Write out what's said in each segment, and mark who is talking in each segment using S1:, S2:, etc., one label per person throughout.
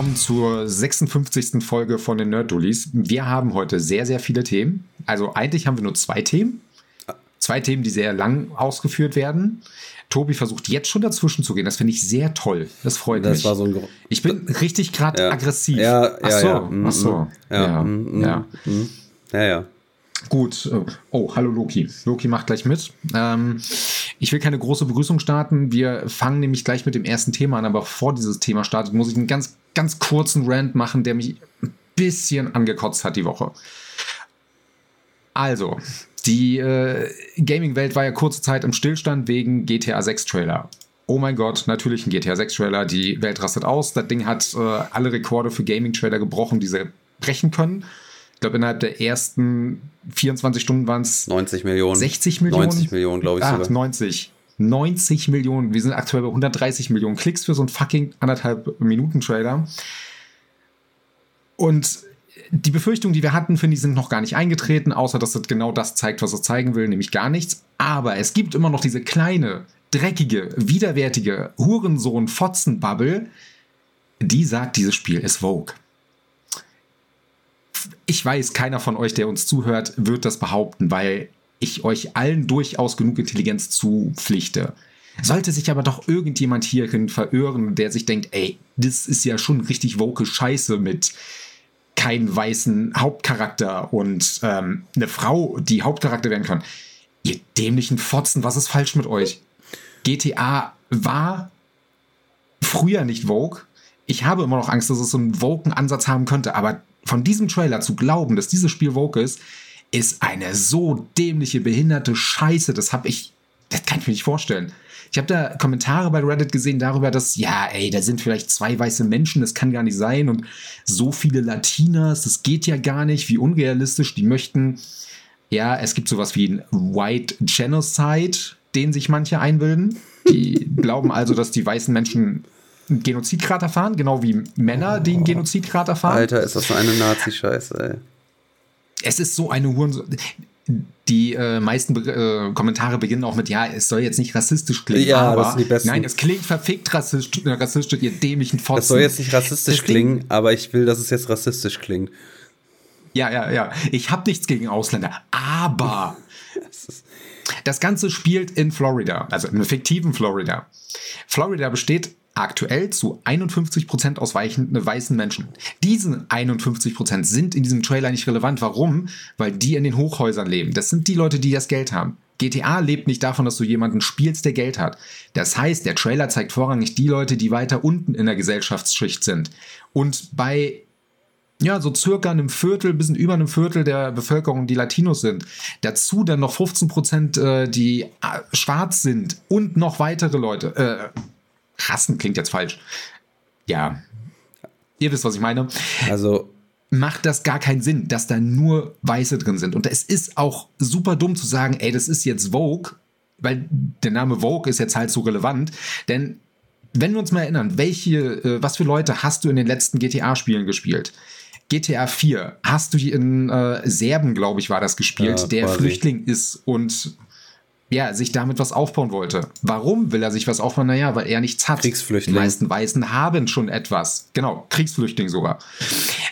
S1: Willkommen zur 56. Folge von den Nerd Dullies. Wir haben heute sehr, sehr viele Themen. Also eigentlich haben wir nur zwei Themen. Zwei Themen, die sehr lang ausgeführt werden. Tobi versucht jetzt schon dazwischen zu gehen. Das finde ich sehr toll. Das freut
S2: Das
S1: mich.
S2: war so ein Gro-
S1: ich bin richtig gerade
S2: Ja.
S1: aggressiv.
S2: Ja, ja,
S1: ach so,
S2: ja. Mhm,
S1: ach so.
S2: Ja,
S1: Ja,
S2: mhm,
S1: ja.
S2: mhm. Ja, ja.
S1: Gut. Oh, hallo Loki. Loki macht gleich mit. Ähm, ich will keine große Begrüßung starten. Wir fangen nämlich gleich mit dem ersten Thema an, aber bevor dieses Thema startet, muss ich einen ganz, ganz kurzen Rant machen, der mich ein bisschen angekotzt hat die Woche. Also, die äh, Gaming-Welt war ja kurze Zeit im Stillstand wegen GTA 6 Trailer. Oh mein Gott, natürlich ein GTA 6 Trailer. Die Welt rastet aus. Das Ding hat äh, alle Rekorde für Gaming-Trailer gebrochen, die sie brechen können. Ich glaube, innerhalb der ersten 24 Stunden waren es
S2: 90 Millionen.
S1: 60 Millionen.
S2: 90 Millionen, glaube ich
S1: ah,
S2: sogar.
S1: 90. 90 Millionen. Wir sind aktuell bei 130 Millionen Klicks für so einen fucking anderthalb Minuten Trailer. Und die Befürchtungen, die wir hatten, finde ich, sind noch gar nicht eingetreten, außer dass es genau das zeigt, was es zeigen will, nämlich gar nichts. Aber es gibt immer noch diese kleine, dreckige, widerwärtige Hurensohn-Fotzen-Bubble, die sagt, dieses Spiel ist Vogue. Ich weiß, keiner von euch, der uns zuhört, wird das behaupten, weil ich euch allen durchaus genug Intelligenz zupflichte. Sollte sich aber doch irgendjemand hierhin verirren, der sich denkt, ey, das ist ja schon richtig woke Scheiße mit keinen weißen Hauptcharakter und ähm, eine Frau, die Hauptcharakter werden kann. Ihr dämlichen Fotzen, was ist falsch mit euch? GTA war früher nicht Vogue. Ich habe immer noch Angst, dass es so einen Woken-Ansatz haben könnte, aber von diesem Trailer zu glauben, dass dieses Spiel Vogue ist, ist eine so dämliche, behinderte Scheiße. Das habe ich, das kann ich mir nicht vorstellen. Ich habe da Kommentare bei Reddit gesehen darüber, dass, ja, ey, da sind vielleicht zwei weiße Menschen, das kann gar nicht sein und so viele Latinas, das geht ja gar nicht, wie unrealistisch, die möchten, ja, es gibt sowas wie ein White Genocide, den sich manche einbilden. Die glauben also, dass die weißen Menschen einen Genozidgrad erfahren, genau wie Männer, die einen Genozidgrad erfahren.
S2: Alter, ist das so eine Nazi-Scheiße, ey.
S1: Es ist so eine Huren. Die äh, meisten Be äh, Kommentare beginnen auch mit, ja, es soll jetzt nicht rassistisch klingen.
S2: Ja,
S1: aber
S2: das sind die besten.
S1: Nein, es klingt verfickt rassistisch, äh, rassistisch ihr dämlichen Fotzen.
S2: Das soll jetzt nicht rassistisch
S1: Das
S2: klingen, aber ich will, dass es jetzt rassistisch klingt.
S1: Ja, ja, ja. Ich habe nichts gegen Ausländer, aber das Ganze spielt in Florida, also in einem fiktiven Florida. Florida besteht aktuell zu 51% aus weichen, äh, weißen Menschen. Diese 51% sind in diesem Trailer nicht relevant. Warum? Weil die in den Hochhäusern leben. Das sind die Leute, die das Geld haben. GTA lebt nicht davon, dass du jemanden spielst, der Geld hat. Das heißt, der Trailer zeigt vorrangig die Leute, die weiter unten in der Gesellschaftsschicht sind. Und bei ja, so circa einem Viertel, bisschen über einem Viertel der Bevölkerung, die Latinos sind. Dazu dann noch 15 Prozent, äh, die äh, schwarz sind und noch weitere Leute. Äh, Rassen klingt jetzt falsch. Ja. Ihr wisst, was ich meine.
S2: Also,
S1: Macht das gar keinen Sinn, dass da nur Weiße drin sind. Und es ist auch super dumm zu sagen, ey, das ist jetzt Vogue, weil der Name Vogue ist jetzt halt so relevant. Denn wenn wir uns mal erinnern, welche, äh, was für Leute hast du in den letzten GTA-Spielen gespielt? GTA 4 hast du in äh, Serben, glaube ich, war das gespielt,
S2: Ja,
S1: der. Flüchtling ist und ja, sich damit was aufbauen wollte. Warum will er sich was aufbauen? Naja, weil er nichts hat.
S2: Kriegsflüchtling.
S1: Die meisten Weißen haben schon etwas. Genau, Kriegsflüchtling sogar.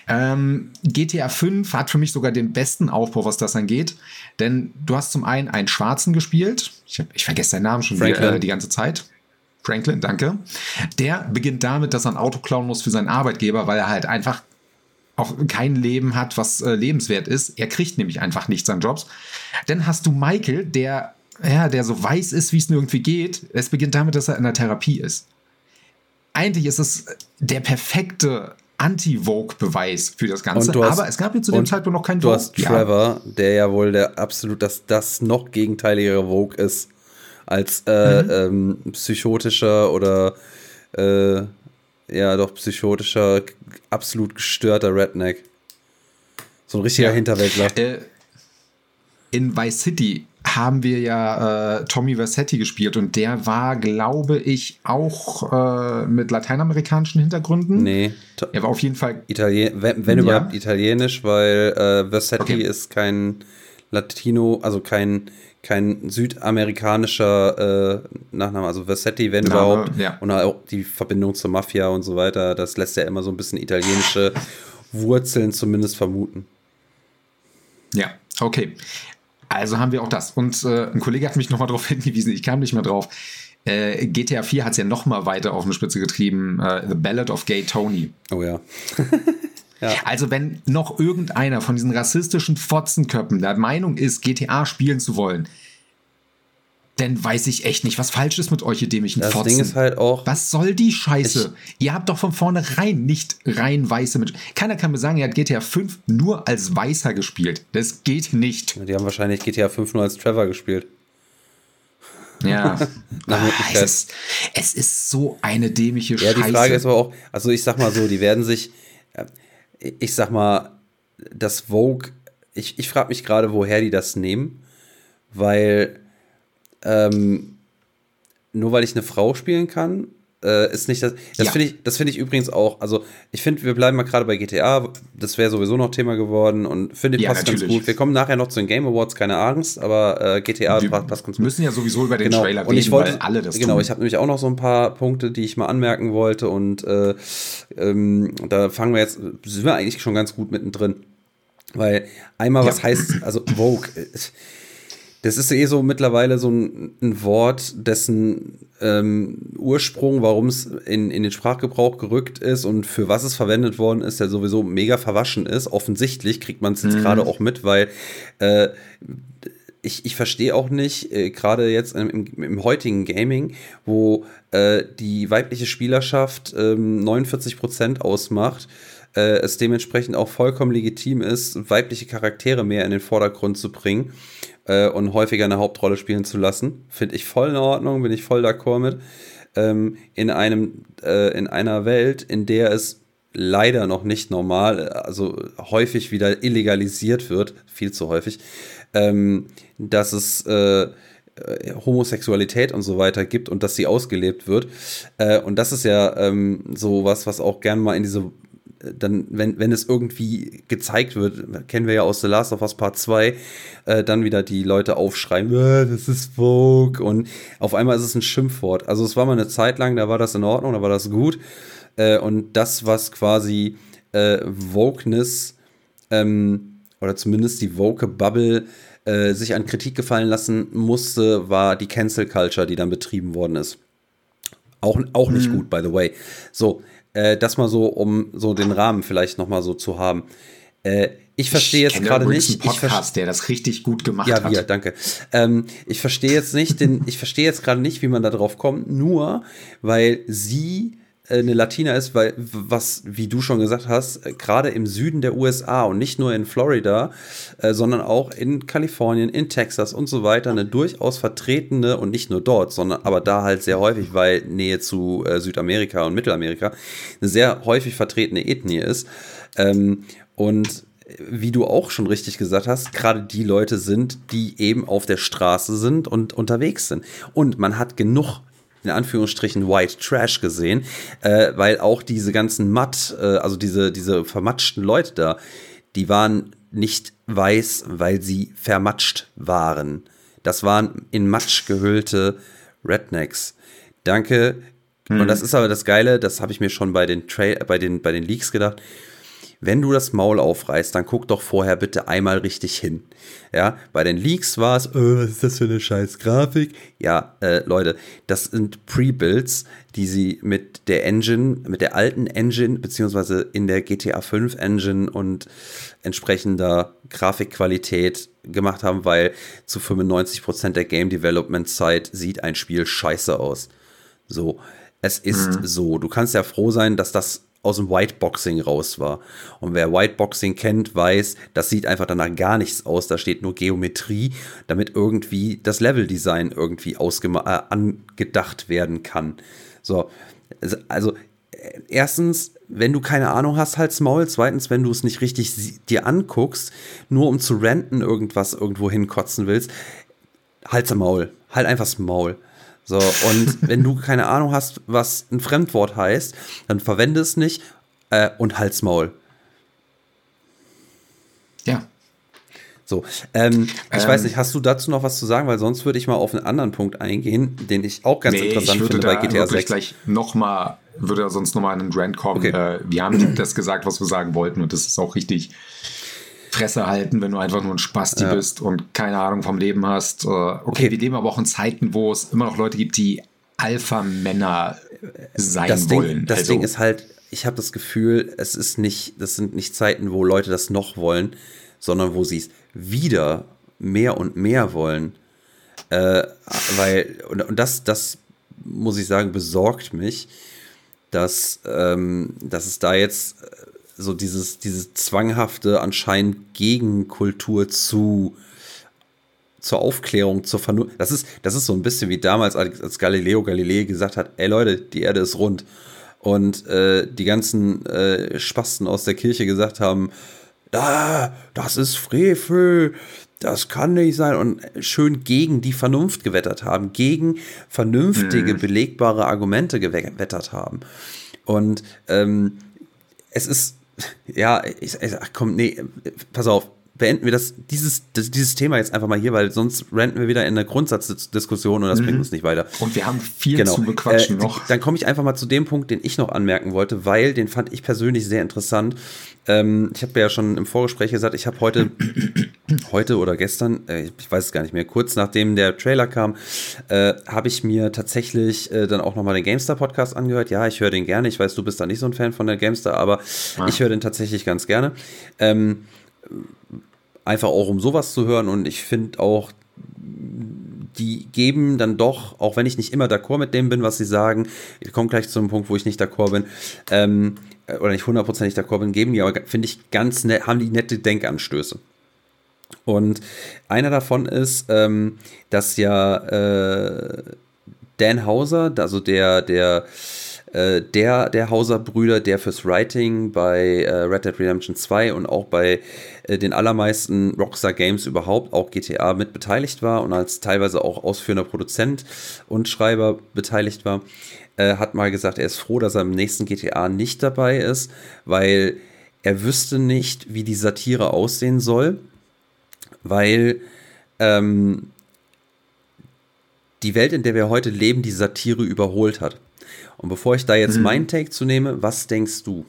S1: Ähm, GTA 5 hat für mich sogar den besten Aufbau, was das angeht. Denn du hast zum einen einen Schwarzen gespielt. Ich, ich vergesse seinen Namen schon wieder, äh, die ganze Zeit. Franklin, danke. Der beginnt damit, dass er ein Auto klauen muss für seinen Arbeitgeber, weil er halt einfach auch kein Leben hat, was äh, lebenswert ist. Er kriegt nämlich einfach nichts an Jobs. Dann hast du Michael, der, ja, der so weiß ist, wie es nur irgendwie geht. Es beginnt damit, dass er in der Therapie ist. Eigentlich ist es der perfekte Anti-Vogue-Beweis für das Ganze.
S2: Du hast-
S1: aber es gab ja zu dem Zeitpunkt noch keinen
S2: du
S1: Vogue.
S2: hast Trevor, der ja wohl der absolut, dass das noch gegenteiligere Vogue ist, als äh,
S1: Mhm.
S2: ähm, psychotischer oder äh, ja doch psychotischer, absolut gestörter Redneck. So ein richtiger
S1: Ja.
S2: Hinterwäldler.
S1: Äh, in Vice City haben wir ja äh, Tommy Versetti gespielt und der war, glaube ich, auch äh, mit lateinamerikanischen Hintergründen.
S2: Nee,
S1: Er war auf jeden Fall.
S2: Italien, wenn, wenn
S1: Ja.
S2: überhaupt italienisch, weil äh, Versetti
S1: Okay.
S2: ist kein Latino, also kein, kein südamerikanischer äh, Nachname, also Versetti, wenn Name, überhaupt. Ja. Und auch die Verbindung zur Mafia und so weiter, das lässt ja immer so ein bisschen italienische Wurzeln zumindest vermuten.
S1: Ja, okay. Also haben wir auch das. Und äh, ein Kollege hat mich nochmal darauf hingewiesen, ich kam nicht mehr drauf. Äh, GTA 4 hat es ja nochmal weiter auf eine Spitze getrieben. Äh, The Ballad of Gay Tony.
S2: Oh ja.
S1: ja. Also, wenn noch irgendeiner von diesen rassistischen Fotzenköppen der Meinung ist, GTA spielen zu wollen, dann weiß ich echt nicht, was falsch ist mit euch, ihr dämlichen
S2: das Fotzen. Ding ist halt auch.
S1: Was soll die Scheiße? ihr habt doch von vornherein nicht rein weiße mit. Keiner kann mir sagen, er hat GTA 5 nur als Weißer gespielt. Das geht nicht.
S2: Die haben wahrscheinlich GTA 5 nur als Trevor gespielt.
S1: Ja. ah, es, ist, es, ist, so eine dämliche ja,
S2: Scheiße. Ja, die Frage ist aber auch, also ich sag mal so, die werden sich, äh, ich sag mal, das Vogue, ich, ich frage mich gerade, woher die das nehmen, weil ähm, nur weil ich eine Frau spielen kann, äh, ist nicht das. Das ja. finde ich, das ich übrigens auch. Also, ich finde, wir bleiben mal gerade bei GTA. Das wäre sowieso noch Thema geworden und finde, ja, passt natürlich. ganz gut. Wir kommen nachher noch zu den Game Awards, keine Angst, aber äh, GTA wir passt ganz gut.
S1: Wir müssen ja sowieso über den genau. Trailer
S2: reden, und ich wollte, weil alle das Genau, tun. ich habe nämlich auch noch so ein paar Punkte, die ich mal anmerken wollte und äh, ähm, da fangen wir jetzt, sind wir eigentlich schon ganz gut mittendrin. Weil einmal, was heißt, also Vogue, äh, das ist eh so mittlerweile so ein, ein Wort, dessen ähm, Ursprung, warum es in, in den Sprachgebrauch gerückt ist und für was es verwendet worden ist, der sowieso mega verwaschen ist. Offensichtlich kriegt man es jetzt mhm. gerade auch mit, weil äh, ich, ich verstehe auch nicht, äh, gerade jetzt im, im, heutigen Gaming, wo äh, die weibliche Spielerschaft ähm, 49 Prozent ausmacht, äh, es dementsprechend auch vollkommen legitim ist, weibliche Charaktere mehr in den Vordergrund zu bringen äh, und häufiger eine Hauptrolle spielen zu lassen. Finde ich voll in Ordnung, bin ich voll d'accord mit. Ähm, in, einem, äh, in einer Welt, in der es leider noch nicht normal, also häufig wieder illegalisiert wird, viel zu häufig, ähm, dass es äh, Homosexualität und so weiter gibt und dass sie ausgelebt wird. Äh, und das ist ja ähm, so was, was auch gern mal in diese dann, wenn, wenn es irgendwie gezeigt wird, kennen wir ja aus The Last of Us Part 2, äh, dann wieder die Leute aufschreien, äh, das ist Vogue und auf einmal ist es ein Schimpfwort. Also es war mal eine Zeit lang, da war das in Ordnung, da war das gut äh, und das, was quasi äh, Wokeness ähm, oder zumindest die Woke-Bubble äh, sich an Kritik gefallen lassen musste, war die Cancel Culture, die dann betrieben worden ist. Auch, auch nicht mhm. gut, by the way. So, äh, das mal so, um so den Rahmen vielleicht noch mal so zu haben. Äh, ich verstehe jetzt gerade nicht.
S1: Einen Podcast, der das richtig gut gemacht ja, hat. Ja,
S2: danke. Ähm, ich verstehe jetzt nicht, den, ich verstehe jetzt gerade nicht, wie man da drauf kommt, nur weil sie eine Latina ist, weil, was, wie du schon gesagt hast, äh, gerade im Süden der USA und nicht nur in Florida, äh, sondern auch in Kalifornien, in Texas und so weiter, eine durchaus vertretene und nicht nur dort, sondern aber da halt sehr häufig, weil Nähe zu äh, Südamerika und Mittelamerika, eine sehr häufig vertretene Ethnie ist. Ähm, und wie du auch schon richtig gesagt hast, gerade die Leute sind, die eben auf der Straße sind und unterwegs sind. Und man hat genug in Anführungsstrichen White Trash gesehen, äh, weil auch diese ganzen Matt, äh, also diese, diese vermatschten Leute da, die waren nicht weiß, weil sie vermatscht waren. Das waren in Matsch gehüllte Rednecks. Danke. Mhm. Und das ist aber das Geile, das habe ich mir schon bei den, Tra bei, den, bei den Leaks gedacht wenn du das Maul aufreißt, dann guck doch vorher bitte einmal richtig hin. Ja, bei den Leaks war es, äh, was ist das für eine scheiß Grafik? Ja, äh, Leute, das sind Pre-Builds, die sie mit der Engine, mit der alten Engine, beziehungsweise in der GTA 5 Engine und entsprechender Grafikqualität gemacht haben, weil zu 95% der Game Development Zeit sieht ein Spiel scheiße aus. So, es ist mhm. so. Du kannst ja froh sein, dass das aus dem Whiteboxing raus war. Und wer Whiteboxing kennt, weiß, das sieht einfach danach gar nichts aus. Da steht nur Geometrie, damit irgendwie das Leveldesign irgendwie äh, angedacht werden kann. So, also erstens, wenn du keine Ahnung hast, halt's Maul. Zweitens, wenn du es nicht richtig dir anguckst, nur um zu renten irgendwas irgendwo hinkotzen willst, halt's Maul. Halt einfach das Maul. So, und wenn du keine Ahnung hast, was ein Fremdwort heißt, dann verwende es nicht äh, und halt's Maul.
S1: Ja.
S2: So, ähm, ich ähm, weiß nicht, hast du dazu noch was zu sagen? Weil sonst würde ich mal auf einen anderen Punkt eingehen, den ich auch ganz nee, interessant finde bei GTA 6. Ich
S1: gleich noch mal, würde sonst noch mal in einen Rant kommen. Okay. Äh, wir haben das gesagt, was wir sagen wollten und das ist auch richtig. Fresse halten, wenn du einfach nur ein Spasti ja. bist und keine Ahnung vom Leben hast. Äh, okay, wir leben aber auch in Zeiten, wo es immer noch Leute gibt, die Alpha-Männer sein
S2: das
S1: wollen.
S2: Ding, das also, Ding ist halt, ich habe das Gefühl, es ist nicht, das sind nicht Zeiten, wo Leute das noch wollen, sondern wo sie es wieder mehr und mehr wollen. Äh, weil, und, und, das, das muss ich sagen, besorgt mich, dass, ähm, dass es da jetzt äh, so dieses, dieses zwanghafte anscheinend Gegenkultur zu zur Aufklärung, zur Vernunft. Das ist, das ist so ein bisschen wie damals, als Galileo Galilei gesagt hat, ey Leute, die Erde ist rund. Und äh, die ganzen äh, Spasten aus der Kirche gesagt haben, ah, das ist Frevel, das kann nicht sein. Und schön gegen die Vernunft gewettert haben, gegen vernünftige, hm. belegbare Argumente gewettert haben. Und ähm, es ist, ja, ich, ich, ach komm, nee, pass auf, beenden wir das, dieses, das, dieses Thema jetzt einfach mal hier, weil sonst ranten wir wieder in eine Grundsatzdiskussion und das mhm. bringt uns nicht weiter.
S1: Und wir haben viel genau. zu bequatschen
S2: äh, noch. Dann komme ich einfach mal zu dem Punkt, den ich noch anmerken wollte, weil den fand ich persönlich sehr interessant. Ähm, ich habe ja schon im Vorgespräch gesagt, ich habe heute, heute oder gestern, äh, ich weiß es gar nicht mehr, kurz nachdem der Trailer kam, äh, habe ich mir tatsächlich äh, dann auch nochmal den GameStar-Podcast angehört. Ja, ich höre den gerne. Ich weiß, du bist da nicht so ein Fan von der GameStar, aber ah. ich höre den tatsächlich ganz gerne. Ähm, einfach auch um sowas zu hören und ich finde auch, die geben dann doch, auch wenn ich nicht immer d'accord mit dem bin, was sie sagen, ich komme gleich zu einem Punkt, wo ich nicht d'accord bin, ähm, oder nicht hundertprozentig d'accord bin, geben die aber, finde ich, ganz nett, haben die nette Denkanstöße. Und einer davon ist, ähm, dass ja äh, Dan Hauser, also der, der äh, der, der Hauser-Brüder, der fürs Writing bei äh, Red Dead Redemption 2 und auch bei äh, den allermeisten Rockstar Games überhaupt, auch GTA, mit beteiligt war und als teilweise auch ausführender Produzent und Schreiber beteiligt war, äh, hat mal gesagt, er ist froh, dass er im nächsten GTA nicht dabei ist, weil er wüsste nicht, wie die Satire aussehen soll, weil ähm, die Welt, in der wir heute leben, die Satire überholt hat. Und bevor ich da jetzt mhm. meinen Take zu nehme, was denkst du?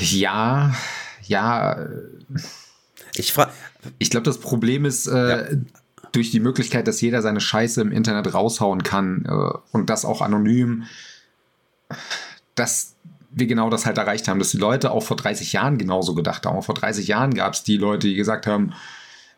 S1: Ja, ja.
S2: Ich.
S1: Ich glaube, das Problem ist, äh, ja. durch die Möglichkeit, dass jeder seine Scheiße im Internet raushauen kann äh, und das auch anonym, dass wir genau das halt erreicht haben, dass die Leute auch vor 30 Jahren genauso gedacht haben. Auch vor 30 Jahren gab es die Leute, die gesagt haben,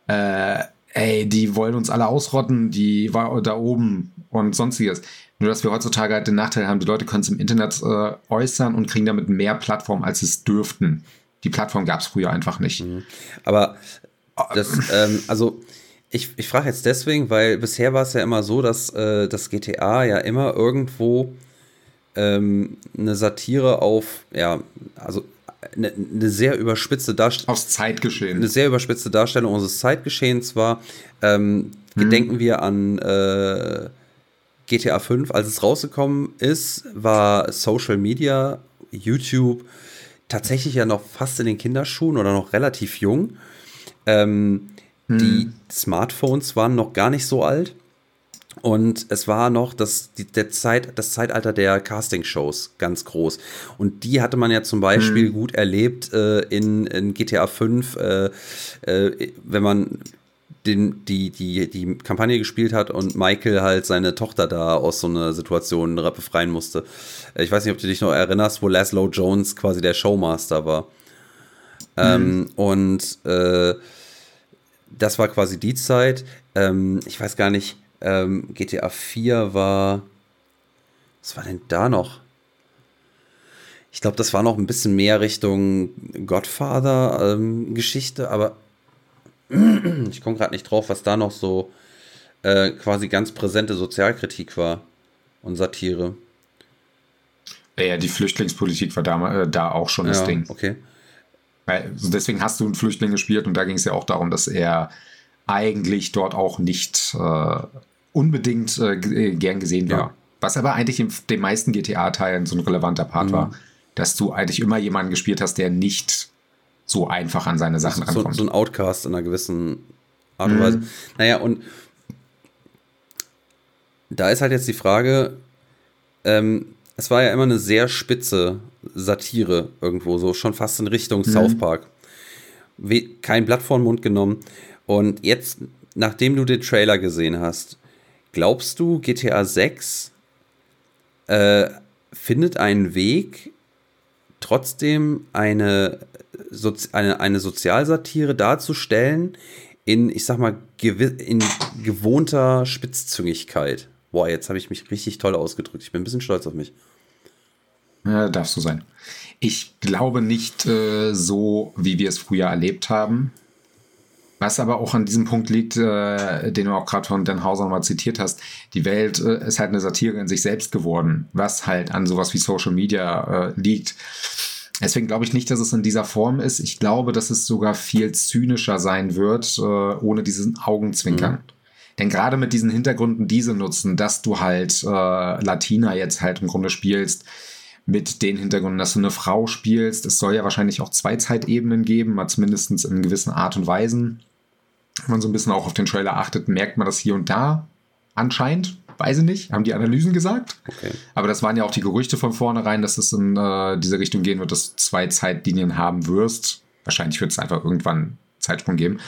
S1: äh, ey, die wollen uns alle ausrotten, die war da oben und sonstiges. Nur, dass wir heutzutage halt den Nachteil haben, die Leute können es im Internet äh, äußern und kriegen damit mehr Plattform, als es dürften. Die Plattform gab es früher einfach nicht. Mhm.
S2: Aber das, ähm, also ich, ich frage jetzt deswegen, weil bisher war es ja immer so, dass äh, das GTA ja immer irgendwo ähm, eine Satire auf, ja, also eine, eine sehr überspitzte Darstellung.
S1: Aus Zeitgeschehen.
S2: Eine sehr überspitzte Darstellung unseres Zeitgeschehens war. Ähm, hm. Gedenken wir an äh, GTA 5, als es rausgekommen ist, war Social Media, YouTube tatsächlich ja noch fast in den Kinderschuhen oder noch relativ jung. Ähm, hm. Die Smartphones waren noch gar nicht so alt. Und es war noch das, die, der Zeit, das Zeitalter der Castingshows ganz groß. Und die hatte man ja zum Beispiel hm. gut erlebt äh, in, in GTA 5, äh, äh, wenn man den, die, die, die Kampagne gespielt hat und Michael halt seine Tochter da aus so einer Situation befreien musste. Ich weiß nicht, ob du dich noch erinnerst, wo Laszlo Jones quasi der Showmaster war. Ähm, mhm. und äh, das war quasi die Zeit. Ähm, ich weiß gar nicht, ähm, GTA 4 war. Was war denn da noch? Ich glaube, das war noch ein bisschen mehr Richtung Godfather-Geschichte, ähm, aber ich komme gerade nicht drauf, was da noch so äh, quasi ganz präsente Sozialkritik war und Satire.
S1: Ja, die Flüchtlingspolitik war da, äh, da auch schon das ja, Ding.
S2: Okay.
S1: Also deswegen hast du einen Flüchtling gespielt und da ging es ja auch darum, dass er eigentlich dort auch nicht äh, unbedingt äh, äh, gern gesehen war. Ja. Was aber eigentlich in den meisten GTA-Teilen so ein relevanter Part mhm. war. dass du eigentlich immer jemanden gespielt hast, der nicht so einfach an seine Sachen
S2: so,
S1: rankommt.
S2: So ein Outcast in einer gewissen Art und Weise. Mhm. Naja, und da ist halt jetzt die Frage, ähm, es war ja immer eine sehr spitze Satire irgendwo, so schon fast in Richtung mhm. South Park. We kein Blatt vor den Mund genommen. Und jetzt, nachdem du den Trailer gesehen hast, glaubst du, GTA 6 äh, findet einen Weg, trotzdem eine, Sozi eine, eine Sozialsatire darzustellen, in, ich sag mal, in gewohnter Spitzzüngigkeit? Boah, jetzt habe ich mich richtig toll ausgedrückt. Ich bin ein bisschen stolz auf mich.
S1: Ja, darfst du sein. Ich glaube nicht äh, so, wie wir es früher erlebt haben. Was aber auch an diesem Punkt liegt, äh, den du auch gerade von Dan Hauser mal zitiert hast, die Welt äh, ist halt eine Satire in sich selbst geworden, was halt an sowas wie Social Media äh, liegt. Deswegen glaube ich nicht, dass es in dieser Form ist. Ich glaube, dass es sogar viel zynischer sein wird, äh, ohne diesen Augenzwinkern. Mhm. Denn gerade mit diesen Hintergründen, diese nutzen, dass du halt äh, Latina jetzt halt im Grunde spielst, mit den Hintergründen, dass du eine Frau spielst. Es soll ja wahrscheinlich auch zwei Zeitebenen geben, mal zumindest in gewissen Art und Weisen. Wenn man so ein bisschen auch auf den Trailer achtet, merkt man das hier und da anscheinend. Weiß ich nicht, haben die Analysen gesagt. Okay. Aber das waren ja auch die Gerüchte von vornherein, dass es in äh, diese Richtung gehen wird, dass du zwei Zeitlinien haben wirst. Wahrscheinlich wird es einfach irgendwann Zeitsprung geben.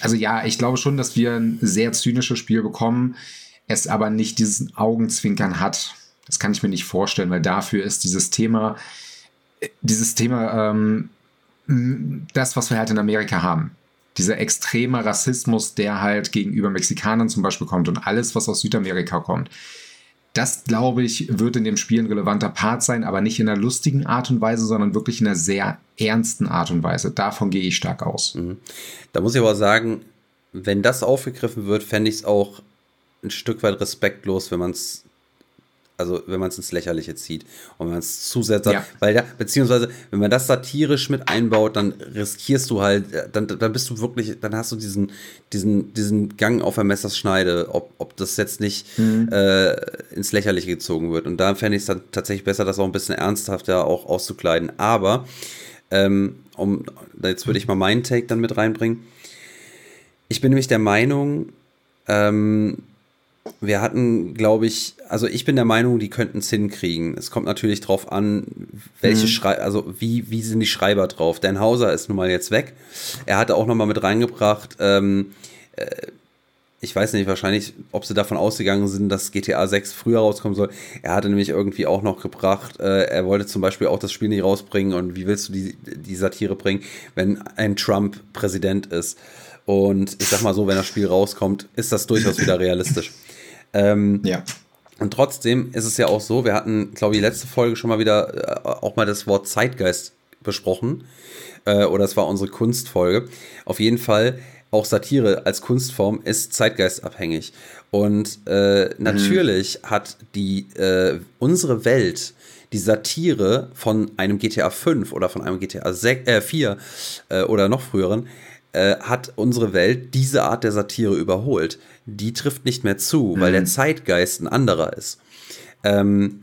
S1: Also ja, ich glaube schon, dass wir ein sehr zynisches Spiel bekommen, es aber nicht diesen Augenzwinkern hat. Das kann ich mir nicht vorstellen, weil dafür ist dieses Thema, äh, dieses Thema, ähm, das, was wir halt in Amerika haben. Dieser extreme Rassismus, der halt gegenüber Mexikanern zum Beispiel kommt und alles, was aus Südamerika kommt. Das, glaube ich, wird in dem Spiel ein relevanter Part sein, aber nicht in einer lustigen Art und Weise, sondern wirklich in einer sehr ernsten Art und Weise. Davon gehe ich stark aus. Mhm.
S2: Da muss ich aber sagen, wenn das aufgegriffen wird, fände ich es auch ein Stück weit respektlos, wenn man es also wenn man es ins Lächerliche zieht und wenn man es zusätzlich, ja. weil da, beziehungsweise wenn man das satirisch mit einbaut, dann riskierst du halt, dann, dann bist du wirklich, dann hast du diesen, diesen, diesen Gang auf der Messerschneide, ob, ob das jetzt nicht mhm. äh, ins Lächerliche gezogen wird. Und da fände ich es dann tatsächlich besser, das auch ein bisschen ernsthafter auch auszukleiden. Aber, ähm, um, jetzt würde ich mal meinen Take dann mit reinbringen. Ich bin nämlich der Meinung, ähm, wir hatten, glaube ich, also ich bin der Meinung, die könnten es hinkriegen. Es kommt natürlich drauf an, welche mhm. Schrei also wie, wie sind die Schreiber drauf. Dan Hauser ist nun mal jetzt weg. Er hatte auch noch mal mit reingebracht, ähm, äh, ich weiß nicht, wahrscheinlich, ob sie davon ausgegangen sind, dass GTA 6 früher rauskommen soll. Er hatte nämlich irgendwie auch noch gebracht, äh, er wollte zum Beispiel auch das Spiel nicht rausbringen und wie willst du die, die Satire bringen, wenn ein Trump Präsident ist. Und ich sag mal so, wenn das Spiel rauskommt, ist das durchaus wieder realistisch. Ähm, ja. Und trotzdem ist es ja auch so, wir hatten, glaube ich, letzte Folge schon mal wieder äh, auch mal das Wort Zeitgeist besprochen. Äh, oder es war unsere Kunstfolge. Auf jeden Fall, auch Satire als Kunstform ist zeitgeistabhängig. Und äh, natürlich mhm. hat die äh, unsere Welt die Satire von einem GTA 5 oder von einem GTA 6, äh, 4 äh, oder noch früheren äh, hat unsere Welt diese Art der Satire überholt. Die trifft nicht mehr zu, mhm. weil der mhm. Zeitgeist ein anderer ist. Ähm,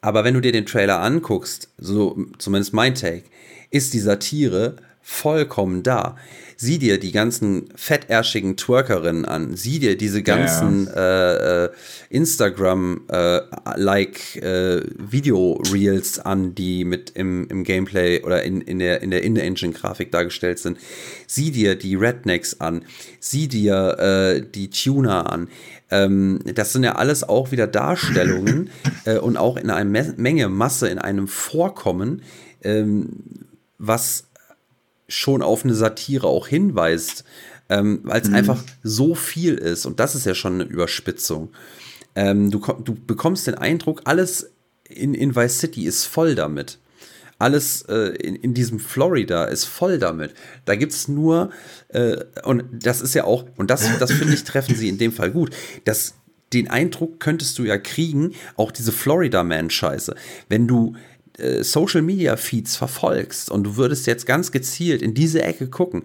S2: aber wenn du dir den Trailer anguckst, so zumindest mein Take, ist die Satire vollkommen da. Sieh dir die ganzen fettärschigen Twerkerinnen an. Sieh dir diese ganzen ja. äh, äh Instagram-like äh, äh, Video-Reels an, die mit im, im Gameplay oder in, in der, in der In-Engine-Grafik dargestellt sind. Sieh dir die Rednecks an. Sieh dir äh, die Tuner an. Ähm, das sind ja alles auch wieder Darstellungen äh, und auch in einer Menge Masse, in einem Vorkommen, ähm, was schon auf eine Satire auch hinweist, ähm, weil es mhm. einfach so viel ist. Und das ist ja schon eine Überspitzung. Ähm, du, du bekommst den Eindruck, alles in, in Vice City ist voll damit. Alles äh, in, in diesem Florida ist voll damit. Da gibt es nur, äh, und das ist ja auch, und das, das finde ich, treffen sie in dem Fall gut. Das, den Eindruck könntest du ja kriegen, auch diese Florida-Man-Scheiße. Wenn du äh, Social Media Feeds verfolgst und du würdest jetzt ganz gezielt in diese Ecke gucken,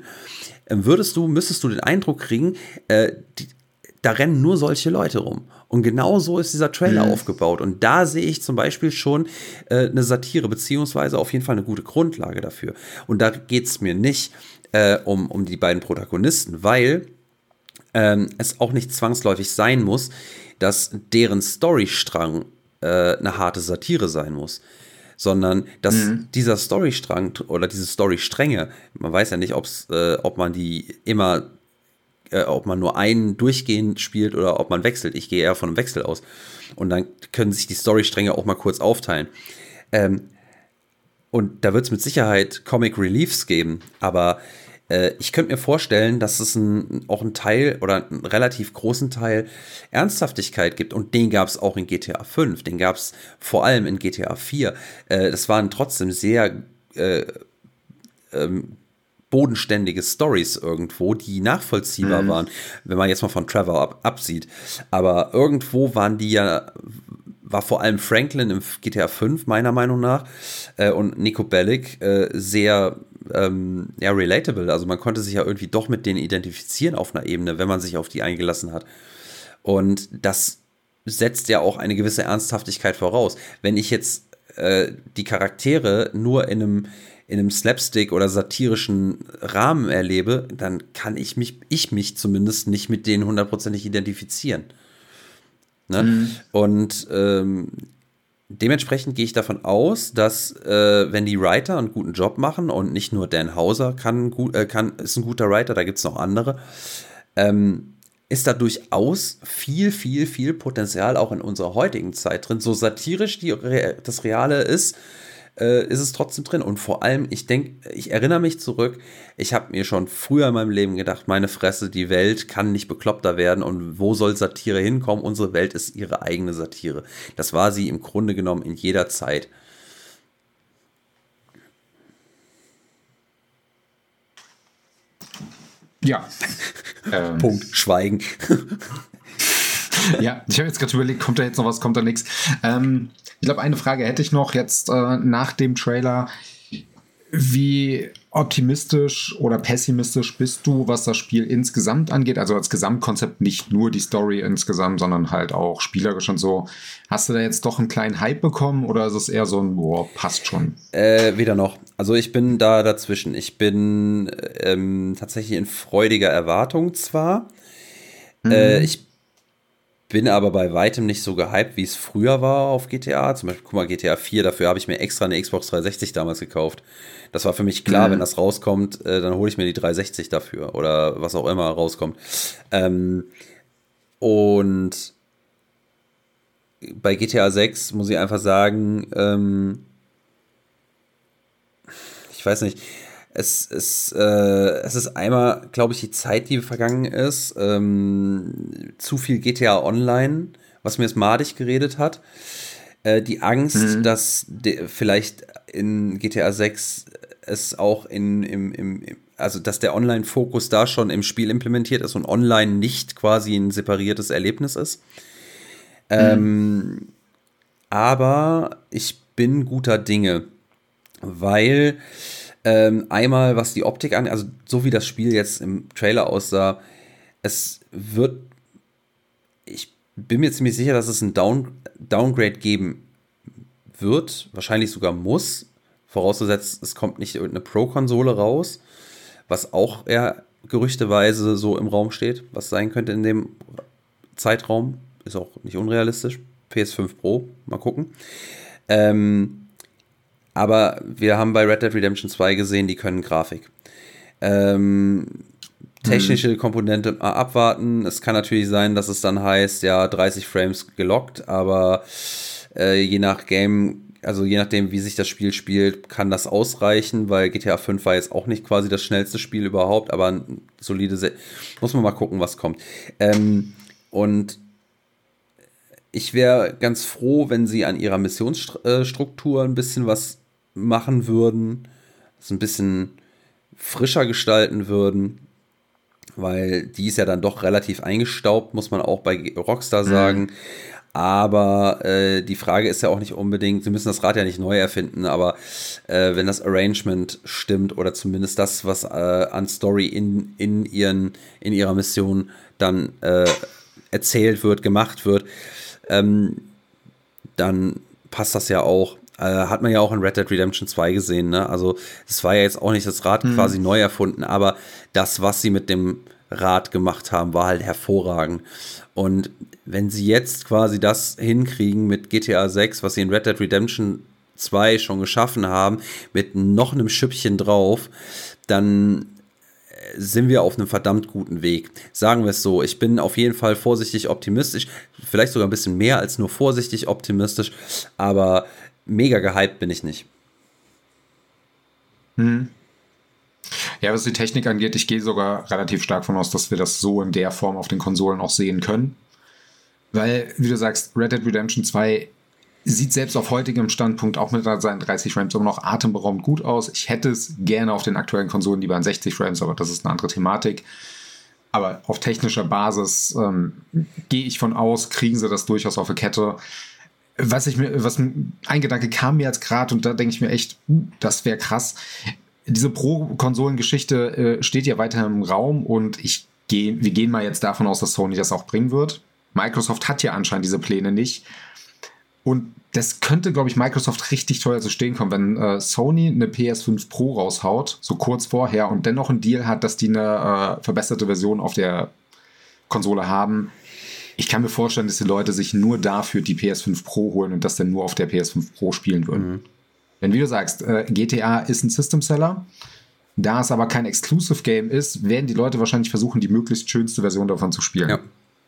S2: äh, würdest du, müsstest du den Eindruck kriegen, äh, die, da rennen nur solche Leute rum. Und genau so ist dieser Trailer mhm. aufgebaut. Und da sehe ich zum Beispiel schon äh, eine Satire, beziehungsweise auf jeden Fall eine gute Grundlage dafür. Und da geht es mir nicht äh, um, um die beiden Protagonisten, weil ähm, es auch nicht zwangsläufig sein muss, dass deren Storystrang äh, eine harte Satire sein muss sondern dass mhm. dieser Storystrang oder diese Storystränge, man weiß ja nicht, ob's, äh, ob man die immer äh, ob man nur einen durchgehend spielt oder ob man wechselt. Ich gehe eher von einem Wechsel aus. Und dann können sich die Storystränge auch mal kurz aufteilen. Ähm, und da wird es mit Sicherheit Comic Reliefs geben, aber ich könnte mir vorstellen, dass es ein, auch einen Teil oder einen relativ großen Teil Ernsthaftigkeit gibt. Und den gab es auch in GTA 5, den gab es vor allem in GTA 4. Äh, das waren trotzdem sehr äh, ähm, bodenständige Stories irgendwo, die nachvollziehbar mhm. waren, wenn man jetzt mal von Trevor ab, absieht. Aber irgendwo waren die ja, war vor allem Franklin im GTA 5 meiner Meinung nach äh, und Nico Bellic äh, sehr ähm, ja, relatable. Also man konnte sich ja irgendwie doch mit denen identifizieren auf einer Ebene, wenn man sich auf die eingelassen hat. Und das setzt ja auch eine gewisse Ernsthaftigkeit voraus. Wenn ich jetzt äh, die Charaktere nur in einem in einem Slapstick oder satirischen Rahmen erlebe, dann kann ich mich, ich mich zumindest nicht mit denen hundertprozentig identifizieren. Ne? Mhm. Und ähm, dementsprechend gehe ich davon aus, dass äh, wenn die Writer einen guten Job machen und nicht nur Dan Hauser kann, gut, äh, kann ist ein guter Writer, da gibt es noch andere, ähm, ist da durchaus viel, viel, viel Potenzial auch in unserer heutigen Zeit drin. So satirisch die, das Reale ist, äh, ist es trotzdem drin. Und vor allem, ich denke, ich erinnere mich zurück, ich habe mir schon früher in meinem Leben gedacht, meine Fresse, die Welt kann nicht bekloppter werden und wo soll Satire hinkommen? Unsere Welt ist ihre eigene Satire. Das war sie im Grunde genommen in jeder Zeit.
S1: Ja.
S2: ähm. Punkt. Schweigen.
S1: ja, ich habe jetzt gerade überlegt, kommt da jetzt noch was, kommt da nichts. Ähm, ich glaube, eine Frage hätte ich noch jetzt äh, nach dem Trailer. Wie optimistisch oder pessimistisch bist du, was das Spiel insgesamt angeht? Also als Gesamtkonzept, nicht nur die Story insgesamt, sondern halt auch spielerisch und so. Hast du da jetzt doch einen kleinen Hype bekommen oder ist es eher so ein, boah, passt schon?
S2: Äh, weder noch. Also ich bin da dazwischen. Ich bin ähm, tatsächlich in freudiger Erwartung zwar. Mhm. Äh, ich bin aber bei weitem nicht so gehypt, wie es früher war auf GTA. Zum Beispiel, guck mal, GTA 4, dafür habe ich mir extra eine Xbox 360 damals gekauft. Das war für mich klar, mhm. wenn das rauskommt, äh, dann hole ich mir die 360 dafür oder was auch immer rauskommt. Ähm, und bei GTA 6 muss ich einfach sagen, ähm, ich weiß nicht, es, es, äh, es ist einmal, glaube ich, die Zeit, die vergangen ist, ähm, zu viel GTA Online, was mir jetzt madig geredet hat. Äh, die Angst, mhm. dass vielleicht in GTA 6 es auch in, im, im, also dass der Online-Fokus da schon im Spiel implementiert ist und online nicht quasi ein separiertes Erlebnis ist. Mhm. Ähm, aber ich bin guter Dinge, weil ähm, einmal, was die Optik an, also so wie das Spiel jetzt im Trailer aussah, es wird, ich bin mir ziemlich sicher, dass es ein Down, Downgrade geben wird, wahrscheinlich sogar muss, vorausgesetzt, es kommt nicht irgendeine Pro-Konsole raus, was auch eher gerüchteweise so im Raum steht, was sein könnte in dem Zeitraum, ist auch nicht unrealistisch. PS5 Pro, mal gucken. Ähm, aber wir haben bei Red Dead Redemption 2 gesehen, die können Grafik. Ähm, technische hm. Komponente mal abwarten. Es kann natürlich sein, dass es dann heißt, ja, 30 Frames gelockt, aber äh, je nach Game, also je nachdem, wie sich das Spiel spielt, kann das ausreichen, weil GTA 5 war jetzt auch nicht quasi das schnellste Spiel überhaupt, aber ein solide, Se muss man mal gucken, was kommt. Ähm, und ich wäre ganz froh, wenn sie an ihrer Missionsstruktur ein bisschen was machen würden, es ein bisschen frischer gestalten würden, weil die ist ja dann doch relativ eingestaubt, muss man auch bei Rockstar mhm. sagen. Mhm. Aber äh, die Frage ist ja auch nicht unbedingt, sie müssen das Rad ja nicht neu erfinden, aber äh, wenn das Arrangement stimmt oder zumindest das, was äh, an Story in, in, ihren, in ihrer Mission dann äh, erzählt wird, gemacht wird, ähm, dann passt das ja auch. Äh, hat man ja auch in Red Dead Redemption 2 gesehen, ne? Also, es war ja jetzt auch nicht das Rad mhm. quasi neu erfunden, aber das, was sie mit dem Rad gemacht haben, war halt hervorragend. Und wenn sie jetzt quasi das hinkriegen mit GTA 6, was sie in Red Dead Redemption 2 schon geschaffen haben, mit noch einem Schüppchen drauf, dann äh, sind wir auf einem verdammt guten Weg. Sagen wir es so, ich bin auf jeden Fall vorsichtig optimistisch, vielleicht sogar ein bisschen mehr als nur vorsichtig optimistisch, aber mega gehypt bin ich nicht.
S1: Hm. Ja, was die Technik angeht, ich gehe sogar relativ stark von aus, dass wir das so in der Form auf den Konsolen auch sehen können. Weil, wie du sagst, Red Dead Redemption 2 sieht selbst auf heutigem Standpunkt auch mit seinen 30 Frames immer noch atemberaubend gut aus. Ich hätte es gerne auf den aktuellen Konsolen lieber an 60 Frames, aber das ist eine andere Thematik. Aber auf technischer Basis ähm, gehe ich von aus, kriegen sie das durchaus auf die Kette was ich mir, was ein Gedanke kam mir jetzt gerade und da denke ich mir echt, uh, das wäre krass. Diese Pro-Konsolen-Geschichte äh, steht ja weiter im Raum und ich gehe, wir gehen mal jetzt davon aus, dass Sony das auch bringen wird. Microsoft hat ja anscheinend diese Pläne nicht. Und das könnte, glaube ich, Microsoft richtig teuer zu stehen kommen, wenn äh, Sony eine PS5 Pro raushaut, so kurz vorher, und dennoch einen Deal hat, dass die eine äh, verbesserte Version auf der Konsole haben ich kann mir vorstellen, dass die Leute sich nur dafür die PS5 Pro holen und das dann nur auf der PS5 Pro spielen würden. Mhm. Wenn, wie du sagst, äh, GTA ist ein System Seller, da es aber kein Exclusive Game ist, werden die Leute wahrscheinlich versuchen, die möglichst schönste Version davon zu spielen. Ja.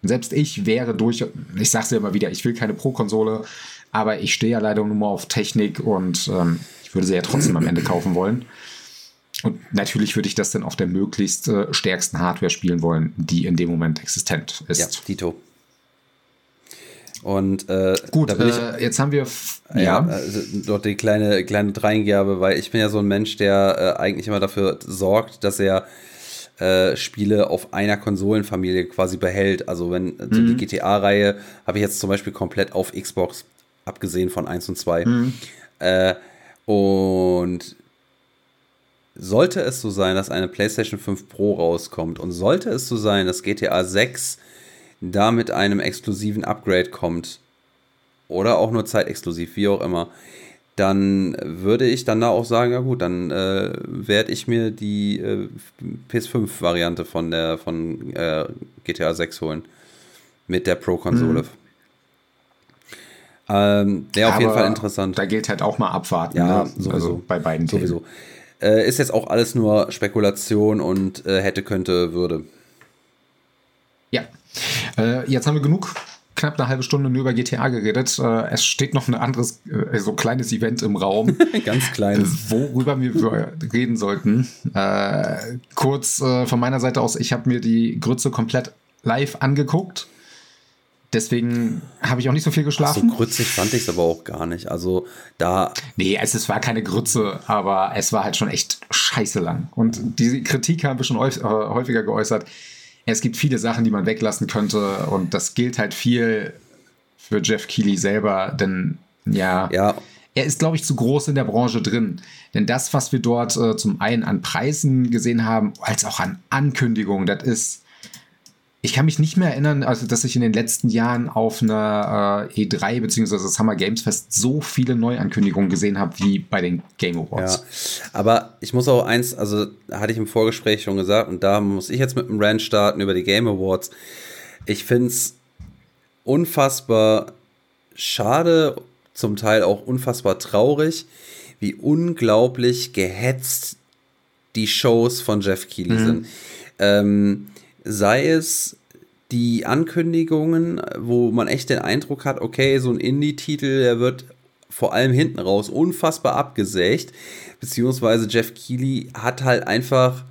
S1: Selbst ich wäre durch, ich sag's ja immer wieder, ich will keine Pro-Konsole, aber ich stehe ja leider nur mal auf Technik und ähm, ich würde sie ja trotzdem am Ende kaufen wollen. Und natürlich würde ich das dann auf der möglichst äh, stärksten Hardware spielen wollen, die in dem Moment existent ist. Ja,
S2: Dito. Und äh,
S1: gut, da bin ich, äh, jetzt haben wir
S2: ja, ja also dort die kleine kleine Dreingabe, weil ich bin ja so ein Mensch, der äh, eigentlich immer dafür sorgt, dass er äh, Spiele auf einer Konsolenfamilie quasi behält. Also wenn mhm. so die mhm. GTA-Reihe habe ich jetzt zum Beispiel komplett auf Xbox, abgesehen von 1 und 2. Mhm. Äh, und sollte es so sein, dass eine PlayStation 5 Pro rauskommt und sollte es so sein, dass GTA 6 da mit einem exklusiven Upgrade kommt, oder auch nur zeitexklusiv, wie auch immer, dann würde ich dann da auch sagen, ja gut, dann äh, werde ich mir die äh, PS5-Variante von der von äh, GTA 6 holen. Mit der Pro-Konsole. Mhm. Ähm, Wäre auf jeden Fall interessant.
S1: Da gilt halt auch mal abwarten.
S2: Ja, ne? sowieso. Also
S1: bei beiden
S2: Sowieso. Äh, ist jetzt auch alles nur Spekulation und äh, hätte, könnte, würde.
S1: Ja, äh, jetzt haben wir genug knapp eine halbe Stunde nur über GTA geredet. Äh, es steht noch ein anderes, äh, so kleines Event im Raum.
S2: Ganz kleines.
S1: Worüber wir reden sollten. Äh, kurz äh, von meiner Seite aus, ich habe mir die Grütze komplett live angeguckt. Deswegen habe ich auch nicht so viel geschlafen.
S2: so grützig fand ich es aber auch gar nicht. Also da.
S1: Nee, es, es war keine Grütze, aber es war halt schon echt scheiße lang. Und diese Kritik haben wir schon häufiger geäußert es gibt viele Sachen, die man weglassen könnte und das gilt halt viel für Jeff Keighley selber, denn ja,
S2: ja.
S1: er ist, glaube ich, zu groß in der Branche drin. Denn das, was wir dort äh, zum einen an Preisen gesehen haben, als auch an Ankündigungen, das ist ich kann mich nicht mehr erinnern, also dass ich in den letzten Jahren auf einer äh, E3 bzw. Summer Games Fest so viele Neuankündigungen gesehen habe wie bei den Game Awards.
S2: Ja, aber ich muss auch eins, also hatte ich im Vorgespräch schon gesagt und da muss ich jetzt mit einem Rant starten über die Game Awards. Ich finde es unfassbar schade, zum Teil auch unfassbar traurig, wie unglaublich gehetzt die Shows von Jeff Keighley mhm. sind. Ähm, sei es die Ankündigungen, wo man echt den Eindruck hat, okay, so ein Indie-Titel, der wird vor allem hinten raus unfassbar abgesägt, beziehungsweise Jeff Keighley hat halt einfach,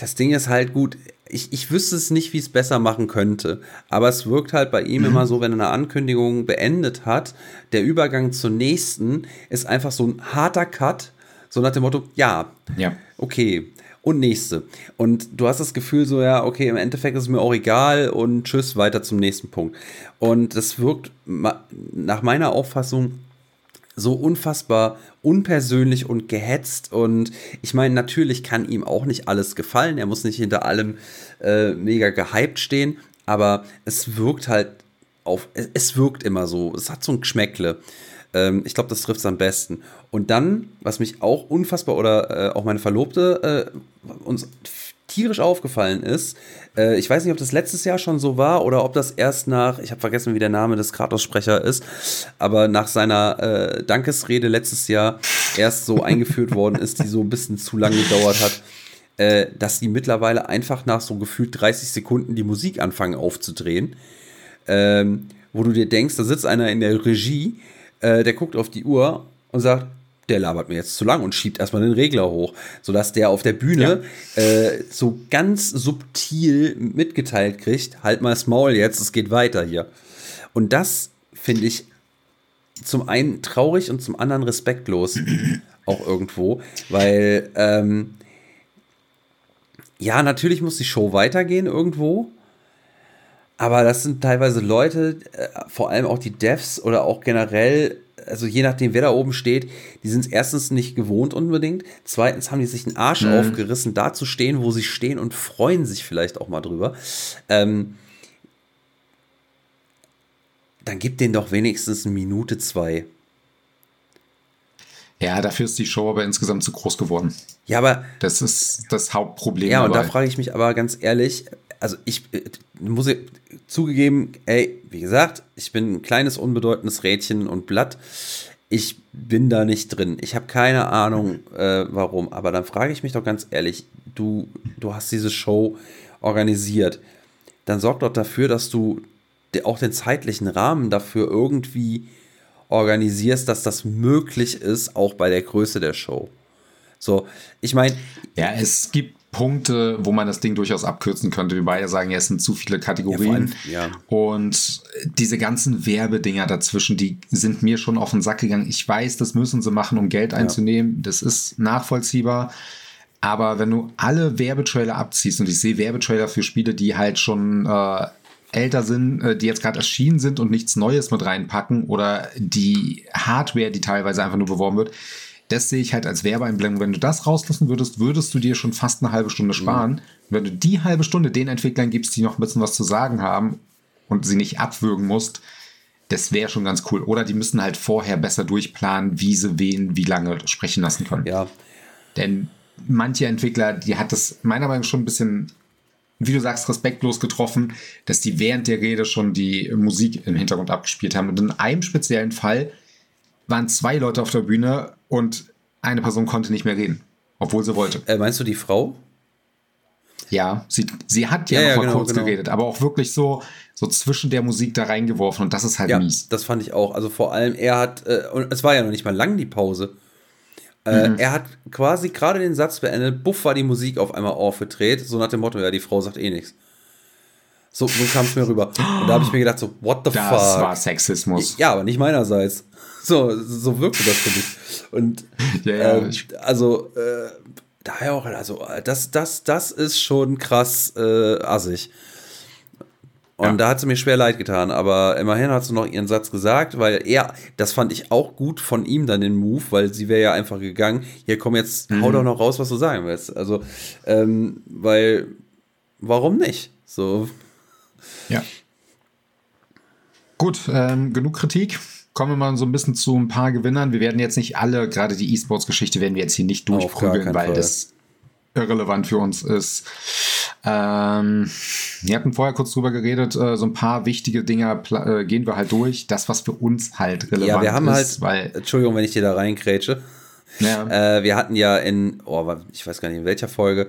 S2: das Ding ist halt gut, ich, ich wüsste es nicht, wie es besser machen könnte, aber es wirkt halt bei ihm mhm. immer so, wenn er eine Ankündigung beendet hat, der Übergang zur nächsten ist einfach so ein harter Cut, so nach dem Motto, ja,
S1: ja.
S2: okay, und nächste. Und du hast das Gefühl so, ja, okay, im Endeffekt ist es mir auch egal und tschüss, weiter zum nächsten Punkt. Und das wirkt nach meiner Auffassung so unfassbar unpersönlich und gehetzt. Und ich meine, natürlich kann ihm auch nicht alles gefallen. Er muss nicht hinter allem äh, mega gehypt stehen. aber es wirkt halt auf, es, wirkt immer so, es hat so ein Geschmäckle. Ähm, ich glaube, das trifft es am besten. Und dann, was mich auch unfassbar oder äh, auch meine Verlobte äh, uns tierisch aufgefallen ist, äh, ich weiß nicht, ob das letztes Jahr schon so war oder ob das erst nach, ich habe vergessen, wie der Name des Kratos-Sprecher ist, aber nach seiner äh, Dankesrede letztes Jahr erst so eingeführt worden ist, die so ein bisschen zu lange gedauert hat, äh, dass die mittlerweile einfach nach so gefühlt 30 Sekunden die Musik anfangen aufzudrehen. Ähm, wo du dir denkst, da sitzt einer in der Regie, äh, der guckt auf die Uhr und sagt, der labert mir jetzt zu lang und schiebt erstmal den Regler hoch, sodass der auf der Bühne ja. äh, so ganz subtil mitgeteilt kriegt, halt mal das Maul jetzt, es geht weiter hier. Und das finde ich zum einen traurig und zum anderen respektlos auch irgendwo, weil ähm, ja, natürlich muss die Show weitergehen irgendwo, aber das sind teilweise Leute, äh, vor allem auch die Devs oder auch generell also je nachdem, wer da oben steht, die sind es erstens nicht gewohnt unbedingt. Zweitens haben die sich einen Arsch mhm. aufgerissen, da zu stehen, wo sie stehen und freuen sich vielleicht auch mal drüber. Ähm, dann gib denen doch wenigstens eine Minute, zwei.
S1: Ja, dafür ist die Show aber insgesamt zu groß geworden.
S2: Ja, aber.
S1: Das ist das Hauptproblem.
S2: Ja, und dabei. da frage ich mich aber ganz ehrlich, also ich äh, muss zugegeben, ey, wie gesagt, ich bin ein kleines, unbedeutendes Rädchen und Blatt. Ich bin da nicht drin. Ich habe keine Ahnung, äh, warum. Aber dann frage ich mich doch ganz ehrlich, du, du hast diese Show organisiert. Dann sorg doch dafür, dass du auch den zeitlichen Rahmen dafür irgendwie organisierst, dass das möglich ist, auch bei der Größe der Show. So, ich meine.
S1: Ja, es gibt Punkte, wo man das Ding durchaus abkürzen könnte. Wir beide sagen, ja, es sind zu viele Kategorien. Ja, ja. Und diese ganzen Werbedinger dazwischen, die sind mir schon auf den Sack gegangen. Ich weiß, das müssen sie machen, um Geld einzunehmen. Das ist nachvollziehbar. Aber wenn du alle Werbetrailer abziehst, und ich sehe Werbetrailer für Spiele, die halt schon äh, älter sind, äh, die jetzt gerade erschienen sind und nichts Neues mit reinpacken, oder die Hardware, die teilweise einfach nur beworben wird, das sehe ich halt als Werbeeinblendung. Wenn du das rauslassen würdest, würdest du dir schon fast eine halbe Stunde sparen. Mhm. Wenn du die halbe Stunde den Entwicklern gibst, die noch ein bisschen was zu sagen haben und sie nicht abwürgen musst, das wäre schon ganz cool. Oder die müssen halt vorher besser durchplanen, wie sie wen wie lange sprechen lassen können.
S2: Ja.
S1: Denn manche Entwickler, die hat das meiner Meinung nach schon ein bisschen, wie du sagst, respektlos getroffen, dass die während der Rede schon die Musik im Hintergrund abgespielt haben. Und in einem speziellen Fall waren zwei Leute auf der Bühne und eine Person konnte nicht mehr reden, obwohl sie wollte.
S2: Äh, meinst du die Frau?
S1: Ja, sie, sie hat ja, ja noch mal genau, kurz genau. geredet, aber auch wirklich so, so zwischen der Musik da reingeworfen und das ist halt
S2: ja,
S1: mies.
S2: Das fand ich auch. Also vor allem, er hat, äh, und es war ja noch nicht mal lang die Pause. Äh, mhm. Er hat quasi gerade den Satz beendet, buff war die Musik auf einmal aufgedreht, so nach dem Motto, ja, die Frau sagt eh nichts. So, so kam es mir rüber. Und da habe ich mir gedacht, so, what the
S1: das
S2: fuck? Das
S1: war Sexismus.
S2: Ja, aber nicht meinerseits. So, so wirkte das für mich. Und ja, ja, ähm, also äh, daher auch, also das, das, das ist schon krass äh, assig. Und ja. da hat sie mir schwer leid getan, aber immerhin hat sie noch ihren Satz gesagt, weil er, das fand ich auch gut von ihm dann den Move, weil sie wäre ja einfach gegangen, hier komm jetzt, mhm. hau doch noch raus, was du sagen willst. Also, ähm, weil, warum nicht? So.
S1: Ja. Gut, ähm, genug Kritik kommen wir mal so ein bisschen zu ein paar Gewinnern. Wir werden jetzt nicht alle, gerade die E-Sports-Geschichte werden wir jetzt hier nicht durchprügeln, weil Fall. das irrelevant für uns ist. Ähm, wir hatten vorher kurz drüber geredet, äh, so ein paar wichtige Dinge äh, gehen wir halt durch. Das, was für uns halt relevant ist. Ja,
S2: wir haben
S1: ist,
S2: halt, weil, Entschuldigung, wenn ich dir da reinkrätsche. Ja. Äh, wir hatten ja in, oh, ich weiß gar nicht in welcher Folge,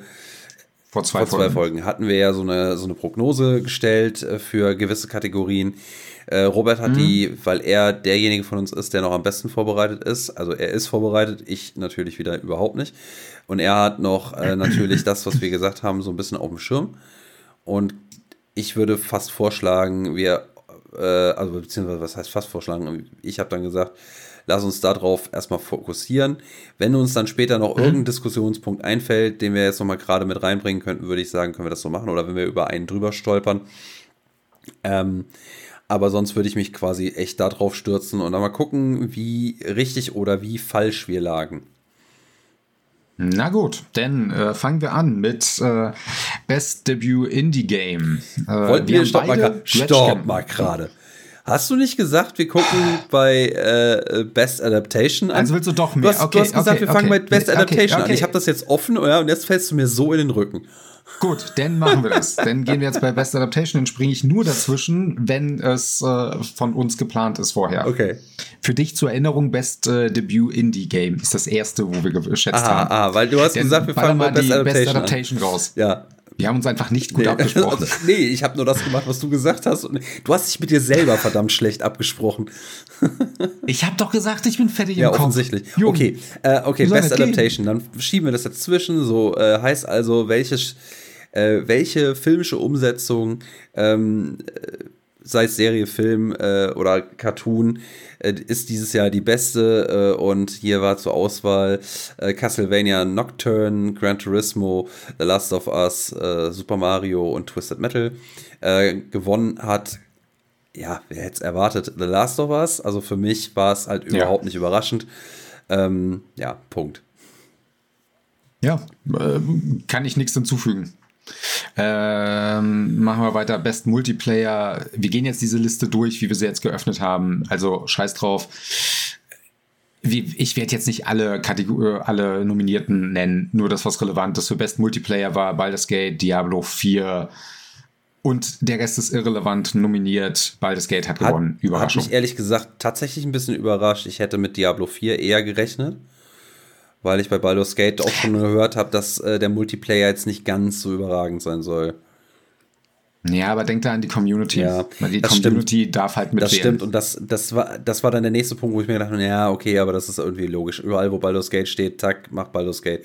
S1: vor zwei, vor zwei Folgen.
S2: Folgen. hatten wir ja so eine, so eine Prognose gestellt äh, für gewisse Kategorien. Äh, Robert hat mhm. die, weil er derjenige von uns ist, der noch am besten vorbereitet ist. Also er ist vorbereitet, ich natürlich wieder überhaupt nicht. Und er hat noch äh, natürlich das, was wir gesagt haben, so ein bisschen auf dem Schirm. Und ich würde fast vorschlagen, wir, äh, also beziehungsweise was heißt fast vorschlagen? Ich habe dann gesagt, lass uns darauf erstmal fokussieren. Wenn uns dann später noch mhm. irgendein Diskussionspunkt einfällt, den wir jetzt nochmal gerade mit reinbringen könnten, würde ich sagen, können wir das so machen. Oder wenn wir über einen drüber stolpern. Ähm, aber sonst würde ich mich quasi echt darauf stürzen und dann mal gucken, wie richtig oder wie falsch wir lagen.
S1: Na gut, dann äh, fangen wir an mit äh, Best Debut Indie Game.
S2: Äh, Wollten wir, stopp mal, stopp mal gerade. Hast du nicht gesagt, wir gucken bei äh, Best Adaptation
S1: an? Also willst du doch mehr?
S2: Du hast, okay, du hast gesagt, okay, wir fangen okay, bei Best Adaptation an. Ich habe das jetzt offen ja, und jetzt fällst du mir so in den Rücken.
S1: Gut, dann machen wir das. dann gehen wir jetzt bei Best Adaptation, dann springe ich nur dazwischen, wenn es äh, von uns geplant ist vorher.
S2: Okay.
S1: Für dich zur Erinnerung, Best äh, Debut Indie Game ist das erste, wo wir geschätzt
S2: aha,
S1: haben.
S2: Ah, weil du hast denn gesagt, wir fangen bei Best Adaptation,
S1: Best Adaptation raus.
S2: Ja.
S1: Wir haben uns einfach nicht gut nee. abgesprochen.
S2: Nee, ich habe nur das gemacht, was du gesagt hast. Und du hast dich mit dir selber verdammt schlecht abgesprochen.
S1: ich habe doch gesagt, ich bin fertig im
S2: Ja, offensichtlich. Jung. Okay, äh, okay Best Adaptation. Dann schieben wir das dazwischen. So äh, heißt also, welches äh, welche filmische Umsetzung, ähm, äh, sei es Serie, Film äh, oder Cartoon, äh, ist dieses Jahr die beste äh, und hier war zur Auswahl äh, Castlevania Nocturne, Gran Turismo, The Last of Us, Super Mario und Twisted Metal. gewonnen hat ja, wer hätte es erwartet? The Last of Us. Also für mich war es halt überhaupt ja. nicht überraschend. Ähm, ja, Punkt.
S1: Ja, äh, kann ich nichts hinzufügen. Ähm, machen wir weiter. Best Multiplayer. Wir gehen jetzt diese Liste durch, wie wir sie jetzt geöffnet haben. Also scheiß drauf. Wie, ich werde jetzt nicht alle, Kategor alle Nominierten nennen, nur das, was relevant ist. Für Best Multiplayer war Baldur's Gate, Diablo 4 und der Rest ist irrelevant nominiert. Baldur's Gate hat gewonnen.
S2: Hat, Überraschung. Hat mich ehrlich gesagt tatsächlich ein bisschen überrascht. Ich hätte mit Diablo 4 eher gerechnet weil ich bei Baldur's Gate auch schon gehört habe, dass äh, der Multiplayer jetzt nicht ganz so überragend sein soll.
S1: Ja, aber denk da an die Community.
S2: Ja,
S1: weil die Community stimmt. darf halt mit
S2: Das stimmt und das, das, war, das war dann der nächste Punkt, wo ich mir gedacht habe, ja, okay, aber das ist irgendwie logisch. Überall, wo Baldur's Gate steht, tack, mach Baldur's Gate.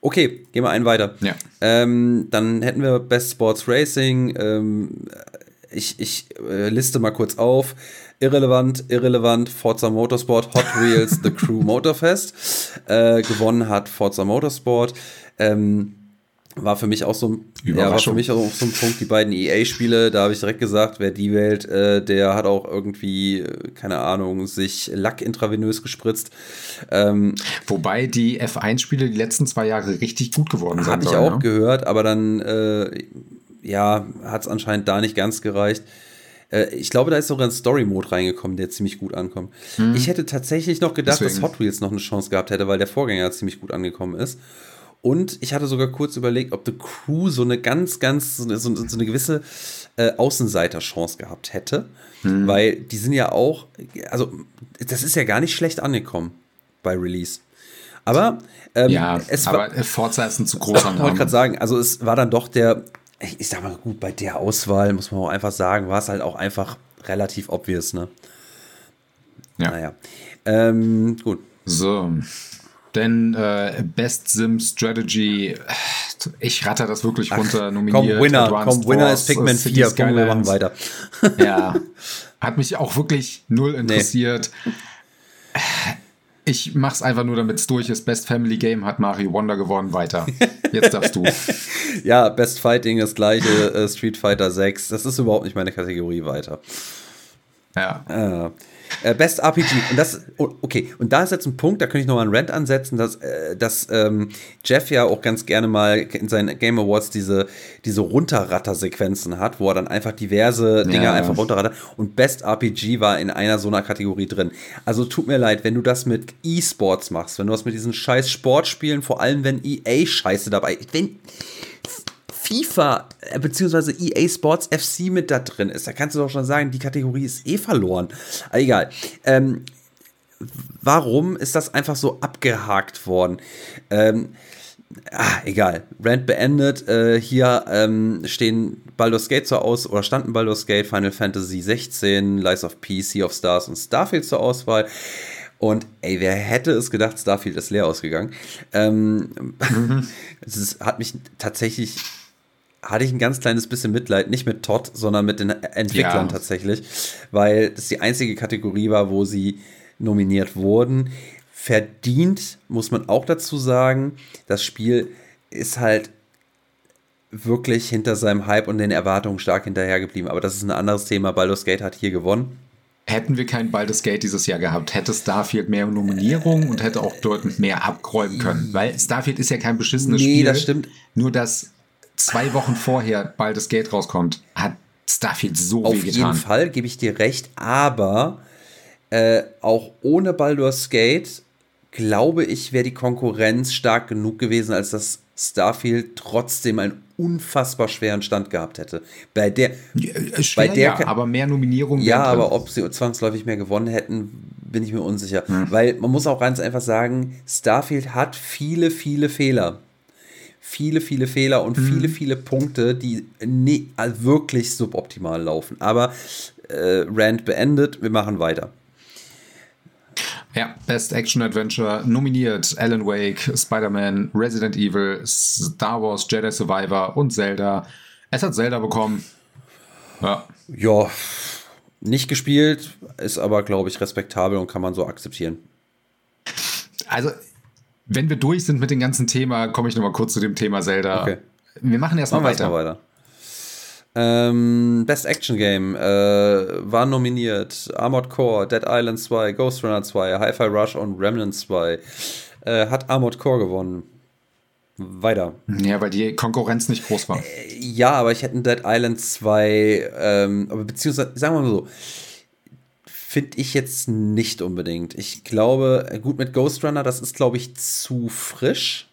S2: Okay, gehen wir einen weiter.
S1: Ja.
S2: Ähm, dann hätten wir Best Sports Racing. Ähm, ich ich äh, liste mal kurz auf. Irrelevant, irrelevant, Forza Motorsport, Hot Wheels, The Crew Motorfest. Äh, gewonnen hat Forza Motorsport. Ähm, war für mich auch so ein, ja, war für mich auch so ein Punkt, die beiden EA-Spiele, da habe ich direkt gesagt, wer die wählt, äh, der hat auch irgendwie, äh, keine Ahnung, sich Lack intravenös gespritzt. Ähm,
S1: Wobei die F1-Spiele die letzten zwei Jahre richtig gut geworden sind.
S2: Habe ich auch ne? gehört, aber dann, äh, ja, hat es anscheinend da nicht ganz gereicht. Äh, ich glaube, da ist sogar ein Story-Mode reingekommen, der ziemlich gut ankommt. Hm. Ich hätte tatsächlich noch gedacht, Deswegen. dass Hot Wheels noch eine Chance gehabt hätte, weil der Vorgänger ziemlich gut angekommen ist. Und ich hatte sogar kurz überlegt, ob The Crew so eine ganz, ganz, so eine, so eine gewisse äh, Außenseiter-Chance gehabt hätte. Hm. Weil die sind ja auch, also das ist ja gar nicht schlecht angekommen bei Release. Aber ähm,
S1: ja, es aber war, Forza ist ein zu großer Name.
S2: Ich wollte gerade sagen, also es war dann doch der ich sag mal gut, bei der Auswahl muss man auch einfach sagen, war es halt auch einfach relativ obvious, ne?
S1: Ja.
S2: Naja. Ähm, gut.
S1: So. Denn äh, Best Sim Strategy, ich ratter das wirklich runter, Ach,
S2: nominiert. Komm, Winner, Advanced komm, Winner ist Pikmin 4, komm, wir machen weiter.
S1: ja, hat mich auch wirklich null interessiert. Nee. Ich mach's einfach nur, damit es durch ist. Best Family Game hat Mario Wonder gewonnen. Weiter. Jetzt darfst du.
S2: ja, Best Fighting das gleiche, äh, Street Fighter 6. Das ist überhaupt nicht meine Kategorie weiter.
S1: Ja.
S2: Äh, Best RPG. Und das, oh, okay, und da ist jetzt ein Punkt, da könnte ich nochmal einen Rant ansetzen, dass, äh, dass ähm, Jeff ja auch ganz gerne mal in seinen Game Awards diese, diese Runterratter-Sequenzen hat, wo er dann einfach diverse Dinge ja. einfach runterrattert. Und Best RPG war in einer so einer Kategorie drin. Also tut mir leid, wenn du das mit E-Sports machst, wenn du das mit diesen scheiß Sportspielen, vor allem wenn EA-Scheiße dabei, wenn FIFA äh, bzw. EA Sports FC mit da drin ist, da kannst du doch schon sagen, die Kategorie ist eh verloren. Aber egal. Ähm, warum ist das einfach so abgehakt worden? Ähm, ah, egal. Rand beendet. Äh, hier ähm, stehen Baldur's Gate zur Auswahl, oder standen Baldur's Gate, Final Fantasy 16, Lies of Peace, Sea of Stars und Starfield zur Auswahl. Und ey, wer hätte es gedacht, Starfield ist leer ausgegangen. Ähm, mhm. es hat mich tatsächlich hatte ich ein ganz kleines bisschen Mitleid, nicht mit Todd, sondern mit den Entwicklern ja. tatsächlich, weil das die einzige Kategorie war, wo sie nominiert wurden. Verdient, muss man auch dazu sagen, das Spiel ist halt wirklich hinter seinem Hype und den Erwartungen stark hinterhergeblieben. Aber das ist ein anderes Thema. Baldur's Gate hat hier gewonnen.
S1: hätten wir kein Baldur's Gate dieses Jahr gehabt, hätte Starfield mehr Nominierungen und hätte auch deutlich mehr abräumen können. Weil Starfield ist ja kein beschissenes
S2: Nee,
S1: Spiel.
S2: das stimmt.
S1: Nur, dass zwei Wochen vorher Baldur's Gate rauskommt, hat Starfield so
S2: Auf jeden
S1: getan.
S2: Fall gebe ich dir recht, aber äh, auch ohne Baldur's Gate glaube ich, wäre die Konkurrenz stark genug gewesen, als dass Starfield trotzdem einen unfassbar schweren Stand gehabt hätte. Bei der,
S1: Äh, Schwer,
S2: Bei der
S1: ja, aber mehr Nominierungen.
S2: ja, aber ob sie zwangsläufig mehr gewonnen hätten, bin ich mir unsicher.
S1: Hm.
S2: Weil man muss auch ganz einfach sagen, Starfield hat viele, viele Fehler. Viele, viele Fehler und
S1: Hm.
S2: viele, viele Punkte, die nie, also wirklich suboptimal laufen. Aber äh, Rand beendet, wir machen weiter.
S1: Ja, Best Action Adventure nominiert Alan Wake, Spider-Man, Resident Evil, Star Wars Jedi Survivor und Zelda. Es hat Zelda bekommen. Ja,
S2: Ja, nicht gespielt, ist aber, glaube ich, respektabel und kann man so akzeptieren.
S1: also wenn wir durch sind mit dem ganzen Thema, komme ich nochmal kurz zu dem Thema Zelda.
S2: Okay.
S1: Wir machen erstmal
S2: Machen
S1: weiter.
S2: weiter. Ähm, Best Action Game äh, war nominiert Armored Core, Dead Island 2, Ghost Runner 2, Hi-Fi Rush und Remnant 2. Äh, hat Armored Core gewonnen. Weiter.
S1: Ja, weil die Konkurrenz nicht groß war.
S2: Ja, aber ich hätte ein Dead Island 2, ähm, beziehungsweise, sagen wir mal so, finde ich jetzt nicht unbedingt. Ich glaube, gut mit Ghost Runner, das ist, glaube ich, zu frisch,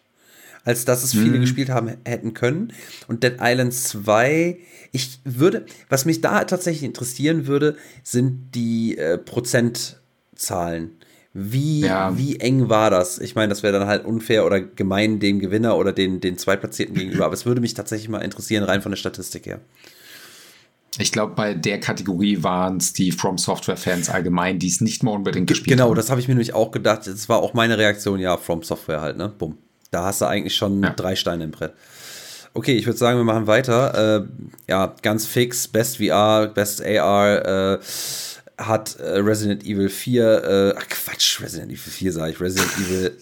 S2: als dass es viele gespielt haben hätten können. Und Dead Island 2, ich würde, was mich da tatsächlich interessieren würde, sind die äh, Prozentzahlen. Wie,
S1: Ja.
S2: wie eng war das? Ich meine, das wäre dann halt unfair oder gemein dem Gewinner oder den, den Zweitplatzierten gegenüber. Aber es würde mich tatsächlich mal interessieren, rein von der Statistik her.
S1: Ich glaube, bei der Kategorie waren es die From Software-Fans allgemein, die es nicht mal unbedingt gespielt
S2: Genau,
S1: haben.
S2: das habe ich mir nämlich auch gedacht. Das war auch meine Reaktion, ja, From Software halt, ne? Bumm. Da hast du eigentlich schon
S1: Ja.
S2: drei Steine im Brett. Okay, ich würde sagen, wir machen weiter. Äh, ja, ganz fix. Best VR, Best AR äh, hat äh, Resident Evil 4, äh, ach Quatsch, Resident Evil 4 sage ich, Resident Evil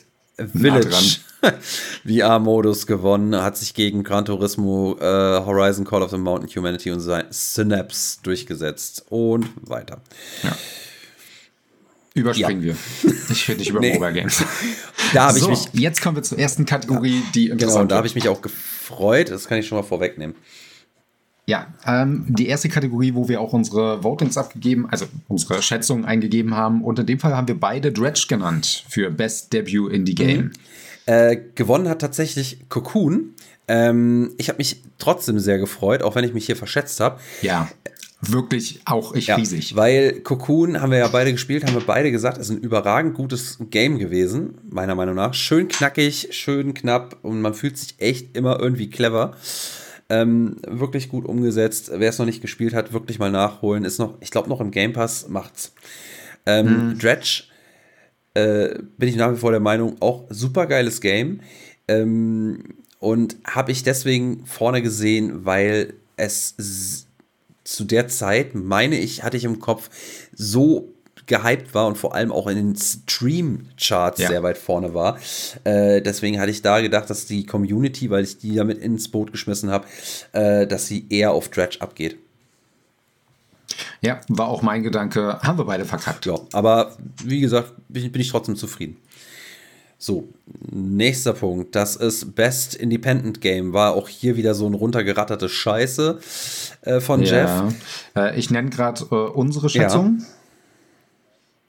S2: Village VR-Modus gewonnen, hat sich gegen Gran Turismo, äh, Horizon Call of the Mountain Humanity und sein Synapse durchgesetzt. Und weiter.
S1: Überspringen wir. Ich finde nicht über
S2: Nee.
S1: Mobile Games.
S2: Da habe
S1: so,
S2: ich mich
S1: jetzt kommen wir zur ersten Kategorie, die
S2: Genau, und da habe ich mich auch gefreut. Das kann ich schon mal vorwegnehmen.
S1: Ja, ähm, die erste Kategorie, wo wir auch unsere Votings abgegeben, also unsere Schätzungen eingegeben haben. Und in dem Fall haben wir beide Dredge genannt für Best Debut Indie Game.
S2: Äh, gewonnen hat tatsächlich Cocoon. Ähm, ich habe mich trotzdem sehr gefreut, auch wenn ich mich hier verschätzt habe.
S1: Ja, wirklich auch ich
S2: Ja,
S1: riesig.
S2: weil Cocoon haben wir ja beide gespielt, haben wir beide gesagt, ist ein überragend gutes Game gewesen, meiner Meinung nach. Schön knackig, schön knapp und man fühlt sich echt immer irgendwie clever. Ähm, wirklich gut umgesetzt. Wer es noch nicht gespielt hat, wirklich mal nachholen. Ist noch, ich glaube, noch im Game Pass macht's. Ähm, Dredge äh, bin ich nach wie vor der Meinung, auch super geiles Game. Ähm, und habe ich deswegen vorne gesehen, weil es zu der Zeit, meine ich, hatte ich im Kopf, so gehypt war und vor allem auch in den Stream-Charts
S1: Ja.
S2: sehr weit vorne war. Äh, deswegen hatte ich da gedacht, dass die Community, weil ich die damit ins Boot geschmissen habe, äh, dass sie eher auf Dredge abgeht.
S1: Ja, war auch mein Gedanke. Haben wir beide verkackt.
S2: Ja, aber wie gesagt, bin, ich- bin ich trotzdem zufrieden. So, nächster Punkt. Das ist Best Independent Game. War auch hier wieder so ein runtergeratterte Scheiße äh, von Jeff.
S1: Ja. Äh, ich nenne gerade äh, unsere Schätzung.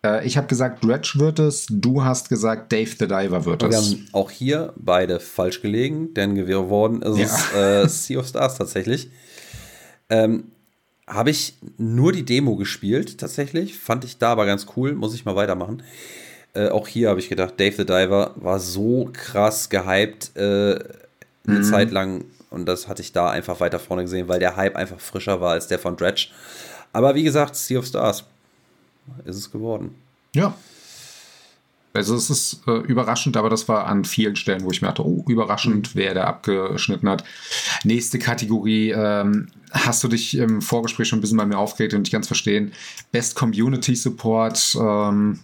S1: Äh, ich habe gesagt, Dredge wird es. Du hast gesagt, Dave the Diver wird
S2: Wir
S1: es.
S2: haben auch hier beide falsch gelegen, denn geworden ist es äh, Sea of Stars tatsächlich. Ähm, Habe ich nur die Demo gespielt, tatsächlich. Fand ich da aber ganz cool. Muss ich mal weitermachen. Äh, auch hier habe ich gedacht, Dave the Diver war so krass gehypt äh, eine Zeit lang. Und das hatte ich da einfach weiter vorne gesehen, weil der Hype einfach frischer war als der von Dredge. Aber wie gesagt, Sea of Stars ist es geworden.
S1: Ja. Also es ist äh, überraschend, aber das war an vielen Stellen, wo ich mir dachte, oh, überraschend, wer da abgeschnitten hat. Nächste Kategorie, ähm, hast du dich im Vorgespräch schon ein bisschen bei mir aufgeregt und nicht ganz verstehen. Best Community Support, ähm,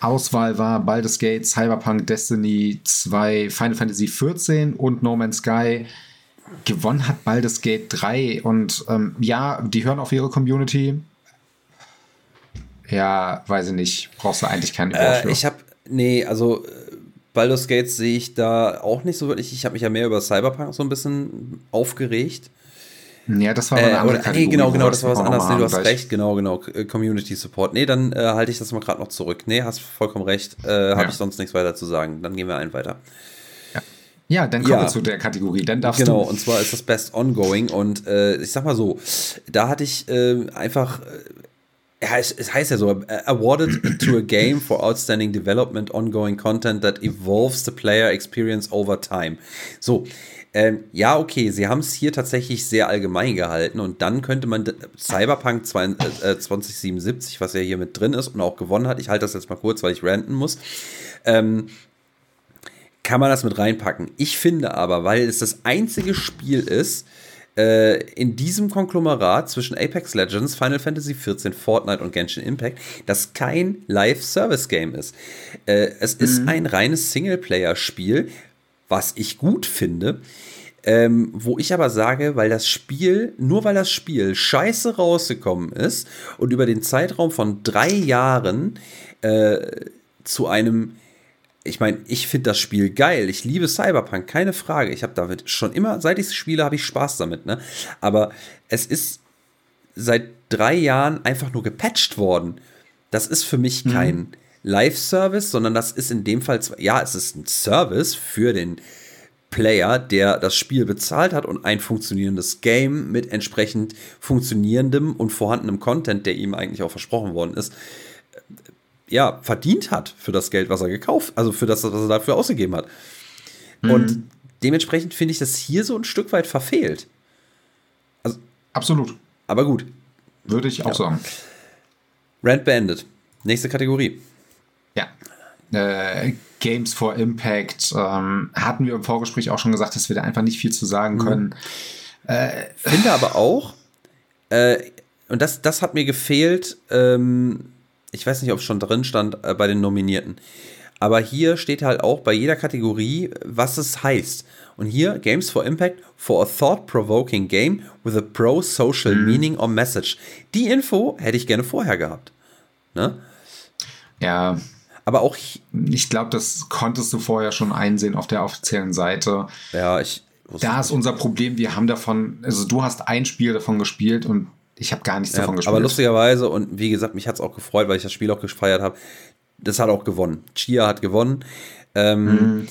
S1: Auswahl war Baldur's Gate, Cyberpunk, Destiny 2, Final Fantasy 14 und No Man's Sky. Gewonnen hat Baldur's Gate 3 und ähm, ja, die hören auf ihre Community. Ja, weiß ich nicht, brauchst du eigentlich keinen
S2: äh, Ich habe, nee, also Baldur's Gate sehe ich da auch nicht so wirklich. Ich habe mich ja mehr über Cyberpunk so ein bisschen aufgeregt.
S1: Ja, das war eine äh, andere
S2: oder, Nee, genau, genau, das war was anderes. Nee, du hast recht, genau, genau. Äh, Community Support. Nee, dann äh, halte ich das mal gerade noch zurück. Nee, hast vollkommen recht. Äh, Habe ja. ich sonst nichts weiter zu sagen. Dann gehen wir einen weiter.
S1: Ja, ja dann kommen ja. wir zu der Kategorie. Dann darfst
S2: genau,
S1: du.
S2: und zwar ist das Best Ongoing. Und äh, ich sag mal so, da hatte ich äh, einfach ja, es, es, heißt ja so, awarded to a game for outstanding development, ongoing content that evolves the player experience over time. So, ähm, ja, okay, sie haben es hier tatsächlich sehr allgemein gehalten und dann könnte man Cyberpunk 2077, äh, was ja hier mit drin ist und auch gewonnen hat, ich halte das jetzt mal kurz, weil ich ranten muss, ähm, kann man das mit reinpacken. Ich finde aber, weil es das einzige Spiel ist, äh, in diesem Konglomerat zwischen Apex Legends, Final Fantasy XIV, Fortnite und Genshin Impact, das kein Live-Service-Game ist. Äh, es mhm. ist ein reines Singleplayer-Spiel, was ich gut finde. Ähm, wo ich aber sage, weil das Spiel, nur weil das Spiel scheiße rausgekommen ist und über den Zeitraum von drei Jahren äh, zu einem, ich meine, ich finde das Spiel geil. Ich liebe Cyberpunk, keine Frage. Ich habe damit schon immer, seit ich es spiele, habe ich Spaß damit. Ne? Aber es ist seit drei Jahren einfach nur gepatcht worden. Das ist für mich mhm. kein mhm. Live-Service, sondern das ist in dem Fall, ja, es ist ein Service für den Player, der das Spiel bezahlt hat und ein funktionierendes Game mit entsprechend funktionierendem und vorhandenem Content, der ihm eigentlich auch versprochen worden ist, ja, verdient hat für das Geld, was er gekauft, also für das, was er dafür ausgegeben hat. Mhm. Und dementsprechend finde ich das hier so ein Stück weit verfehlt.
S1: Also, Absolut.
S2: Aber gut.
S1: Würde ich auch ja. sagen.
S2: Rand beendet. Nächste Kategorie.
S1: Ja. Äh, Games for Impact ähm, hatten wir im Vorgespräch auch schon gesagt, dass wir da einfach nicht viel zu sagen mhm. können.
S2: Mhm. Äh, Finde aber auch, äh, und das, das hat mir gefehlt, ähm, ich weiß nicht, ob es schon drin stand äh, bei den Nominierten, aber hier steht halt auch bei jeder Kategorie, was es heißt. Und hier Games for Impact for a thought-provoking game with a pro-social mhm. meaning or message. Die Info hätte ich gerne vorher gehabt. Ne?
S1: Ja,
S2: aber auch.
S1: Ich glaube, das konntest du vorher schon einsehen auf der offiziellen Seite.
S2: Ja, ich.
S1: Da ist unser Problem, wir haben davon, also du hast ein Spiel davon gespielt und ich habe gar nichts ja, davon gespielt.
S2: Aber lustigerweise, und wie gesagt, mich hat es auch gefreut, weil ich das Spiel auch gefeiert habe, das hat auch gewonnen. Chia hat gewonnen. Ähm, mhm.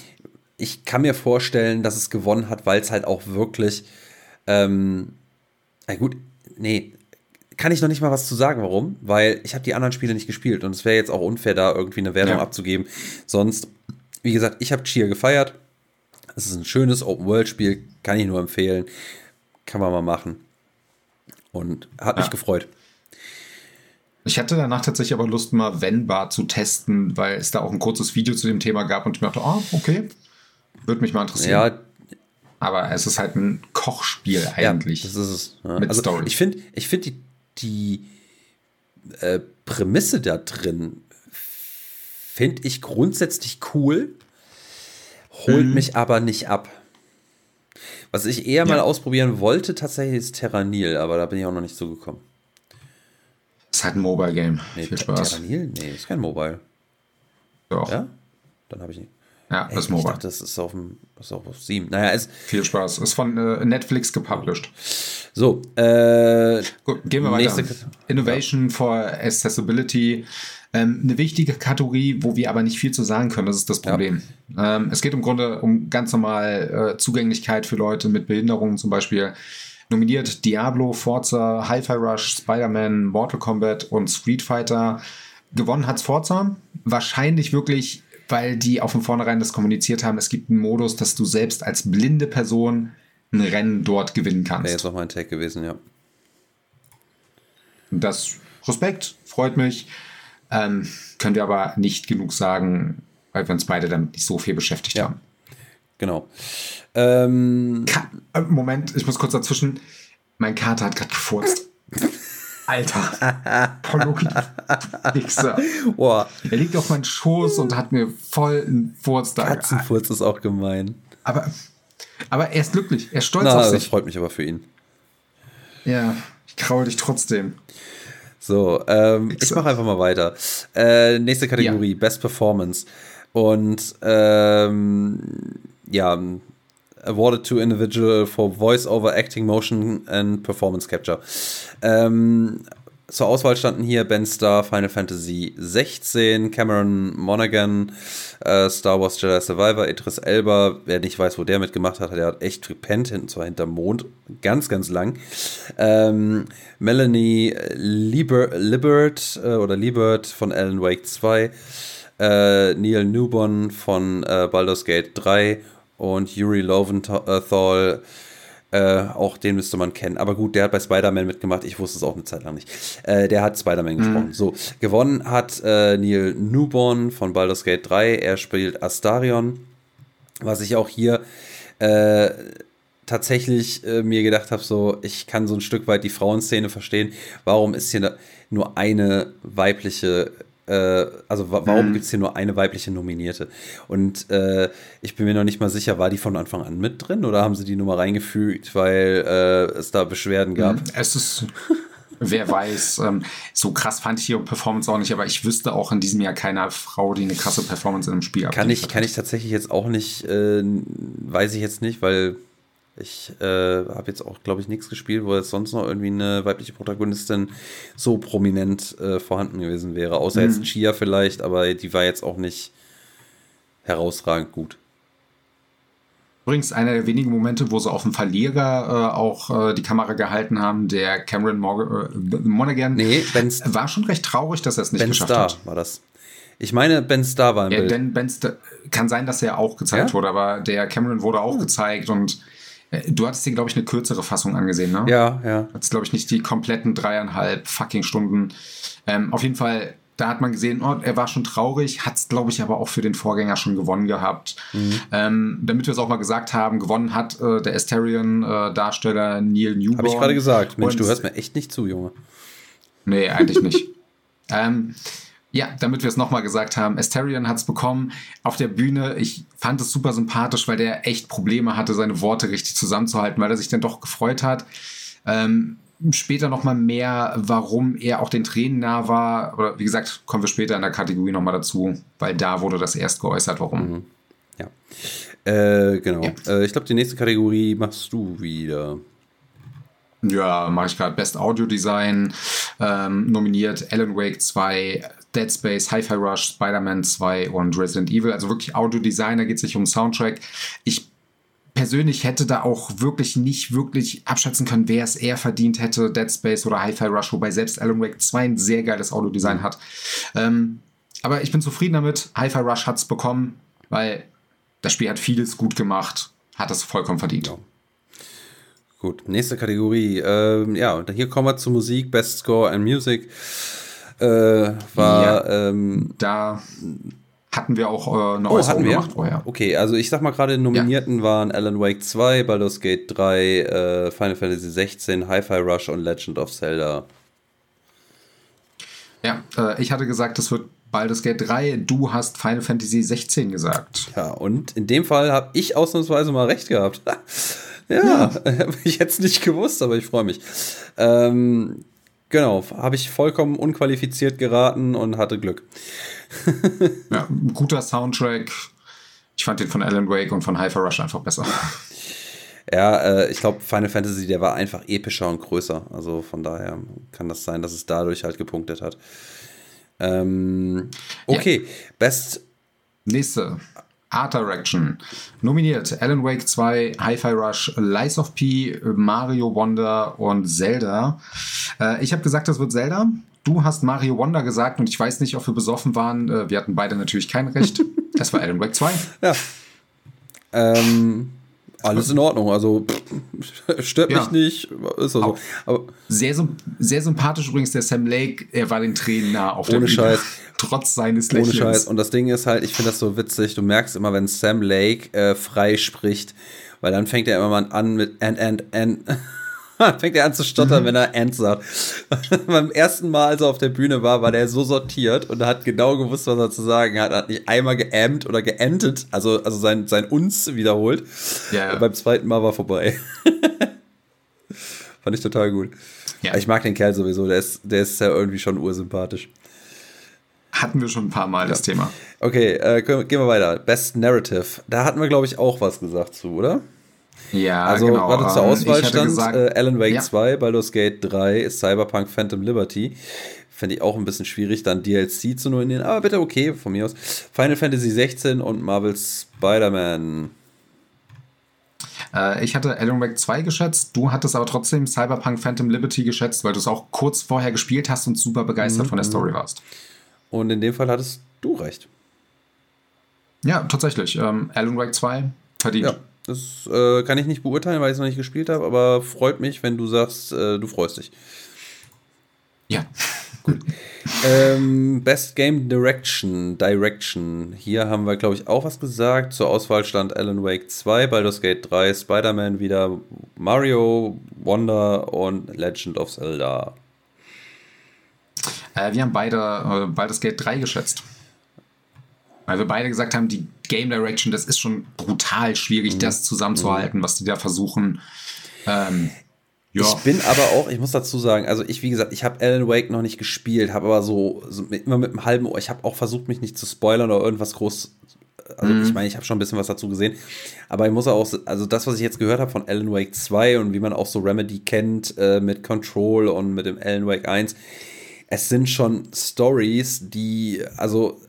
S2: Ich kann mir vorstellen, dass es gewonnen hat, weil es halt auch wirklich. Ähm, na gut, nee, kann ich noch nicht mal was zu sagen, warum, weil ich habe die anderen Spiele nicht gespielt und es wäre jetzt auch unfair, da irgendwie eine Wertung ja. abzugeben. Sonst, wie gesagt, ich habe Cheer gefeiert. Es ist ein schönes Open-World-Spiel, kann ich nur empfehlen. Kann man mal machen. Und hat mich ja. gefreut.
S1: Ich hatte danach tatsächlich aber Lust, mal Venbar zu testen, weil es da auch ein kurzes Video zu dem Thema gab und ich mir dachte, ah, oh, okay, würde mich mal interessieren. Ja, aber es ist halt ein Kochspiel eigentlich.
S2: Ja, das ist es. Ja. Mit also Story. Ich finde ich find die die äh, Prämisse da drin finde ich grundsätzlich cool, holt mhm. mich aber nicht ab. Was ich eher ja. mal ausprobieren wollte, tatsächlich ist Terranil, aber da bin ich auch noch nicht zugekommen.
S1: Das ist halt ein Mobile-Game.
S2: Nee, Viel Spaß. Terranil? Nee, ist kein Mobile.
S1: Doch.
S2: Ja? Dann habe ich nicht.
S1: Ja, das ist Mobile. Ich dachte,
S2: das ist auf, dem, das ist auf Steam. Naja, es
S1: Viel Spaß. Ist von äh, Netflix gepublished.
S2: So, äh,
S1: Gut, gehen wir weiter. Innovation ja. for Accessibility. Ähm, eine wichtige Kategorie, wo wir aber nicht viel zu sagen können, das ist das Problem. Ja. Ähm, es geht im Grunde um ganz normal äh, Zugänglichkeit für Leute mit Behinderungen, zum Beispiel nominiert Diablo, Forza, Hi-Fi Rush, Spider-Man, Mortal Kombat und Street Fighter. Gewonnen hat Forza. Wahrscheinlich wirklich weil die auch von vornherein das kommuniziert haben, es gibt einen Modus, dass du selbst als blinde Person ein Rennen dort gewinnen kannst.
S2: Wäre jetzt auch mein Tag gewesen, ja.
S1: Das Respekt, freut mich. Ähm, können wir aber nicht genug sagen, weil wir uns beide damit nicht so viel beschäftigt ja. haben.
S2: Genau. Ähm,
S1: äh, Moment, ich muss kurz dazwischen. Mein Kater hat gerade gefurzt. Alter, Wichser. Boah. Er liegt auf meinem Schoß und hat mir voll einen Furz da.
S2: Katzenfurz ist auch gemein.
S1: Aber, aber er ist glücklich, er ist stolz
S2: Na, auf sich. Das freut mich aber für ihn.
S1: Ja, ich kraul dich trotzdem.
S2: So, ähm, ich mache einfach mal weiter. Äh, nächste Kategorie, ja. Best Performance. Und ähm, ja, awarded to individual for voice over acting, motion and performance capture. Ähm, zur Auswahl standen hier Ben Starr, Final Fantasy 16, Cameron Monaghan, äh, Star Wars Jedi Survivor, Idris Elba. Wer nicht weiß, wo der mitgemacht hat, der hat echt gepennt, hinten zwar hinterm Mond, ganz, ganz lang. Ähm, Melanie Liber Libert äh, oder Liebert von Alan Wake 2, äh, Neil Newborn von äh, Baldur's Gate 3 und Yuri Loventhal äh, auch den müsste man kennen. Aber gut, der hat bei Spider-Man mitgemacht. Ich wusste es auch eine Zeit lang nicht. Äh, der hat Spider-Man mhm. gesprochen. So, gewonnen hat äh, Neil Newborn von Baldur's Gate 3. Er spielt Astarion. Was ich auch hier äh, tatsächlich äh, mir gedacht habe, so, ich kann so ein Stück weit die Frauenszene verstehen. Warum ist hier nur eine weibliche äh, also warum mhm. gibt es hier nur eine weibliche Nominierte? Und äh, ich bin mir noch nicht mal sicher, war die von Anfang an mit drin oder haben sie die Nummer reingefügt, weil äh, es da Beschwerden gab? Mhm.
S1: Es ist. Wer weiß, ähm, so krass fand ich ihre Performance auch nicht, aber ich wüsste auch in diesem Jahr keiner Frau, die eine krasse Performance in einem Spiel
S2: hat. Kann ich, kann ich tatsächlich jetzt auch nicht, äh, weiß ich jetzt nicht, weil ich äh, habe jetzt auch, glaube ich, nichts gespielt, wo jetzt sonst noch irgendwie eine weibliche Protagonistin so prominent äh, vorhanden gewesen wäre. Außer mhm. jetzt Chia vielleicht, aber die war jetzt auch nicht herausragend gut.
S1: Übrigens einer der wenigen Momente, wo sie auf dem Verlierer äh, auch äh, die Kamera gehalten haben, der Cameron Morgan, äh, Monaghan, nee, Ben's, war schon recht traurig, dass er es nicht ben geschafft
S2: Star
S1: hat.
S2: war das. Ich meine, Ben Star war
S1: im ja, Bild. Denn ben Star, kann sein, dass er auch gezeigt ja? wurde, aber der Cameron wurde auch hm. gezeigt und du hattest dir, glaube ich, eine kürzere Fassung angesehen, ne?
S2: Ja, ja.
S1: Das glaube ich, nicht die kompletten dreieinhalb fucking Stunden. Ähm, auf jeden Fall, da hat man gesehen, oh, er war schon traurig, hat es, glaube ich, aber auch für den Vorgänger schon gewonnen gehabt. Mhm. Ähm, damit wir es auch mal gesagt haben, gewonnen hat äh, der Asterion-Darsteller äh, Neil Newborn.
S2: Habe ich gerade gesagt. Mensch, Und, du hörst mir echt nicht zu, Junge.
S1: Nee, eigentlich nicht. ähm, ja, damit wir es nochmal gesagt haben, Asterion hat es bekommen auf der Bühne. Ich fand es super sympathisch, weil der echt Probleme hatte, seine Worte richtig zusammenzuhalten, weil er sich dann doch gefreut hat. Ähm, später nochmal mehr, warum er auch den Tränen nah war. Oder wie gesagt, kommen wir später in der Kategorie nochmal dazu, weil da wurde das erst geäußert, warum. Mhm.
S2: Ja. Äh, genau. Ja. Äh, ich glaube, die nächste Kategorie machst du wieder.
S1: Ja, mache ich gerade Best Audio Design ähm, nominiert, Alan Wake 2, Dead Space, Hi-Fi Rush, Spider-Man 2 und Resident Evil. Also wirklich Audio-Design, da geht es sich um Soundtrack. Ich persönlich hätte da auch wirklich nicht wirklich abschätzen können, wer es eher verdient hätte, Dead Space oder Hi-Fi Rush, wobei selbst Alan Wake 2 ein sehr geiles Audio-Design hat. Ähm, aber ich bin zufrieden damit. Hi-Fi Rush hat es bekommen, weil das Spiel hat vieles gut gemacht, hat es vollkommen verdient. Ja.
S2: Gut, nächste Kategorie. Ähm, ja, hier kommen wir zur Musik, Best Score and Music äh, war. Ja, ähm,
S1: da hatten wir auch äh, eine oh, Äußerung gemacht
S2: vorher. Okay, also ich sag mal gerade, Nominierten ja. waren Alan Wake 2, Baldur's Gate 3, äh, Final Fantasy 16, Hi-Fi Rush und Legend of Zelda.
S1: Ja, äh, ich hatte gesagt, das wird Baldur's Gate 3, du hast Final Fantasy 16 gesagt.
S2: Ja, und in dem Fall habe ich ausnahmsweise mal recht gehabt. ja, ja. habe ich jetzt nicht gewusst, aber ich freue mich. Ähm, Genau, habe ich vollkommen unqualifiziert geraten und hatte Glück.
S1: ja, ein guter Soundtrack. Ich fand den von Alan Wake und von Hyper Rush einfach besser.
S2: Ja, äh, ich glaube, Final Fantasy, der war einfach epischer und größer. Also von daher kann das sein, dass es dadurch halt gepunktet hat. Ähm, okay, ja. Best.
S1: Nächste. Art Direction. Nominiert Alan Wake 2, Hi-Fi Rush, Lies of P, Mario Wonder und Zelda. Äh, ich habe gesagt, das wird Zelda. Du hast Mario Wonder gesagt und ich weiß nicht, ob wir besoffen waren. Äh, wir hatten beide natürlich kein Recht. das war Alan Wake 2.
S2: Ja. Ähm, alles in Ordnung, also stört ja. mich nicht. Ist also,
S1: aber sehr, sehr sympathisch übrigens der Sam Lake, er war den Tränen nah auf
S2: ohne der Scheiß.
S1: Trotz seines Lächelns.
S2: Ohne Scheiß. Und das Ding ist halt, ich finde das so witzig, du merkst immer, wenn Sam Lake äh, frei spricht, weil dann fängt er immer mal an mit and, and, and. fängt er an zu stottern, mhm. wenn er Ant sagt. Beim ersten Mal, als er auf der Bühne war, war der so sortiert und hat genau gewusst, was er zu sagen hat. Er hat nicht einmal geämmt oder geentet, also, also sein, sein Uns wiederholt. Ja, ja. beim zweiten Mal war vorbei. Fand ich total gut. Ja. Ich mag den Kerl sowieso, der ist, der ist ja irgendwie schon ursympathisch.
S1: Hatten wir schon ein paar Mal ja. das Thema.
S2: Okay, äh, gehen wir weiter. Best Narrative. Da hatten wir, glaube ich, auch was gesagt zu, oder?
S1: Ja,
S2: also, genau. warte zur ähm, Auswahl stand gesagt, äh, Alan Wake ja. 2, Baldur's Gate 3, Cyberpunk Phantom Liberty. Fände ich auch ein bisschen schwierig, dann DLC zu nominieren, aber bitte okay, von mir aus. Final Fantasy 16 und Marvel Spider-Man.
S1: Äh, ich hatte Alan Wake 2 geschätzt, du hattest aber trotzdem Cyberpunk Phantom Liberty geschätzt, weil du es auch kurz vorher gespielt hast und super begeistert mhm. von der Story warst.
S2: Und in dem Fall hattest du recht.
S1: Ja, tatsächlich. Ähm, Alan Wake 2 verdient. Ja,
S2: das äh, kann ich nicht beurteilen, weil ich es noch nicht gespielt habe, aber freut mich, wenn du sagst, äh, du freust dich.
S1: Ja.
S2: Gut. ähm, Best Game Direction. Direction. Hier haben wir, glaube ich, auch was gesagt. Zur Auswahl stand Alan Wake 2, Baldur's Gate 3, Spider-Man wieder, Mario, Wonder und Legend of Zelda.
S1: Äh, wir haben beide äh, Baldur's Gate 3 geschätzt. Weil wir beide gesagt haben, die Game Direction, das ist schon brutal schwierig, mhm. das zusammenzuhalten, was die da versuchen. Ähm,
S2: ja. Ich bin aber auch, ich muss dazu sagen, also ich, wie gesagt, ich habe Alan Wake noch nicht gespielt, habe aber so, so mit, immer mit einem halben Ohr, ich habe auch versucht, mich nicht zu spoilern oder irgendwas groß. Also mhm. ich meine, ich habe schon ein bisschen was dazu gesehen, aber ich muss auch, also das, was ich jetzt gehört habe von Alan Wake 2 und wie man auch so Remedy kennt äh, mit Control und mit dem Alan Wake 1, es sind schon Stories, die, also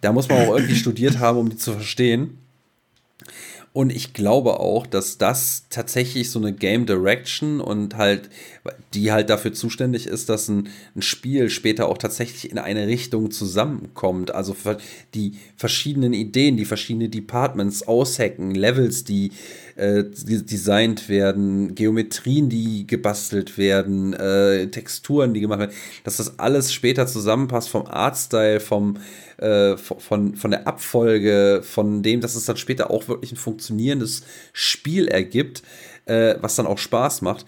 S2: da muss man auch irgendwie studiert haben, um die zu verstehen. Und ich glaube auch, dass das tatsächlich so eine Game Direction und halt, die halt dafür zuständig ist, dass ein, ein Spiel später auch tatsächlich in eine Richtung zusammenkommt. Also die verschiedenen Ideen, die verschiedenen Departments aushacken, Levels, die äh, designt werden, Geometrien, die gebastelt werden, äh, Texturen, die gemacht werden, dass das alles später zusammenpasst vom Artstyle, vom äh, von, von der Abfolge, von dem, dass es dann später auch wirklich ein funktionierendes Spiel ergibt, äh, was dann auch Spaß macht.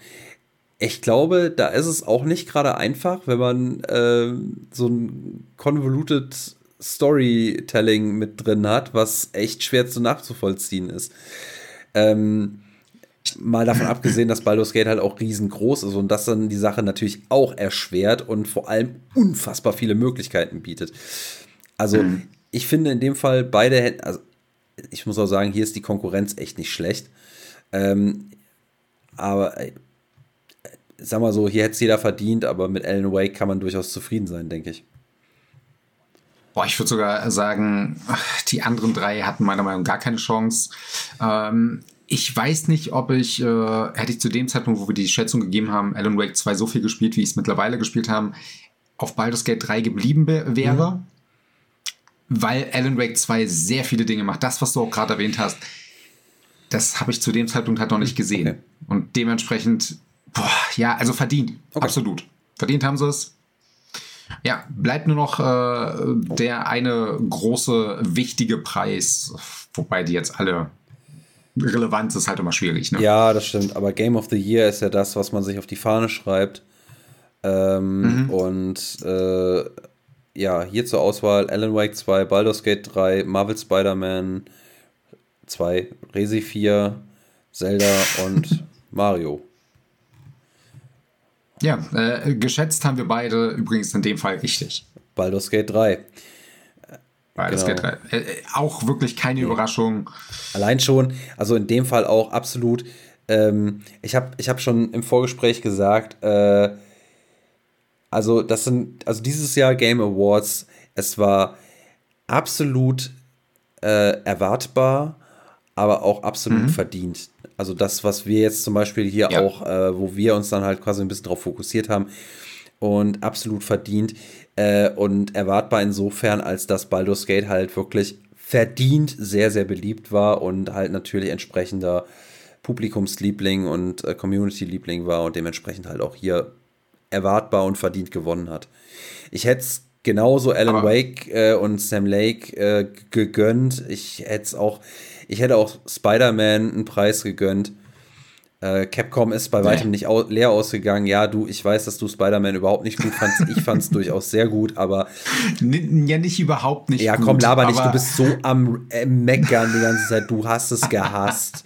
S2: Ich glaube, da ist es auch nicht gerade einfach, wenn man äh, so ein convoluted Storytelling mit drin hat, was echt schwer zu nachzuvollziehen ist. Ähm, mal davon abgesehen, dass Baldur's Gate halt auch riesengroß ist und das dann die Sache natürlich auch erschwert und vor allem unfassbar viele Möglichkeiten bietet. Also mhm. ich finde in dem Fall beide Händen, also ich muss auch sagen, hier ist die Konkurrenz echt nicht schlecht. Ähm, aber äh, sag mal so, hier hätte es jeder verdient, aber mit Alan Wake kann man durchaus zufrieden sein, denke ich.
S1: Boah, ich würde sogar sagen, die anderen drei hatten meiner Meinung nach gar keine Chance. Ähm, ich weiß nicht, ob ich, äh, hätte ich zu dem Zeitpunkt, wo wir die Schätzung gegeben haben, Alan Wake 2 so viel gespielt, wie ich es mittlerweile gespielt habe, auf Baldur's Gate 3 geblieben wäre. Mhm weil Alan Wake 2 sehr viele Dinge macht. Das, was du auch gerade erwähnt hast, das habe ich zu dem Zeitpunkt halt noch nicht gesehen. Okay. Und dementsprechend, boah, ja, also verdient. Okay. Absolut. Verdient haben sie es. Ja, bleibt nur noch äh, der eine große, wichtige Preis, wobei die jetzt alle Relevanz ist halt immer schwierig. Ne?
S2: Ja, das stimmt. Aber Game of the Year ist ja das, was man sich auf die Fahne schreibt. Ähm, mhm. Und äh, ja, hier zur Auswahl Alan Wake 2, Baldur's Gate 3, Marvel Spider-Man 2, Resi 4, Zelda und Mario.
S1: Ja, äh, geschätzt haben wir beide übrigens in dem Fall richtig.
S2: Baldur's Gate 3.
S1: Baldur's genau. Gate 3. Äh, äh, auch wirklich keine nee. Überraschung.
S2: Allein schon, also in dem Fall auch absolut. Ähm, ich habe ich hab schon im Vorgespräch gesagt, äh, also, das sind, also dieses Jahr Game Awards, es war absolut äh, erwartbar, aber auch absolut mhm. verdient. Also das, was wir jetzt zum Beispiel hier ja. auch, äh, wo wir uns dann halt quasi ein bisschen drauf fokussiert haben und absolut verdient äh, und erwartbar insofern, als dass Baldur's Gate halt wirklich verdient sehr, sehr beliebt war und halt natürlich entsprechender Publikumsliebling und äh, Community-Liebling war und dementsprechend halt auch hier erwartbar und verdient gewonnen hat. Ich hätte es genauso Alan Aber Wake äh, und Sam Lake äh, gegönnt. Ich hätte es auch, ich hätte auch Spider-Man einen Preis gegönnt. Äh, Capcom ist bei weitem nicht au leer ausgegangen. Ja, du, ich weiß, dass du Spider-Man überhaupt nicht gut fandst. Ich fand es durchaus sehr gut, aber.
S1: Ja, nicht überhaupt nicht.
S2: Ja, komm, laber nicht. Du bist so am äh, Meckern die ganze Zeit. Du hast es gehasst.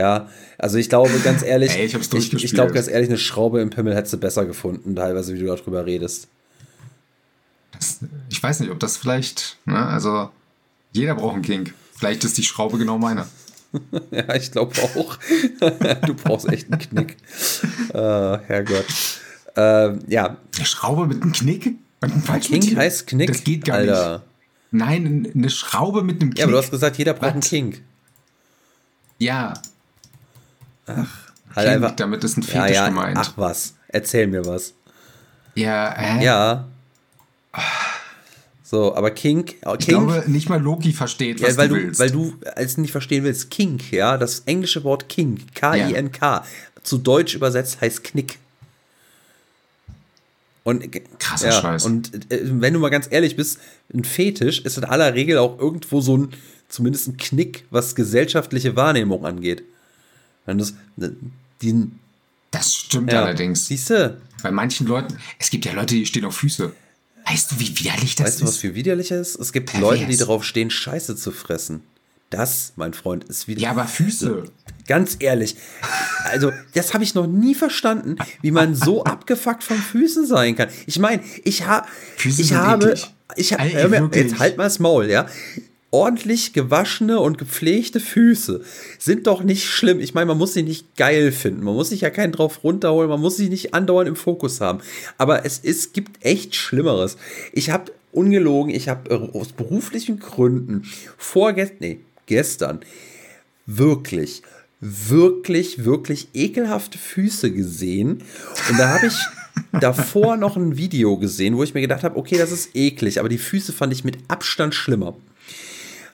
S2: Ja, also ich glaube ganz ehrlich,
S1: Ey, ich
S2: ich, ich glaube ganz ehrlich, eine Schraube im Pimmel hättest du besser gefunden, teilweise, wie du darüber redest.
S1: Das, ich weiß nicht, ob das vielleicht, ne, also jeder braucht einen Kink. Vielleicht ist die Schraube genau meine.
S2: Ja, ich glaube auch. du brauchst echt einen Knick. äh, Herrgott. Ähm, ja,
S1: Eine Schraube mit einem Knick? Und ein falsch
S2: Kink heißt Knick.
S1: Das geht gar
S2: Alter.
S1: nicht. Nein, eine Schraube mit einem Knick.
S2: Ja, aber du hast gesagt, jeder braucht einen
S1: Was?
S2: Kink.
S1: ja,
S2: Halt
S1: Kink,
S2: einfach.
S1: damit ist ein Fetisch
S2: ja, ja,
S1: gemeint.
S2: Ach was, erzähl mir was.
S1: ja, hä?
S2: Ja. So, aber Kink, oh,
S1: Ich
S2: Kink,
S1: glaube, nicht mal Loki versteht, was
S2: ja, weil
S1: du
S2: du,
S1: willst.
S2: weil du es nicht verstehen willst, Kink, ja, das englische Wort Kink, K-I-N-K, zu Deutsch übersetzt heißt Knick. Und,
S1: Krasser
S2: ja,
S1: Scheiß.
S2: Und äh, wenn du mal ganz ehrlich bist, ein Fetisch ist in aller Regel auch irgendwo so ein, zumindest ein Knick, was gesellschaftliche Wahrnehmung angeht. Wenn das, äh, die,
S1: das stimmt
S2: ja,
S1: allerdings.
S2: Siehst du,
S1: Bei manchen Leuten, es gibt ja Leute, die stehen auf Füße. Weißt du, wie widerlich das
S2: weißt du, was
S1: ist?
S2: viel widerlicher ist? Es gibt
S1: Pervers.
S2: Leute, die darauf stehen, Scheiße zu fressen. Das, mein Freund, ist wieder.
S1: ja, aber Füße.
S2: Ganz ehrlich, also das habe ich noch nie verstanden, wie man so abgefuckt von Füßen sein kann. Ich meine, ich, ha
S1: Füße
S2: ich
S1: sind
S2: habe, ich ha mir,
S1: wirklich.
S2: jetzt halt mal das Maul, ja. Ordentlich gewaschene und gepflegte Füße sind doch nicht schlimm. Ich meine, man muss sie nicht geil finden. Man muss sich ja keinen drauf runterholen. Man muss sie nicht andauernd im Fokus haben. Aber es ist, gibt echt Schlimmeres. Ich habe ungelogen, ich habe äh, aus beruflichen Gründen vorgestern, nee, gestern wirklich, wirklich, wirklich ekelhafte Füße gesehen. Und da habe ich davor noch ein Video gesehen, wo ich mir gedacht habe, okay, das ist eklig, aber die Füße fand ich mit Abstand schlimmer.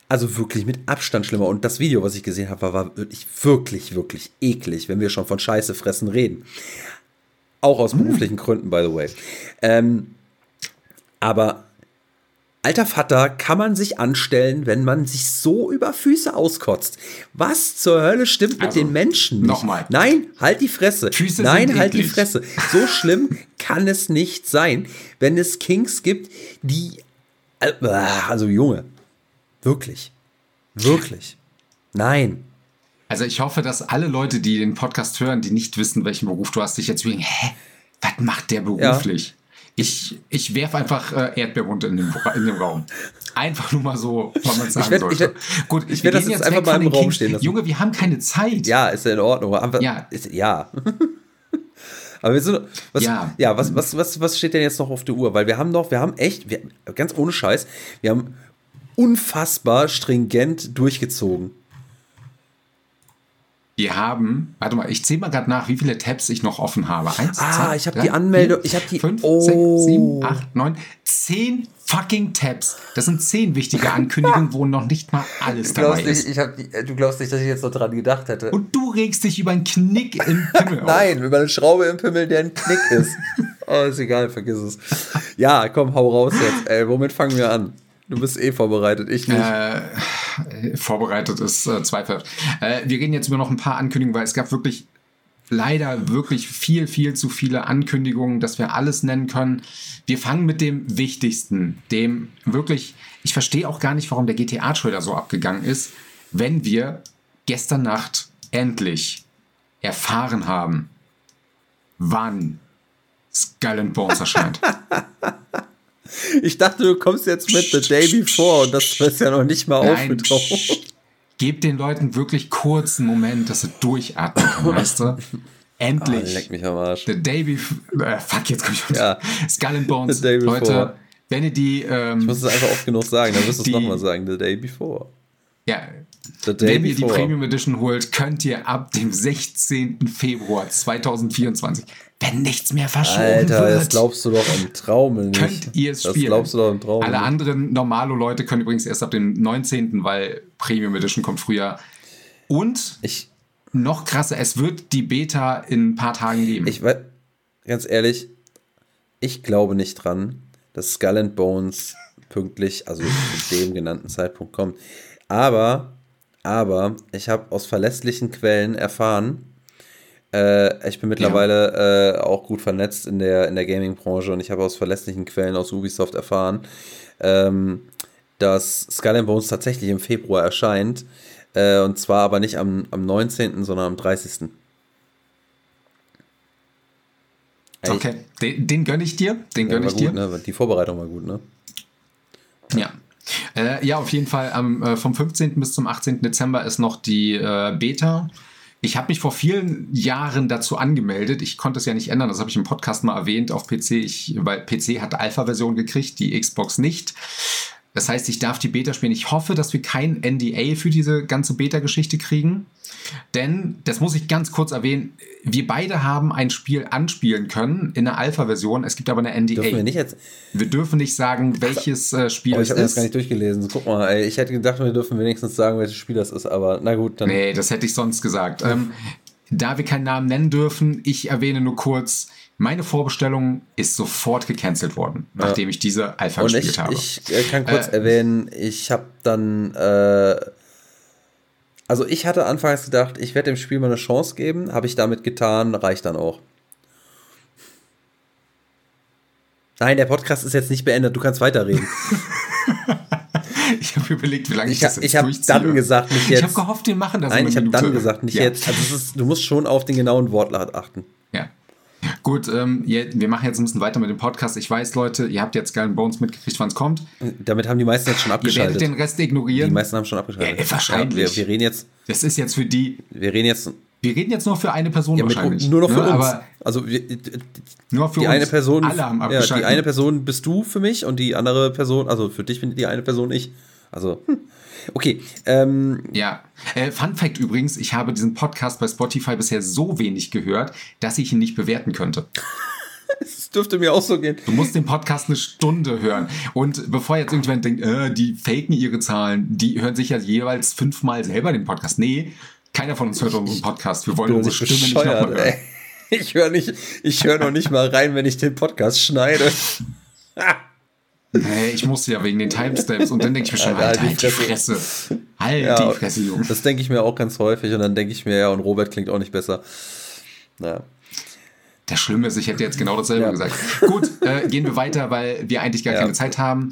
S2: Also wirklich mit Abstand schlimmer. Und das Video, was ich gesehen habe, war, war wirklich, wirklich, wirklich eklig, wenn wir schon von Scheiße fressen reden. Auch aus beruflichen Gründen, by the way. Ähm, aber alter Vater kann man sich anstellen, wenn man sich so über Füße auskotzt. Was zur Hölle stimmt mit
S1: Also,
S2: den Menschen
S1: nochmal.
S2: Nein, halt die Fresse.
S1: Füße
S2: Nein, halt die
S1: eklig.
S2: Fresse. So schlimm kann es nicht sein, wenn es Kings gibt, die. äh, Also, Junge. Wirklich. Wirklich. Nein.
S1: Also ich hoffe, dass alle Leute, die den Podcast hören, die nicht wissen, welchen Beruf du hast, sich jetzt überlegen, hä, was macht der beruflich? Ich, ich werfe einfach äh, Erdbeerbunte in den, in den Raum. Einfach nur mal so, weil man sagen
S2: werd-
S1: sollte.
S2: ich werd-
S1: Gut,
S2: ich
S1: wir
S2: werd das jetzt einfach mal im Raum
S1: Kings.
S2: stehen lassen.
S1: Junge, wir haben keine Zeit.
S2: Ja, ist ja in Ordnung. Aber,
S1: Ja.
S2: Ist, ja. Aber wir sind, was, ja,
S1: Ja.
S2: was, was, was, was steht denn jetzt noch auf der Uhr? Weil wir haben noch, wir haben echt, wir, ganz ohne Scheiß, wir haben unfassbar stringent durchgezogen.
S1: Wir haben, warte mal, ich zähle mal gerade nach, wie viele Tabs ich noch offen habe. Eins,
S2: Ah,
S1: zwei,
S2: ich hab
S1: drei,
S2: die Anmeldung-
S1: vier,
S2: ich hab die-
S1: Fünf,
S2: oh.
S1: sechs, sieben, acht, neun, zehn fucking Tabs. Das sind zehn wichtige Ankündigungen, wo noch nicht mal alles dabei ist.
S2: ich hab die, du glaubst nicht, dass ich jetzt noch dran gedacht hätte.
S1: Und du regst dich über einen Knick im Pimmel auf.
S2: Nein, über eine Schraube im Pimmel, der ein Knick ist. oh, ist egal, vergiss es. Ja, komm, hau raus jetzt. Ey, womit fangen wir an? Du bist eh vorbereitet, ich nicht.
S1: Äh, vorbereitet ist äh, zweifelhaft. Äh, wir reden jetzt über noch ein paar Ankündigungen, weil es gab wirklich leider wirklich viel, viel zu viele Ankündigungen, dass wir alles nennen können. Wir fangen mit dem Wichtigsten, dem wirklich, ich verstehe auch gar nicht, warum der GTA-Trailer so abgegangen ist, wenn wir gestern Nacht endlich erfahren haben, wann Skull and Bones erscheint.
S2: Ich dachte, du kommst jetzt mit The Day Before und das ist ja noch nicht mal
S1: Nein,
S2: aufgetaucht.
S1: Gebt den Leuten wirklich kurz einen Moment, dass sie durchatmen können, weißt du?
S2: Ah,
S1: Endlich.
S2: leck mich am Arsch.
S1: The Day Before. Äh, fuck, jetzt komm ich auf
S2: Ja.
S1: Skull and Bones.
S2: The Day Before.
S1: Leute, wenn ihr die. Ähm,
S2: Ich muss es einfach oft genug sagen, dann wirst du es nochmal sagen. The Day Before.
S1: ja,
S2: The Day
S1: wenn ihr die
S2: Before.
S1: Premium Edition holt, könnt ihr ab dem 16. Februar 2024, wenn nichts mehr verschoben
S2: Alter,
S1: wird,
S2: das glaubst du doch im Traume nicht.
S1: könnt ihr es
S2: das
S1: spielen.
S2: glaubst du doch im Traume
S1: Alle anderen normale Leute können übrigens erst ab dem 19., weil Premium Edition kommt früher. Und
S2: Ich,
S1: noch krasser, es wird die Beta in ein paar Tagen geben.
S2: ich weiß, ganz ehrlich, ich glaube nicht dran, dass Skull and Bones pünktlich, also zu dem genannten Zeitpunkt kommt. Aber, aber, ich habe aus verlässlichen Quellen erfahren, äh, ich bin mittlerweile äh, auch gut vernetzt in der, in der Gaming-Branche und ich habe aus verlässlichen Quellen aus Ubisoft erfahren, ähm, dass Skull and Bones tatsächlich im Februar erscheint. Äh, und zwar aber nicht am, am 19., sondern am 30.
S1: Okay, den, den gönne ich dir. Den gönne
S2: ja,
S1: ich
S2: gut,
S1: dir.
S2: Ne? Die Vorbereitung war gut, ne?
S1: Ja. Äh, ja, auf jeden Fall. Ähm, äh, vom 15. bis zum 18. Dezember ist noch die äh, Beta. Ich habe mich vor vielen Jahren dazu angemeldet. Ich konnte es ja nicht ändern. Das habe ich im Podcast mal erwähnt auf PC. Ich, weil PC hat Alpha-Version gekriegt, die Xbox nicht. Das heißt, ich darf die Beta spielen. Ich hoffe, dass wir kein NDA für diese ganze Beta-Geschichte kriegen. Denn, das muss ich ganz kurz erwähnen, wir beide haben ein Spiel anspielen können in der Alpha-Version. Es gibt aber eine NDA.
S2: Dürfen wir nicht jetzt?
S1: Wir dürfen nicht sagen, welches äh, Spiel es
S2: ich habe das
S1: ist.
S2: gar nicht durchgelesen. Guck mal, ey, ich hätte gedacht, wir dürfen wenigstens sagen, welches Spiel das ist, aber na gut, dann.
S1: Nee, das hätte ich sonst gesagt. Ähm, da wir keinen Namen nennen dürfen, ich erwähne nur kurz, meine Vorbestellung ist sofort gecancelt worden, nachdem ich diese Alpha
S2: Und
S1: gespielt
S2: ich,
S1: habe.
S2: ich äh, kann kurz
S1: Äh,
S2: erwähnen, ich habe dann, äh, also ich hatte anfangs gedacht, ich werde dem Spiel mal eine Chance geben, habe ich damit getan, reicht dann auch. Nein, der Podcast ist jetzt nicht beendet, du kannst weiterreden.
S1: Ich habe überlegt, wie lange ich,
S2: Ich,
S1: das jetzt
S2: ich habe dann gesagt, nicht
S1: Ich
S2: jetzt.
S1: habe gehofft, wir machen das
S2: Nein,
S1: in
S2: ich habe dann gesagt, nicht
S1: ja.
S2: jetzt. Also ist, du musst schon auf den genauen Wortlaut achten.
S1: Gut, ähm, wir machen jetzt ein bisschen weiter mit dem Podcast. Ich weiß, Leute, ihr habt jetzt Galen Bones mitgekriegt, wann es kommt.
S2: Damit haben die meisten jetzt schon
S1: Ihr werdet
S2: abgeschaltet.
S1: den Rest
S2: Die
S1: ignorieren.
S2: meisten haben schon abgeschaltet.
S1: Ja, wahrscheinlich.
S2: Ja, wir, wir reden jetzt,
S1: Das ist jetzt für die.
S2: wir reden jetzt
S1: Wir reden jetzt nur für eine Person
S2: ja, mit,
S1: wahrscheinlich.
S2: nur noch für
S1: ne?
S2: uns.
S1: Aber
S2: also wir,
S1: nur für
S2: die
S1: uns.
S2: eine Person,
S1: Alle haben
S2: ja, die
S1: abgeschaltet.
S2: eine Person bist du für mich und die andere Person, also für dich bin die eine Person ich. Also hm. Okay, ähm,
S1: Ja, äh, Fun Fact übrigens, ich habe diesen Podcast bei Spotify bisher so wenig gehört, dass ich ihn nicht bewerten könnte.
S2: es dürfte mir auch so gehen.
S1: Du musst den Podcast eine Stunde hören. Und bevor jetzt irgendjemand denkt, äh, die faken ihre Zahlen, die hören sich ja jeweils fünfmal selber den Podcast. Nee, keiner von uns hört unseren Podcast. Wir wollen unsere Stimme nicht nochmal hören.
S2: ey. Ich höre nicht, ich höre noch nicht mal rein, wenn ich den Podcast schneide.
S1: Nee, ich musste ja wegen den Timestamps und dann denke ich mir schon,
S2: Alter,
S1: Alter,
S2: halt
S1: halt
S2: die
S1: die Fresse. Halt
S2: Ja,
S1: die Fresse, Junge.
S2: Das denke ich mir auch ganz häufig und dann denke ich mir, ja, und Robert klingt auch nicht besser. Naja.
S1: Das Schlimme ist, ich hätte jetzt genau dasselbe
S2: Ja.
S1: gesagt. Gut, äh, gehen wir weiter, weil wir eigentlich gar
S2: Ja.
S1: keine Zeit haben.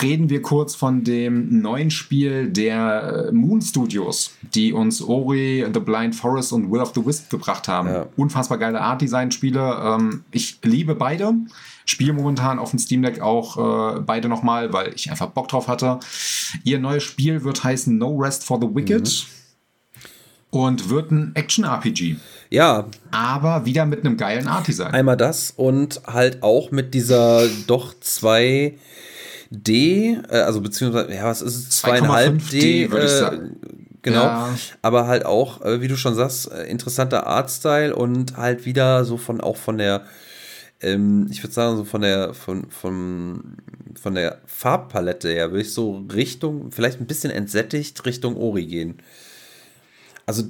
S1: Reden wir kurz von dem neuen Spiel der äh, Moon Studios, die uns Ori, The Blind Forest und Will of the Wisp gebracht haben.
S2: Ja.
S1: Unfassbar geile Art-Design-Spiele. Ähm, ich liebe beide. Spiele momentan auf dem Steam Deck auch äh, beide nochmal, weil ich einfach Bock drauf hatte. Ihr neues Spiel wird heißen No Rest for the Wicked.
S2: Mhm.
S1: Und wird ein Action-RPG.
S2: Ja,
S1: Aber wieder mit einem geilen Art-Design.
S2: einmal das und halt auch mit dieser doch 2D, äh, also beziehungsweise, ja, was ist es? 2,5 D,
S1: 2,5D, würde ich
S2: äh,
S1: sagen.
S2: Genau,
S1: Ja.
S2: aber halt auch, äh, wie du schon sagst, äh, interessanter Artstyle und halt wieder so von auch von der, ähm, ich würde sagen, so von der, von, von, von der Farbpalette her, würde ich so Richtung, vielleicht ein bisschen entsättigt Richtung Ori gehen. Also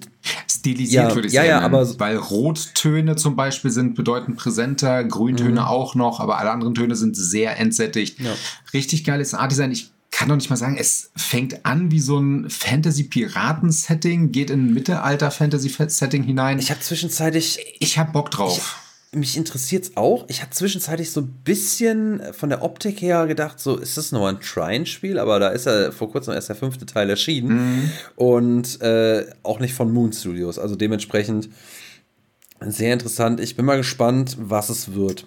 S1: Stilisiert
S2: Ja,
S1: würde ich
S2: ja,
S1: sagen.
S2: ja, aber-
S1: weil Rottöne zum Beispiel sind bedeutend präsenter, Grüntöne
S2: Mhm.
S1: auch noch, aber alle anderen Töne sind sehr entsättigt.
S2: Ja.
S1: Richtig geiles Art-Design. Ich kann doch nicht mal sagen, es fängt an wie so ein Fantasy-Piraten-Setting, geht in ein Mittelalter-Fantasy-Setting hinein.
S2: ich habe zwischenzeitlich
S1: Ich hab Bock drauf.
S2: Mich interessiert es auch. Ich habe zwischenzeitlich so ein bisschen von der Optik her gedacht, so ist das nur ein Trine-Spiel, aber da ist ja vor kurzem erst der fünfte Teil erschienen und äh, auch nicht von Moon Studios. Also dementsprechend sehr interessant. Ich bin mal gespannt, was es wird.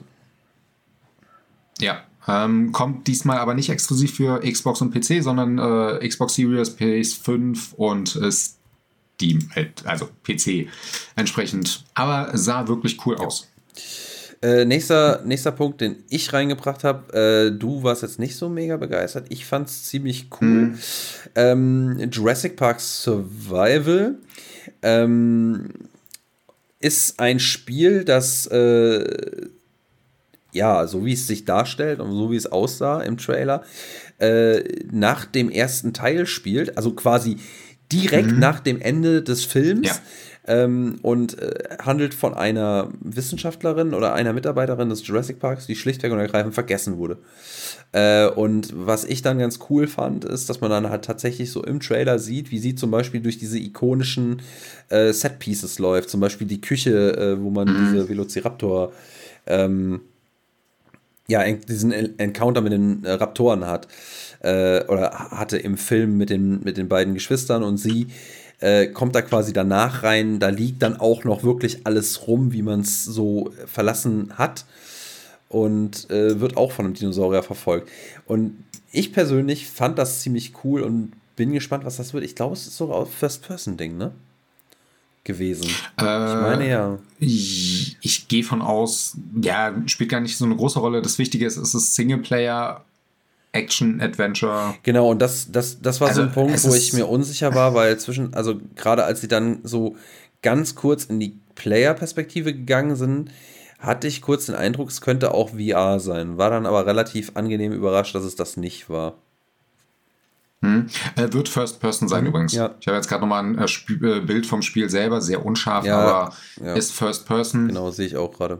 S1: Ja. Ähm, kommt diesmal aber nicht exklusiv für Xbox und PC, sondern äh, Xbox Series, PS5 und äh, Steam, halt, also PC entsprechend. Aber sah wirklich cool aus.
S2: Äh, nächster, nächster Punkt, den ich reingebracht habe. Äh, du warst jetzt nicht so mega begeistert. Ich fand es ziemlich cool. Ähm, Jurassic Park Survival ähm, ist ein Spiel, das äh, ja, so wie es sich darstellt und so wie es aussah im Trailer, äh, nach dem ersten Teil spielt, also quasi direkt nach dem Ende des Films
S1: Ja.
S2: Ähm, und äh, handelt von einer Wissenschaftlerin oder einer Mitarbeiterin des Jurassic Parks, die schlichtweg und ergreifend vergessen wurde. Äh, und was ich dann ganz cool fand, ist, dass man dann halt tatsächlich so im Trailer sieht, wie sie zum Beispiel durch diese ikonischen äh, Set-Pieces läuft. Zum Beispiel die Küche, äh, wo man diese Velociraptor ähm, ja, en- diesen En- Encounter mit den äh, Raptoren hat. Äh, oder hatte im Film mit den, mit den beiden Geschwistern und sie äh, kommt da quasi danach rein. Da liegt dann auch noch wirklich alles rum, wie man es so verlassen hat. Und äh, wird auch von einem Dinosaurier verfolgt. Und ich persönlich fand das ziemlich cool und bin gespannt, was das wird. Ich glaube, es ist sogar ein First-Person-Ding, ne? Gewesen.
S1: Äh, ich meine ja. Ich, ich gehe von aus, ja, spielt gar nicht so eine große Rolle. Das Wichtige ist, es ist Singleplayer Action, Adventure.
S2: Genau, und das, das, das war also, so ein Punkt, wo ich mir unsicher war, weil zwischen, also gerade als sie dann so ganz kurz in die Player-Perspektive gegangen sind, hatte ich kurz den Eindruck, es könnte auch VR sein. War dann aber relativ angenehm überrascht, dass es das nicht war.
S1: Hm. Äh, wird First Person sein mhm, übrigens. Ja. Ich habe jetzt gerade nochmal ein äh, äh, Bild vom Spiel selber, sehr unscharf, ja, aber ja. ist First Person.
S2: Genau, sehe ich auch gerade.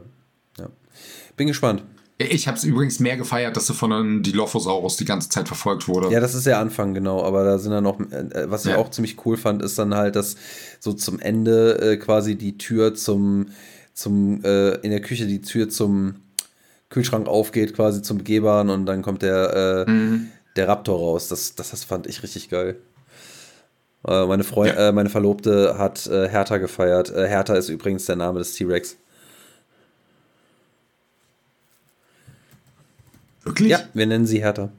S2: Bin gespannt.
S1: Ich habe es übrigens mehr gefeiert, dass sie von einem Dilophosaurus die ganze Zeit verfolgt wurde.
S2: Ja, das ist der Anfang, genau. Aber da sind dann noch, äh, was ich ja. auch ziemlich cool fand, ist dann halt, dass so zum Ende äh, quasi die Tür zum, zum äh, in der Küche die Tür zum Kühlschrank aufgeht, quasi zum Begehbaren und dann kommt der, äh, mhm. der Raptor raus. Das, das, das fand ich richtig geil. Äh, meine, Freund, ja. Äh, meine Verlobte hat Hertha gefeiert. Hertha ist übrigens der Name des T-Rex.
S1: Wirklich?
S2: Ja, wir nennen sie Hertha.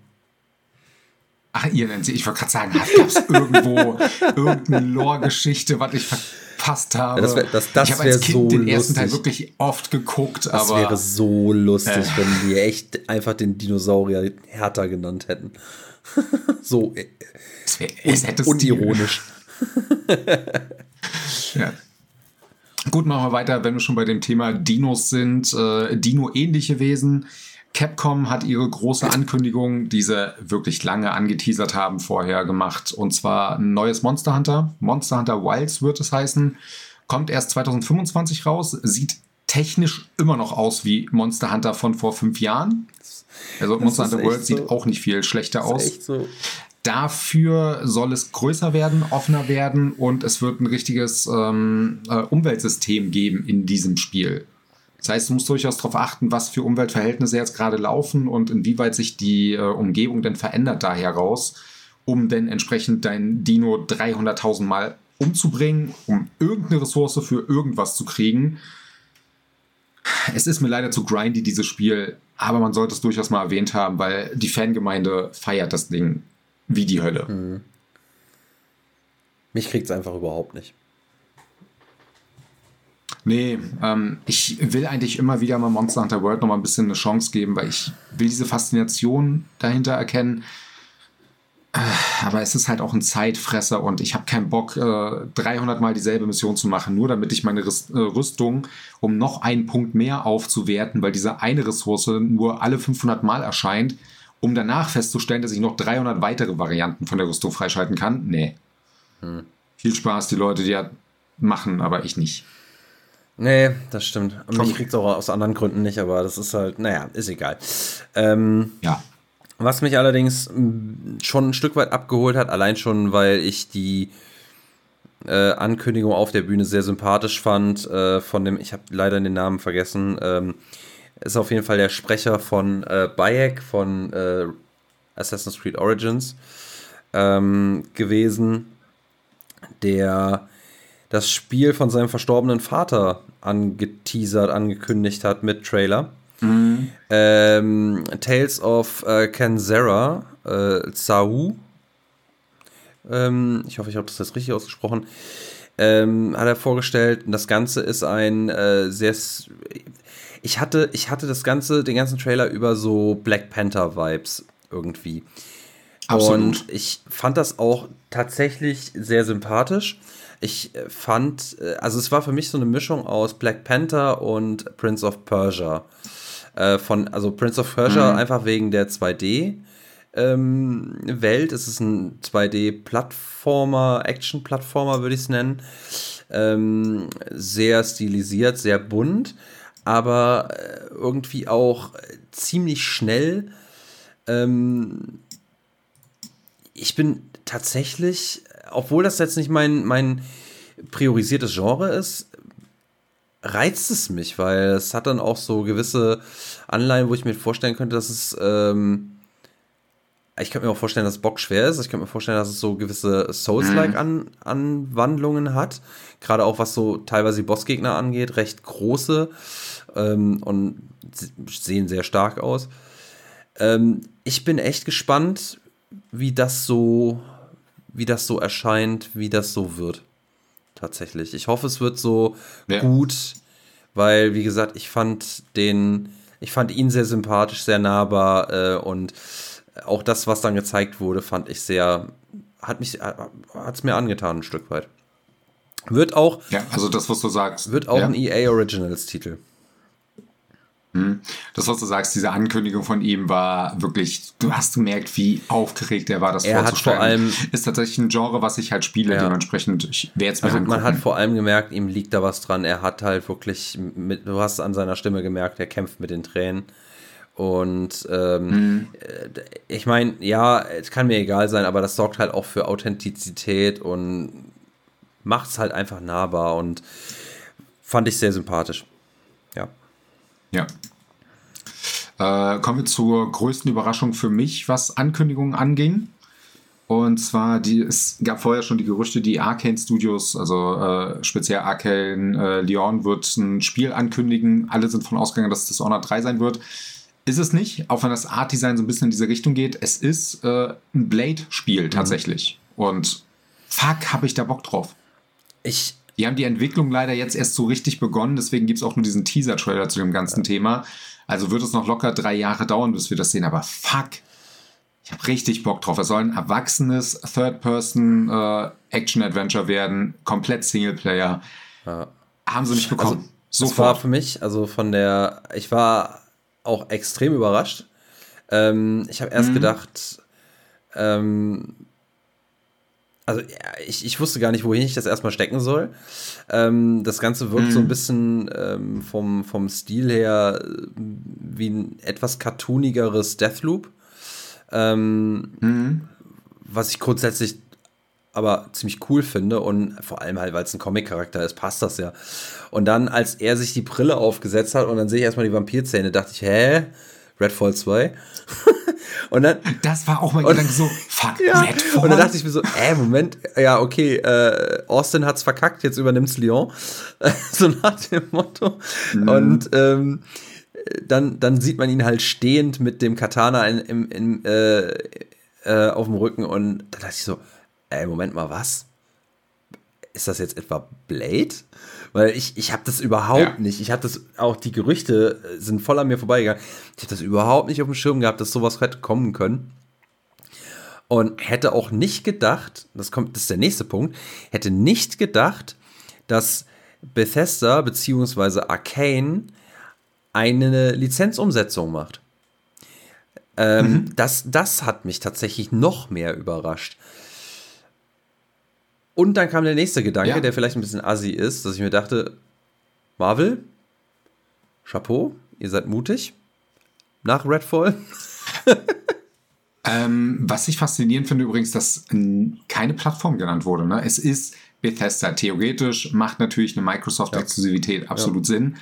S1: Ach, ihr nennt sie. Ich wollte gerade sagen, gab es irgendwo irgendeine Lore-Geschichte, was ich verpasst habe?
S2: Ja, das wär, das, das
S1: ich habe als Kind so den ersten Teil wirklich oft geguckt. Das aber,
S2: wäre so lustig, äh, wenn wir echt einfach den Dinosaurier Hertha genannt hätten. so äh,
S1: das wär, es hätte unironisch. ja. Gut, machen wir weiter, wenn wir schon bei dem Thema Dinos sind. Äh, Dino-ähnliche Wesen Capcom hat ihre große Ankündigung, die sie wirklich lange angeteasert haben, vorher gemacht. Und zwar ein neues Monster Hunter. Monster Hunter Wilds wird es heißen. Kommt erst 2025 raus. Sieht technisch immer noch aus wie Monster Hunter von vor fünf Jahren. Also das Monster Hunter World so. sieht auch nicht viel schlechter aus. So. Dafür soll es größer werden, offener werden und es wird ein richtiges ähm, äh, Umweltsystem geben in diesem Spiel. Das heißt, du musst durchaus darauf achten, was für Umweltverhältnisse jetzt gerade laufen und inwieweit sich die äh, Umgebung denn verändert da heraus, um denn entsprechend dein Dino 300.000 Mal umzubringen, um irgendeine Ressource für irgendwas zu kriegen. Es ist mir leider zu grindy, dieses Spiel, aber man sollte es durchaus mal erwähnt haben, weil die Fangemeinde feiert das Ding wie die Hölle. Mhm.
S2: Mich kriegt es einfach überhaupt nicht.
S1: Nee, ähm, ich will eigentlich immer wieder mal Monster Hunter World noch mal ein bisschen eine Chance geben, weil ich will diese Faszination dahinter erkennen. Äh, aber es ist halt auch ein Zeitfresser und ich habe keinen Bock, äh, 300 Mal dieselbe Mission zu machen, nur damit ich meine äh, Rüstung um noch einen Punkt mehr aufzuwerten, weil diese eine Ressource nur alle 500 Mal erscheint, um danach festzustellen, dass ich noch 300 weitere Varianten von der Rüstung freischalten kann. Nee. Hm. Viel Spaß, die Leute, die ja machen, aber ich nicht.
S2: Nee, das stimmt. Mich kriegt es auch aus anderen Gründen nicht, aber das ist halt, naja, ist egal. Ähm,
S1: ja.
S2: Was mich allerdings schon ein Stück weit abgeholt hat, allein schon, weil ich die äh, Ankündigung auf der Bühne sehr sympathisch fand, äh, von dem, ich habe leider den Namen vergessen, ähm, ist auf jeden Fall der Sprecher von äh, Bayek von äh, Assassin's Creed Origins ähm, gewesen, der das Spiel von seinem verstorbenen Vater angeteasert, angekündigt hat mit Trailer. Mhm. Ähm, Tales of äh, Kanzera, äh, Zau. Ähm, ich hoffe, ich habe das jetzt richtig ausgesprochen. Ähm, hat er vorgestellt. Das Ganze ist ein äh, sehr. Ich hatte, ich hatte das Ganze, den ganzen Trailer über so Black Panther Vibes irgendwie. Absolut. Und ich fand das auch tatsächlich sehr sympathisch. Ich äh, fand, äh, also es war für mich so eine Mischung aus Black Panther und Prince of Persia. Äh, von, also Prince of Persia mhm. einfach wegen der 2D. Ähm, Welt. Es ist ein 2D-Plattformer, Action-Plattformer würde ich es nennen. Ähm, sehr stilisiert, sehr bunt, aber irgendwie auch ziemlich schnell. Ähm, ich bin tatsächlich obwohl das jetzt nicht mein, mein priorisiertes Genre ist, reizt es mich, weil es hat dann auch so gewisse Anleihen, wo ich mir vorstellen könnte, dass es ähm, ich könnte mir auch vorstellen, dass Bock schwer ist. Ich könnte mir vorstellen, dass es so gewisse Souls-like-Anwandlungen mhm. hat. Gerade auch was so teilweise die Bossgegner angeht, recht große ähm, und sehen sehr stark aus. Ähm, ich bin echt gespannt, wie das so, wie das so erscheint, wie das so wird. Tatsächlich. Ich hoffe, es wird so ja. gut, weil, wie gesagt, ich fand den, ich fand ihn sehr sympathisch, sehr nahbar äh, und auch das, was dann gezeigt wurde, fand ich sehr, hat mich, hat es mir angetan ein Stück weit. Wird auch.
S1: Ja, also das, was du sagst.
S2: Wird auch
S1: ja.
S2: ein EA Originals Titel.
S1: Hm. Das, was du sagst, diese Ankündigung von ihm war wirklich, du hast gemerkt, wie aufgeregt er war, das
S2: er vorzustellen. Hat vor allem,
S1: ist tatsächlich ein Genre, was ich halt spiele, ja. dementsprechend, ich werde es
S2: mir also Man hat vor allem gemerkt, ihm liegt da was dran. Er hat halt wirklich, mit, du hast an seiner Stimme gemerkt, er kämpft mit den Tränen. Und ähm, mhm. ich meine, ja, es kann mir egal sein, aber das sorgt halt auch für Authentizität und macht es halt einfach nahbar und fand ich sehr sympathisch. Ja.
S1: Ja. Äh, kommen wir zur größten Überraschung für mich, was Ankündigungen anging. Und zwar, die, es gab vorher schon die Gerüchte, die Arcane Studios, also äh, speziell Arcane äh, Lyon, wird ein Spiel ankündigen. Alle sind von ausgegangen, dass es Dishonored 3 sein wird. Ist es nicht, auch wenn das Art-Design so ein bisschen in diese Richtung geht. Es ist äh, ein Blade-Spiel mhm. tatsächlich. Mhm. Und fuck, habe ich da Bock drauf.
S2: Ich,
S1: die haben die Entwicklung leider jetzt erst so richtig begonnen, deswegen gibt es auch nur diesen Teaser-Trailer zu dem ganzen ja. Thema. Also wird es noch locker drei Jahre dauern, bis wir das sehen, aber fuck. Ich habe richtig Bock drauf. Es soll ein erwachsenes Third-Person-Action-Adventure äh, werden, komplett Singleplayer. Ja. Haben sie nicht bekommen.
S2: Also, das war für mich, also von der, ich war auch extrem überrascht. Ähm, ich habe erst mhm. gedacht, ähm, also ich, ich wusste gar nicht, wohin ich das erstmal stecken soll. Ähm, das Ganze wirkt mhm. so ein bisschen ähm, vom, vom Stil her äh, wie ein etwas cartoonigeres Deathloop. Ähm, mhm. Was ich grundsätzlich aber ziemlich cool finde und vor allem halt, weil es ein Comic-Charakter ist, passt das ja. Und dann, als er sich die Brille aufgesetzt hat und dann sehe ich erstmal die Vampirzähne, dachte ich, hä? Redfall 2?
S1: Und dann, das war auch mein Gedanke so, fuck, ja.
S2: Redfall? Und dann dachte ich mir so, äh, Moment, ja, okay, äh, Austin hat's verkackt, jetzt übernimmt's Lyon. so nach dem Motto. Mhm. Und ähm, dann, dann sieht man ihn halt stehend mit dem Katana in, in, in, äh, äh, auf dem Rücken und da dachte ich so, ey, Moment mal, was? Ist das jetzt etwa Blade? Weil ich, ich habe das überhaupt ja. nicht. Ich habe das, auch die Gerüchte sind voll an mir vorbeigegangen. Ich habe das überhaupt nicht auf dem Schirm gehabt, dass sowas hätte kommen können. Und hätte auch nicht gedacht, das kommt, das ist der nächste Punkt, hätte nicht gedacht, dass Bethesda bzw. Arcane eine Lizenzumsetzung macht. Ähm, mhm. das, das hat mich tatsächlich noch mehr überrascht. Und dann kam der nächste Gedanke, ja. der vielleicht ein bisschen assi ist, dass ich mir dachte, Marvel, Chapeau, ihr seid mutig. Nach Redfall.
S1: ähm, was ich faszinierend finde übrigens, dass keine Plattform genannt wurde. Ne? Es ist Bethesda. Theoretisch macht natürlich eine Microsoft-Exklusivität ja. absolut ja. Sinn.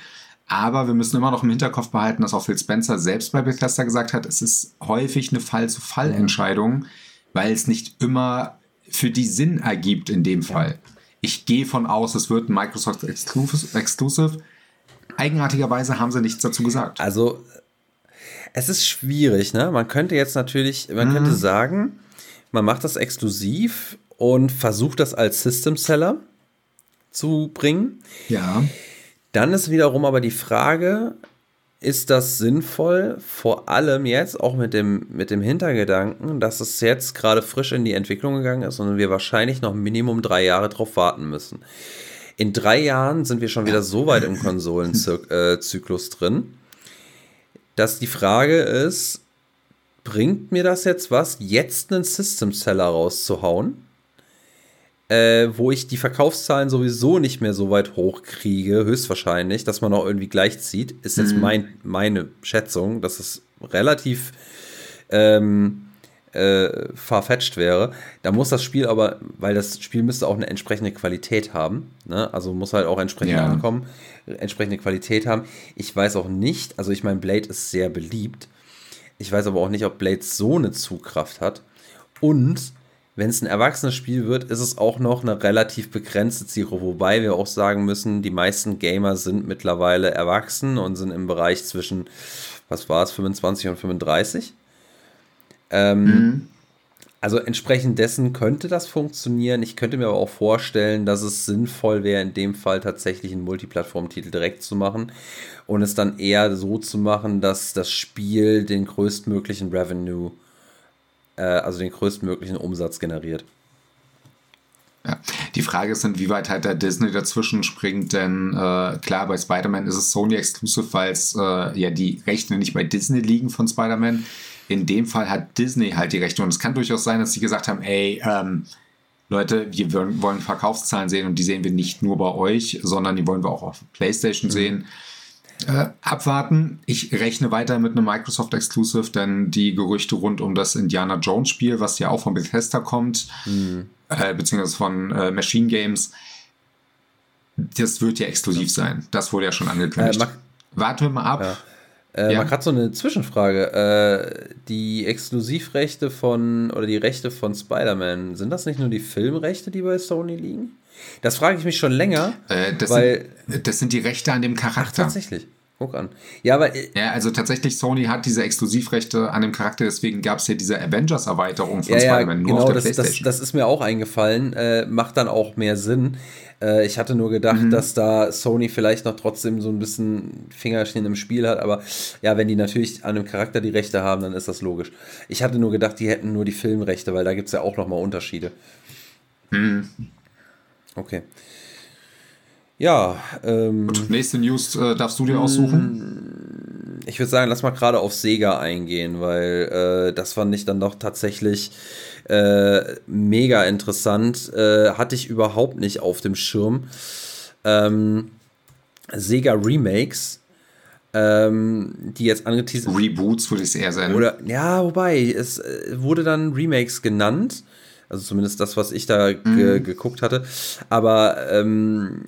S1: Aber wir müssen immer noch im Hinterkopf behalten, dass auch Phil Spencer selbst bei Bethesda gesagt hat, es ist häufig eine Fall-zu-Fall-Entscheidung, weil es nicht immer für die Sinn ergibt in dem Fall. Ich gehe von aus, es wird ein Microsoft Exclusive. Eigenartigerweise haben sie nichts dazu gesagt.
S2: Also, es ist schwierig, ne? Man könnte jetzt natürlich, man mhm. könnte sagen, man macht das exklusiv und versucht das als System Seller zu bringen.
S1: Ja.
S2: Dann ist wiederum aber die Frage, ist das sinnvoll, vor allem jetzt auch mit dem, mit dem Hintergedanken, dass es jetzt gerade frisch in die Entwicklung gegangen ist und wir wahrscheinlich noch Minimum drei Jahre drauf warten müssen. In drei Jahren sind wir schon wieder so weit im Konsolenzyklus äh, drin, dass die Frage ist, bringt mir das jetzt was, jetzt einen System Seller rauszuhauen? Äh, wo ich die Verkaufszahlen sowieso nicht mehr so weit hochkriege, höchstwahrscheinlich, dass man auch irgendwie gleichzieht, ist jetzt mhm. mein, meine Schätzung, dass es relativ ähm, äh, farfetched wäre. Da muss das Spiel aber, weil das Spiel müsste auch eine entsprechende Qualität haben, ne? also muss halt auch entsprechend ja. ankommen, entsprechende Qualität haben. Ich weiß auch nicht, also ich meine, Blade ist sehr beliebt. Ich weiß aber auch nicht, ob Blade so eine Zugkraft hat. Und wenn es ein erwachsenes Spiel wird, ist es auch noch eine relativ begrenzte Zielgruppe. Wobei wir auch sagen müssen, die meisten Gamer sind mittlerweile erwachsen und sind im Bereich zwischen, was war es, 25 und 35. Ähm, mhm. Also entsprechend dessen könnte das funktionieren. Ich könnte mir aber auch vorstellen, dass es sinnvoll wäre, in dem Fall tatsächlich einen Multiplattform-Titel direkt zu machen und es dann eher so zu machen, dass das Spiel den größtmöglichen Revenue, äh, also den größtmöglichen Umsatz generiert.
S1: Ja. Die Frage ist, inwieweit halt der Disney dazwischen springt, denn äh, klar, bei Spider-Man ist es Sony Exclusive, weil es äh, ja die Rechte nicht bei Disney liegen von Spider-Man in dem Fall hat Disney halt die Rechte. Und es kann durchaus sein, dass sie gesagt haben, ey, ähm, Leute, wir wollen Verkaufszahlen sehen und die sehen wir nicht nur bei euch, sondern die wollen wir auch auf PlayStation mhm. sehen. Äh, abwarten. Ich rechne weiter mit einem Microsoft Exclusive, denn die Gerüchte rund um das Indiana Jones Spiel, was ja auch von Bethesda kommt, mhm. äh, beziehungsweise von äh, Machine Games, das wird ja exklusiv sein. Das wurde ja schon angekündigt. Äh, Warten wir mal ab. Ja.
S2: Äh, ja. Man hat so eine Zwischenfrage. Äh, die Exklusivrechte von oder die Rechte von Spider-Man, sind das nicht nur die Filmrechte, die bei Sony liegen? Das frage ich mich schon länger.
S1: Äh, das, weil, sind, das sind die Rechte an dem Charakter.
S2: Ach, tatsächlich. Guck an. Ja, aber.
S1: Äh, ja, also tatsächlich, Sony hat diese Exklusivrechte an dem Charakter, deswegen gab es ja diese Avengers-Erweiterung von
S2: ja, Spider-Man nur genau, auf der das, PlayStation. Das, das ist mir auch eingefallen. Äh, macht dann auch mehr Sinn. Äh, ich hatte nur gedacht, mhm. dass da Sony vielleicht noch trotzdem so ein bisschen Fingerchen im Spiel hat, aber ja, wenn die natürlich an dem Charakter die Rechte haben, dann ist das logisch. Ich hatte nur gedacht, die hätten nur die Filmrechte, weil da gibt es ja auch nochmal Unterschiede. Mhm. Okay. Ja. Ähm,
S1: Gut, nächste News äh, darfst du dir aussuchen.
S2: Ich würde sagen, lass mal gerade auf Sega eingehen, weil äh, das fand ich dann doch tatsächlich äh, mega interessant. Äh, hatte ich überhaupt nicht auf dem Schirm. Ähm, Sega Remakes, ähm, die jetzt angeteasert.
S1: Reboots würde ich es eher sein.
S2: Oder, ja, wobei, es äh, wurde dann Remakes genannt. Also zumindest das, was ich da mhm. ge geguckt hatte. Aber ähm,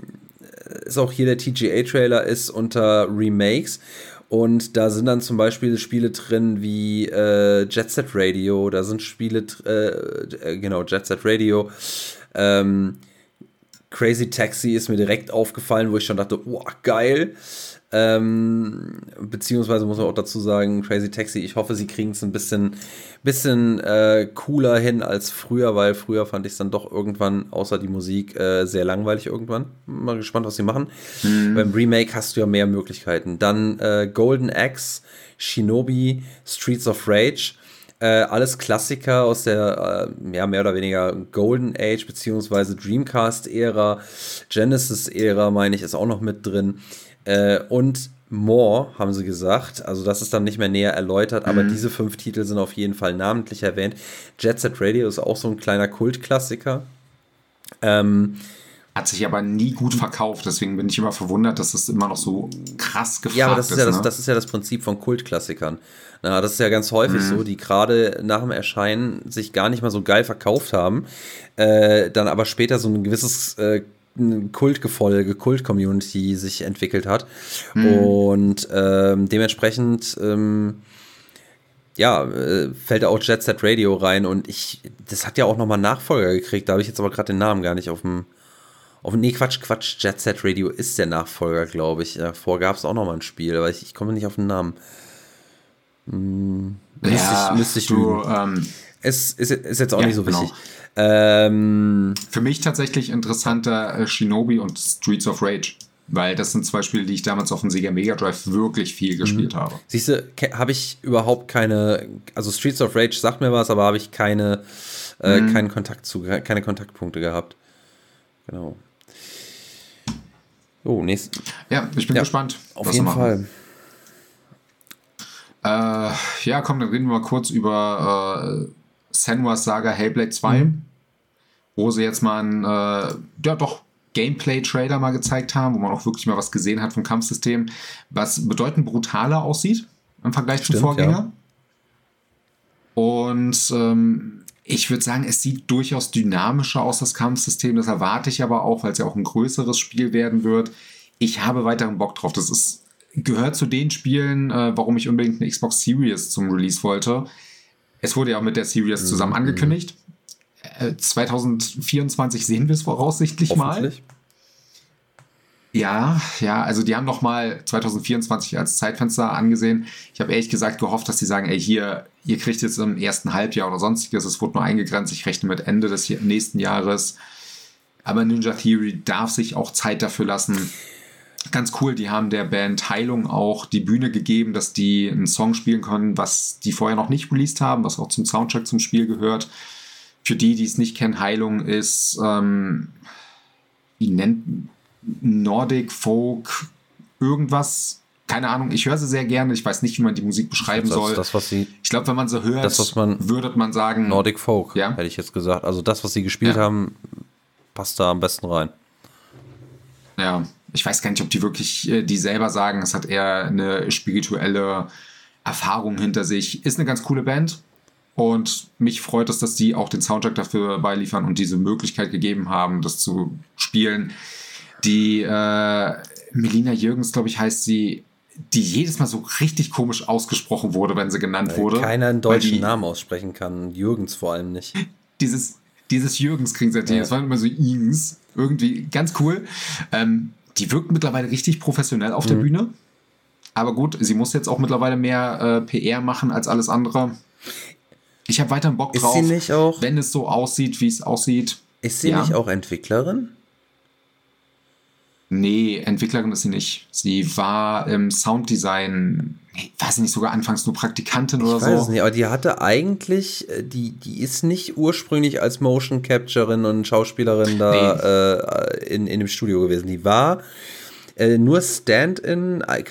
S2: ist auch hier der TGA-Trailer ist unter Remakes. Und da sind dann zum Beispiel Spiele drin wie äh, Jet Set Radio, da sind Spiele, äh, genau, Jet Set Radio. Ähm, Crazy Taxi ist mir direkt aufgefallen, wo ich schon dachte, oh, geil. Ähm, beziehungsweise muss man auch dazu sagen, Crazy Taxi, ich hoffe, sie kriegen es ein bisschen, bisschen äh, cooler hin als früher, weil früher fand ich es dann doch irgendwann, außer die Musik, äh, sehr langweilig irgendwann. Mal gespannt, was sie machen. Mhm. Beim Remake hast du ja mehr Möglichkeiten. Dann äh, Golden Axe, Shinobi, Streets of Rage. Äh, alles Klassiker aus der äh, ja, mehr oder weniger Golden Age beziehungsweise Dreamcast-Ära, Genesis-Ära, meine ich, ist auch noch mit drin. Äh, und More, haben sie gesagt. Also, das ist dann nicht mehr näher erläutert, aber mhm. diese fünf Titel sind auf jeden Fall namentlich erwähnt. Jet Set Radio ist auch so ein kleiner Kultklassiker. Ähm,
S1: hat sich aber nie gut verkauft, deswegen bin ich immer verwundert, dass das immer noch so krass gefragt
S2: ist. Ja, aber das ist, ja, ne? das, das, ist ja das Prinzip von Kultklassikern. Na, das ist ja ganz häufig mhm. so, die gerade nach dem Erscheinen sich gar nicht mal so geil verkauft haben, äh, dann aber später so ein gewisses äh, Kultgefolge, Kult-Community sich entwickelt hat. Mhm. Und ähm, dementsprechend ähm, ja, äh, fällt auch Jet Set Radio rein und ich, das hat ja auch nochmal Nachfolger gekriegt, da habe ich jetzt aber gerade den Namen gar nicht auf dem, auf, nee, Quatsch, Quatsch, Jet Set Radio ist der Nachfolger, glaube ich. Davor gab es auch nochmal ein Spiel, aber ich, ich komme nicht auf den Namen.
S1: Hm, müsste ja, ich, müsste ich du, ähm,
S2: es ist, ist jetzt auch ja, nicht so wichtig. Genau.
S1: Ähm, Für mich tatsächlich interessanter äh, Shinobi und Streets of Rage. Weil das sind zwei Spiele, die ich damals auf dem Sega Mega Drive wirklich viel gespielt mhm. habe.
S2: Siehst du, habe ich überhaupt keine, also Streets of Rage sagt mir was, aber habe ich keine, äh, mhm. keinen Kontakt zu, keine Kontaktpunkte gehabt. Genau.
S1: Oh, nächst. Ja, ich bin ja, gespannt.
S2: Auf jeden Fall.
S1: Äh, ja, komm, dann reden wir mal kurz über äh, Senua's Saga Hellblade 2, mhm. wo sie jetzt mal einen, äh, ja doch, Gameplay-Trailer mal gezeigt haben, wo man auch wirklich mal was gesehen hat vom Kampfsystem, was bedeutend brutaler aussieht im Vergleich Stimmt, zum Vorgänger. Ja. Und ähm, ich würde sagen, es sieht durchaus dynamischer aus, das Kampfsystem. Das erwarte ich aber auch, weil es ja auch ein größeres Spiel werden wird. Ich habe weiteren Bock drauf. Das ist gehört zu den Spielen, äh, warum ich unbedingt eine Xbox Series zum Release wollte. Es wurde ja auch mit der Series zusammen mhm. angekündigt. Äh, 2024 sehen wir es voraussichtlich mal. Ja, ja, also die haben noch mal 2024 als Zeitfenster angesehen. Ich habe ehrlich gesagt gehofft, dass sie sagen, ey, hier, ihr kriegt jetzt im ersten Halbjahr oder sonstiges, es wurde nur eingegrenzt, ich rechne mit Ende des nächsten Jahres. Aber Ninja Theory darf sich auch Zeit dafür lassen. Ganz cool, die haben der Band Heilung auch die Bühne gegeben, dass die einen Song spielen können, was die vorher noch nicht released haben, was auch zum Soundtrack zum Spiel gehört. Für die, die es nicht kennen, Heilung ist, ähm, wie nennt Nordic Folk irgendwas. Keine Ahnung, ich höre sie sehr gerne. Ich weiß nicht, wie man die Musik beschreiben
S2: das,
S1: soll.
S2: Das, was sie,
S1: ich glaube, wenn man sie hört,
S2: das, was man,
S1: würde man sagen.
S2: Nordic Folk, ja? hätte ich jetzt gesagt. Also das, was sie gespielt ja. haben, passt da am besten rein.
S1: Ja, ich weiß gar nicht, ob die wirklich äh, die selber sagen, es hat eher eine spirituelle Erfahrung hinter sich. Ist eine ganz coole Band. Und mich freut es, dass die auch den Soundtrack dafür beiliefern und diese Möglichkeit gegeben haben, das zu spielen. Die äh, Melina Jürgens, glaube ich, heißt sie, die jedes Mal so richtig komisch ausgesprochen wurde, wenn sie genannt weil wurde.
S2: Keiner einen deutschen die, Namen aussprechen kann. Jürgens vor allem nicht.
S1: Dieses, dieses Jürgens kriegen sie ja. Das waren immer so Jürgens. Irgendwie ganz cool. Ähm, die wirkt mittlerweile richtig professionell auf mhm. der Bühne. Aber gut, sie muss jetzt auch mittlerweile mehr äh, PR machen als alles andere. Ich habe weiter Bock drauf, wenn es so aussieht, wie es aussieht.
S2: Ist sie ja. nicht auch Entwicklerin?
S1: Nee, Entwicklerin ist sie nicht. Sie war im Sounddesign, nee, weiß ich nicht, sogar anfangs nur Praktikantin ich oder so. Ich weiß es
S2: nicht, aber die hatte eigentlich, äh, die, die ist nicht ursprünglich als Motion Capturerin und Schauspielerin da nee. äh, in, in dem Studio gewesen. Die war äh, nur Stand-in, äh,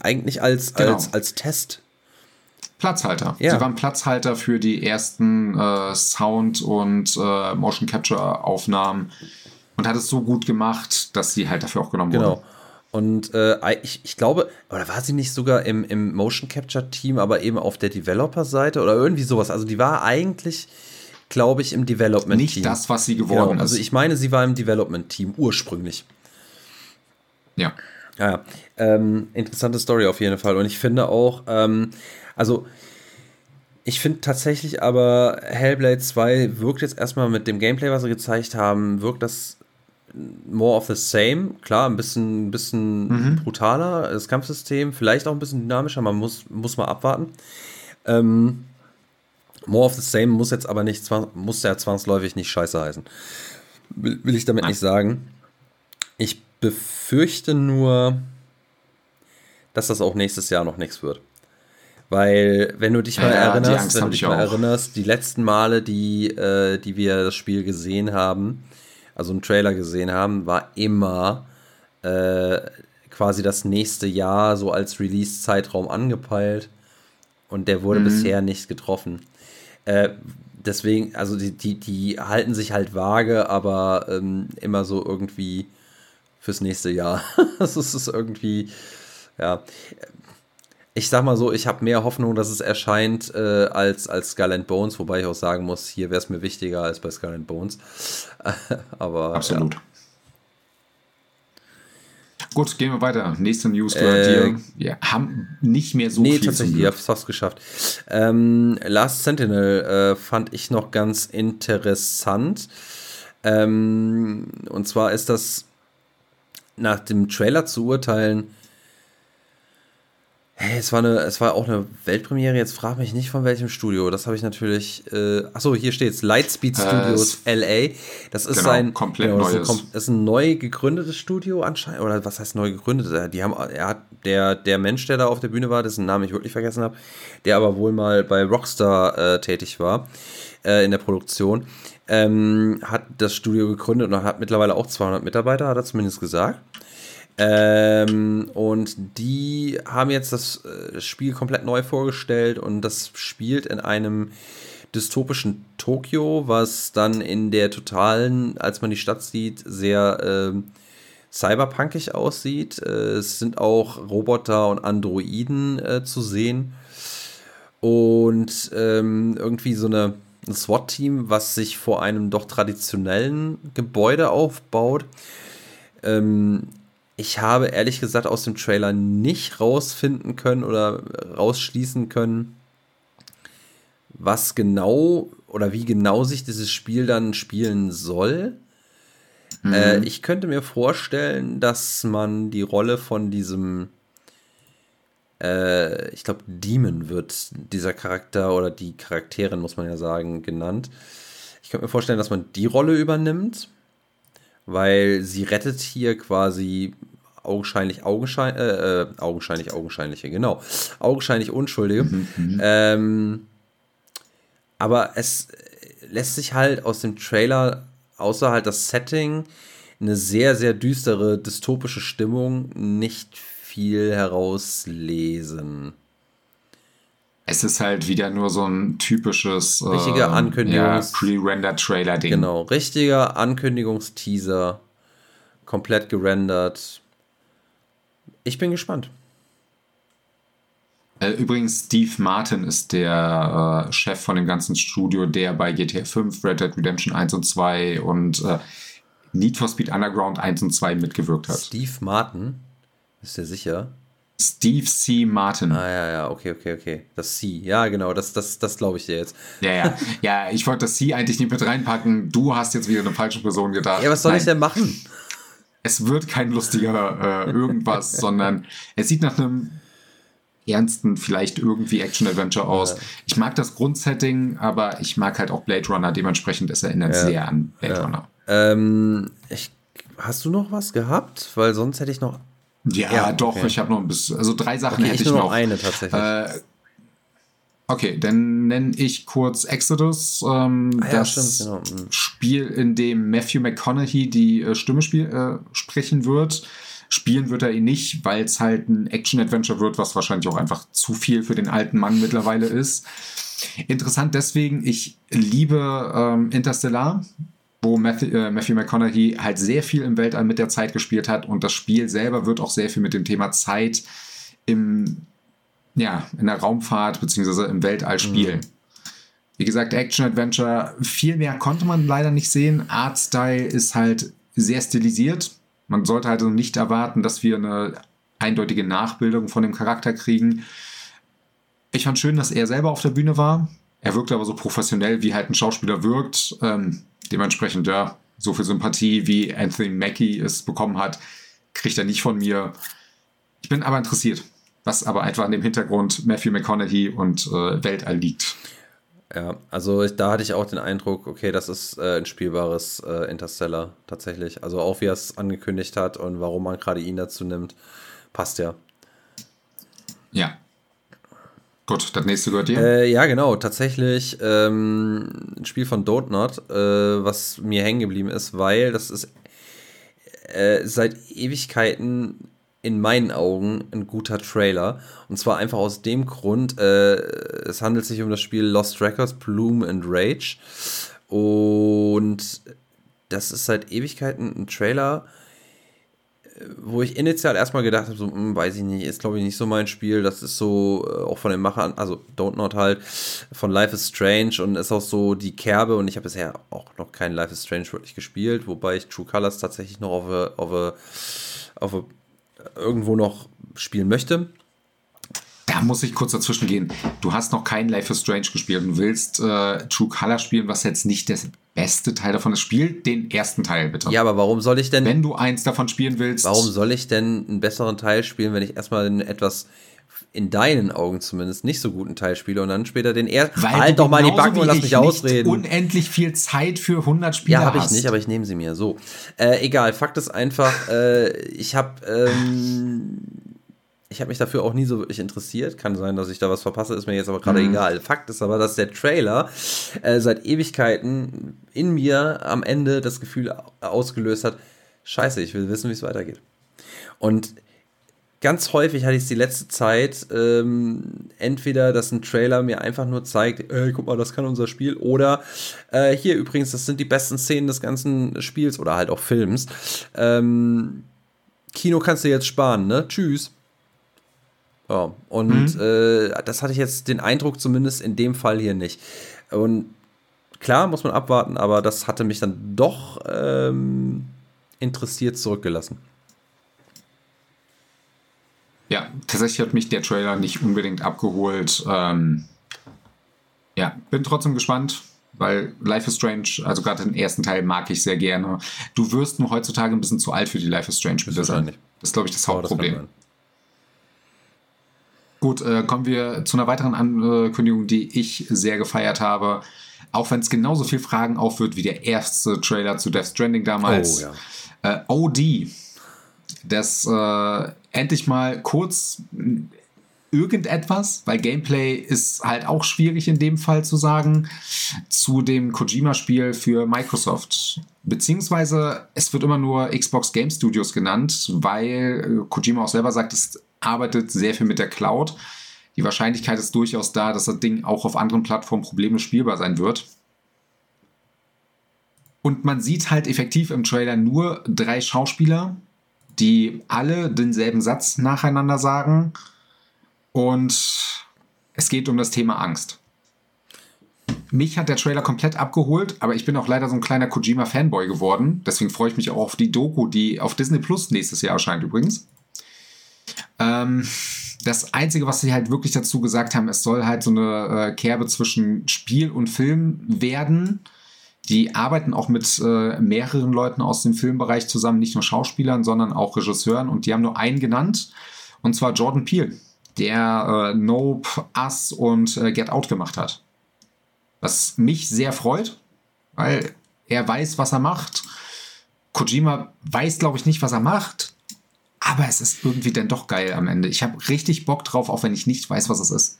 S2: eigentlich als, genau. als, als Test.
S1: Platzhalter. Ja. Sie waren Platzhalter für die ersten äh, Sound- und äh, Motion Capture-Aufnahmen und hat es so gut gemacht, dass sie halt dafür auch genommen genau. wurde.
S2: Genau. Und äh, ich, ich glaube, oder war sie nicht sogar im, im Motion Capture Team, aber eben auf der Developer-Seite oder irgendwie sowas? Also die war eigentlich, glaube ich, im Development
S1: Team. Nicht das, was sie geworden genau.
S2: ist. Also ich meine, sie war im Development Team ursprünglich.
S1: Ja.
S2: Ja, ähm, interessante Story auf jeden Fall. Und ich finde auch, ähm, also ich finde tatsächlich aber Hellblade 2 wirkt jetzt erstmal mit dem Gameplay, was sie gezeigt haben, wirkt das more of the same. Klar, ein bisschen, ein bisschen mhm. brutaler, das Kampfsystem, vielleicht auch ein bisschen dynamischer, man muss, muss mal abwarten. Ähm, more of the same muss jetzt aber nicht, muss ja zwangsläufig nicht scheiße heißen. Will, will ich damit Nein. nicht sagen. Ich befürchte nur, dass das auch nächstes Jahr noch nichts wird. Weil, wenn du dich mal ja, erinnerst, wenn du dich mal auch. erinnerst, die letzten Male, die, äh, die wir das Spiel gesehen haben, also einen Trailer gesehen haben, war immer äh, quasi das nächste Jahr so als Release-Zeitraum angepeilt. Und der wurde mhm. bisher nicht getroffen. Äh, deswegen, also die, die, die halten sich halt vage, aber ähm, immer so irgendwie fürs nächste Jahr. das ist irgendwie, ja ich sag mal so, ich habe mehr Hoffnung, dass es erscheint äh, als, als Skull and Bones, wobei ich auch sagen muss, hier wäre es mir wichtiger als bei Skull and Bones. Aber.
S1: Absolut. Ja. Gut, gehen wir weiter. Nächste News äh. Wir haben nicht mehr so nee, viel. Nee,
S2: tatsächlich, ich habe es fast geschafft. Ähm, Last Sentinel äh, fand ich noch ganz interessant. Ähm, und zwar ist das nach dem Trailer zu urteilen Hey, es war, eine, es war auch eine Weltpremiere. Jetzt frag mich nicht von welchem Studio. Das habe ich natürlich. Äh, achso, hier steht's. Lightspeed Studios äh, LA. Das ist genau, ein
S1: komplett genau,
S2: neues. Ist ein, das ist ein neu gegründetes Studio anscheinend. Oder was heißt neu gegründet? Äh, die haben, er hat der, der Mensch, der da auf der Bühne war, dessen Namen ich wirklich vergessen habe, der aber wohl mal bei Rockstar äh, tätig war äh, in der Produktion, ähm, hat das Studio gegründet und hat mittlerweile auch 200 Mitarbeiter, hat er zumindest gesagt. Ähm, und die haben jetzt das äh, Spiel komplett neu vorgestellt und das spielt in einem dystopischen Tokio, was dann in der totalen, als man die Stadt sieht, sehr äh, cyberpunkig aussieht. Äh, es sind auch Roboter und Androiden äh, zu sehen. Und ähm, irgendwie so eine, ein SWAT-Team, was sich vor einem doch traditionellen Gebäude aufbaut. Ähm, ich habe ehrlich gesagt aus dem Trailer nicht rausfinden können oder rausschließen können, was genau oder wie genau sich dieses Spiel dann spielen soll. Mhm. Äh, ich könnte mir vorstellen, dass man die Rolle von diesem, äh, ich glaube, Demon wird dieser Charakter oder die Charakterin, muss man ja sagen, genannt. Ich könnte mir vorstellen, dass man die Rolle übernimmt, weil sie rettet hier quasi augenscheinlich, augenschein, äh, äh, augenscheinlich, augenscheinliche, genau, augenscheinlich Unschuldige. Mhm, mhm. ähm, aber es lässt sich halt aus dem Trailer, außer halt das Setting, eine sehr, sehr düstere, dystopische Stimmung nicht viel herauslesen.
S1: Es ist halt wieder nur so ein typisches
S2: richtiger äh, Ankündigungs
S1: ja, Pre-Render-Trailer-Ding.
S2: Genau, richtiger Ankündigungsteaser, komplett gerendert. Ich bin gespannt.
S1: Äh, übrigens, Steve Martin ist der äh, Chef von dem ganzen Studio, der bei GTA 5, Red Dead Redemption 1 und 2 und äh, Need for Speed Underground 1 und 2 mitgewirkt hat.
S2: Steve Martin? Ist der sicher?
S1: Steve C. Martin.
S2: Ah, ja, ja, okay, okay, okay. Das C, ja, genau, das, das, das glaube ich dir jetzt.
S1: Ja, ja, ja, ich wollte das C eigentlich nicht mit reinpacken. Du hast jetzt wieder eine falsche Person gedacht.
S2: Ja, was soll Nein. ich denn machen?
S1: Es wird kein lustiger äh, irgendwas, sondern es sieht nach einem ernsten, vielleicht irgendwie Action-Adventure aus. Ja. Ich mag das Grundsetting, aber ich mag halt auch Blade Runner. Dementsprechend ist erinnert ja. sehr an Blade ja. Runner.
S2: Ähm, ich, hast du noch was gehabt? Weil sonst hätte ich noch.
S1: Ja, ja doch, okay. ich habe noch ein bisschen. Also drei Sachen okay, hätte ich, ich noch.
S2: eine tatsächlich. Äh,
S1: okay, dann nenne ich kurz Exodus. Ähm, ah, das stimmt, genau. Mhm. Spiel, in dem Matthew McConaughey die äh, Stimme spiel, äh, sprechen wird. Spielen wird er ihn nicht, weil es halt ein Action-Adventure wird, was wahrscheinlich auch einfach zu viel für den alten Mann mittlerweile ist. Interessant deswegen, ich liebe ähm, Interstellar, wo Matthew, äh, Matthew McConaughey halt sehr viel im Weltall mit der Zeit gespielt hat und das Spiel selber wird auch sehr viel mit dem Thema Zeit im, ja, in der Raumfahrt bzw. im Weltall spielen. Mhm. Wie gesagt, Action-Adventure, viel mehr konnte man leider nicht sehen. Artstyle ist halt sehr stilisiert. Man sollte also nicht erwarten, dass wir eine eindeutige Nachbildung von dem Charakter kriegen. Ich fand schön, dass er selber auf der Bühne war. Er wirkte aber so professionell, wie halt ein Schauspieler wirkt. Ähm, dementsprechend, ja, so viel Sympathie, wie Anthony Mackie es bekommen hat, kriegt er nicht von mir. Ich bin aber interessiert, was aber einfach an dem Hintergrund Matthew McConaughey und äh, Weltall liegt.
S2: Ja, also ich, da hatte ich auch den Eindruck, okay, das ist äh, ein spielbares äh, Interstellar tatsächlich. Also auch wie er es angekündigt hat und warum man gerade ihn dazu nimmt, passt ja.
S1: Ja. Gut, das nächste gehört dir.
S2: Äh, ja, genau, tatsächlich ähm, ein Spiel von Don't Not, äh, was mir hängen geblieben ist, weil das ist äh, seit Ewigkeiten in meinen Augen ein guter Trailer. Und zwar einfach aus dem Grund, äh, es handelt sich um das Spiel Lost Records, Bloom and Rage. Und das ist seit Ewigkeiten ein Trailer, wo ich initial erstmal gedacht habe, so, hm, weiß ich nicht, ist glaube ich nicht so mein Spiel. Das ist so äh, auch von den Machern, also Don't Not halt, von Life is Strange und ist auch so die Kerbe. Und ich habe bisher auch noch kein Life is Strange wirklich gespielt, wobei ich True Colors tatsächlich noch auf a, auf a, auf a irgendwo noch spielen möchte.
S1: Da muss ich kurz dazwischen gehen. Du hast noch kein Life is Strange gespielt und willst äh, True Color spielen, was jetzt nicht der beste Teil davon ist. Spiel den ersten Teil bitte.
S2: Ja, aber warum soll ich denn.
S1: Wenn du eins davon spielen willst.
S2: Warum soll ich denn einen besseren Teil spielen, wenn ich erstmal einen etwas in deinen Augen zumindest nicht so guten Teil spiele und dann später den ersten.
S1: Halt doch mal die Backen und lass mich ausreden. Unendlich viel Zeit für 100 Spiele.
S2: Ja, habe ich nicht, aber ich nehme sie mir. So, äh, egal. Fakt ist einfach, äh, ich habe ähm, ich habe mich dafür auch nie so wirklich interessiert. Kann sein, dass ich da was verpasse, ist mir jetzt aber gerade mhm. egal. Fakt ist aber, dass der Trailer äh, seit Ewigkeiten in mir am Ende das Gefühl ausgelöst hat: Scheiße, ich will wissen, wie es weitergeht. Und ganz häufig hatte ich es die letzte Zeit, ähm, entweder, dass ein Trailer mir einfach nur zeigt, ey, guck mal, das kann unser Spiel, oder äh, hier übrigens, das sind die besten Szenen des ganzen Spiels oder halt auch Films. Ähm, Kino kannst du jetzt sparen, ne? Tschüss. Ja, und mhm. äh, das hatte ich jetzt den Eindruck zumindest in dem Fall hier nicht. Und klar, muss man abwarten, aber das hatte mich dann doch ähm, interessiert zurückgelassen.
S1: Ja, tatsächlich hat mich der Trailer nicht unbedingt abgeholt. Ähm, ja, bin trotzdem gespannt, weil Life is Strange, also gerade den ersten Teil mag ich sehr gerne. Du wirst nur heutzutage ein bisschen zu alt für die Life is Strange Spiele sein. Das ist, glaube ich, das Hauptproblem. Das Gut, äh, kommen wir zu einer weiteren Ankündigung, die ich sehr gefeiert habe. Auch wenn es genauso viel Fragen aufwirft wie der erste Trailer zu Death Stranding damals. Oh, ja. äh, OD. Das äh, endlich mal kurz irgendetwas, weil Gameplay ist halt auch schwierig in dem Fall zu sagen, zu dem Kojima-Spiel für Microsoft. Beziehungsweise es wird immer nur Xbox Game Studios genannt, weil Kojima auch selber sagt, es arbeitet sehr viel mit der Cloud. Die Wahrscheinlichkeit ist durchaus da, dass das Ding auch auf anderen Plattformen problemlos spielbar sein wird. Und man sieht halt effektiv im Trailer nur drei Schauspieler, die alle denselben Satz nacheinander sagen. Und es geht um das Thema Angst. Mich hat der Trailer komplett abgeholt, aber ich bin auch leider so ein kleiner Kojima-Fanboy geworden. Deswegen freue ich mich auch auf die Doku, die auf Disney Plus nächstes Jahr erscheint übrigens. Ähm, das Einzige, was sie halt wirklich dazu gesagt haben, es soll halt so eine äh, Kerbe zwischen Spiel und Film werden. Die arbeiten auch mit äh, mehreren Leuten aus dem Filmbereich zusammen, nicht nur Schauspielern, sondern auch Regisseuren. Und die haben nur einen genannt, und zwar Jordan Peele, der äh, Nope, Us und äh, Get Out gemacht hat. Was mich sehr freut, weil er weiß, was er macht. Kojima weiß, glaube ich, nicht, was er macht. Aber es ist irgendwie dann doch geil am Ende. Ich habe richtig Bock drauf, auch wenn ich nicht weiß, was es ist.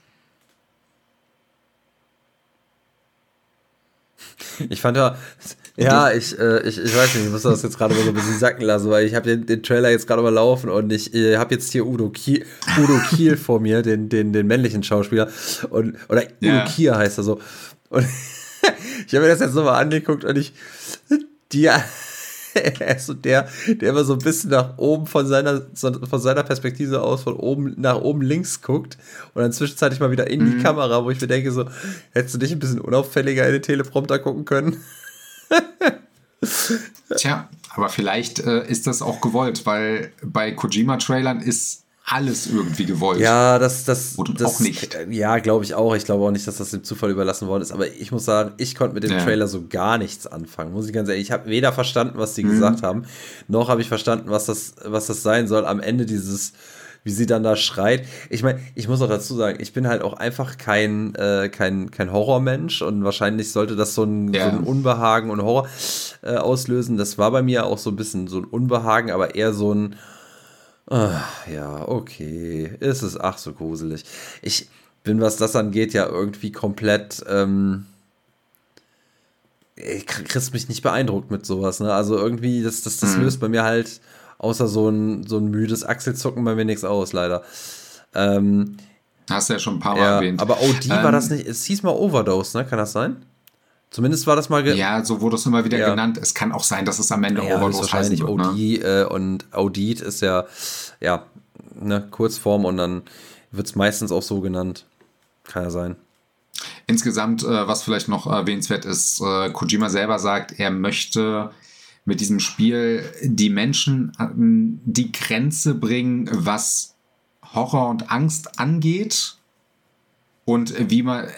S2: Ich fand ja, ja, ich, äh, ich, ich weiß nicht, ich muss das jetzt gerade mal so ein bisschen sacken lassen, weil ich habe den, den Trailer jetzt gerade mal laufen und ich äh, habe jetzt hier Udo Kiel, Udo Kiel vor mir, den, den, den männlichen Schauspieler. Und, oder Udo yeah. Kier heißt er so. Und ich habe mir das jetzt nochmal angeguckt und ich, die, er ist so der, der immer so ein bisschen nach oben von seiner, von seiner Perspektive aus, von oben nach oben links guckt und dann zwischenzeitlich mal wieder in die mhm. Kamera, wo ich mir denke, so, hättest du dich ein bisschen unauffälliger in den Teleprompter gucken können?
S1: Tja, aber vielleicht äh, ist das auch gewollt, weil bei Kojima-Trailern ist alles irgendwie gewollt.
S2: Ja, das, das, Und das auch nicht. Ja, glaube ich auch. Ich glaube auch nicht, dass das dem Zufall überlassen worden ist. Aber ich muss sagen, ich konnte mit dem ja. Trailer so gar nichts anfangen. Muss ich ganz ehrlich. Ich habe weder verstanden, was die mhm. gesagt haben, noch habe ich verstanden, was das, was das sein soll. Am Ende dieses, wie sie dann da schreit. Ich meine, ich muss auch dazu sagen, ich bin halt auch einfach kein, äh, kein, kein Horrormensch und wahrscheinlich sollte das so ein, ja. so ein Unbehagen und Horror äh, auslösen. Das war bei mir auch so ein bisschen so ein Unbehagen, aber eher so ein Ach, ja, okay. Ist es ach so gruselig. Ich bin, was das angeht, ja irgendwie komplett. Ähm, ich kriegst mich nicht beeindruckt mit sowas, ne? Also irgendwie, das, das, das mhm. löst bei mir halt außer so ein, so ein müdes Achselzucken bei mir nichts aus, leider. Ähm,
S1: Hast du ja schon ein paar Mal ja, erwähnt.
S2: Aber OD ähm, war das nicht, es hieß mal Overdose, ne? Kann das sein? Zumindest war das mal.
S1: Ja, so wurde es immer wieder ja. genannt. Es kann auch sein, dass es am Ende
S2: ja, Overdose wahrscheinlich wird, OD ne? äh, und Audit ist ja, ja, ne, Kurzform und dann wird es meistens auch so genannt. Kann ja sein.
S1: Insgesamt, äh, was vielleicht noch erwähnenswert ist, äh, Kojima selber sagt, er möchte mit diesem Spiel die Menschen an die Grenze bringen, was Horror und Angst angeht und wie man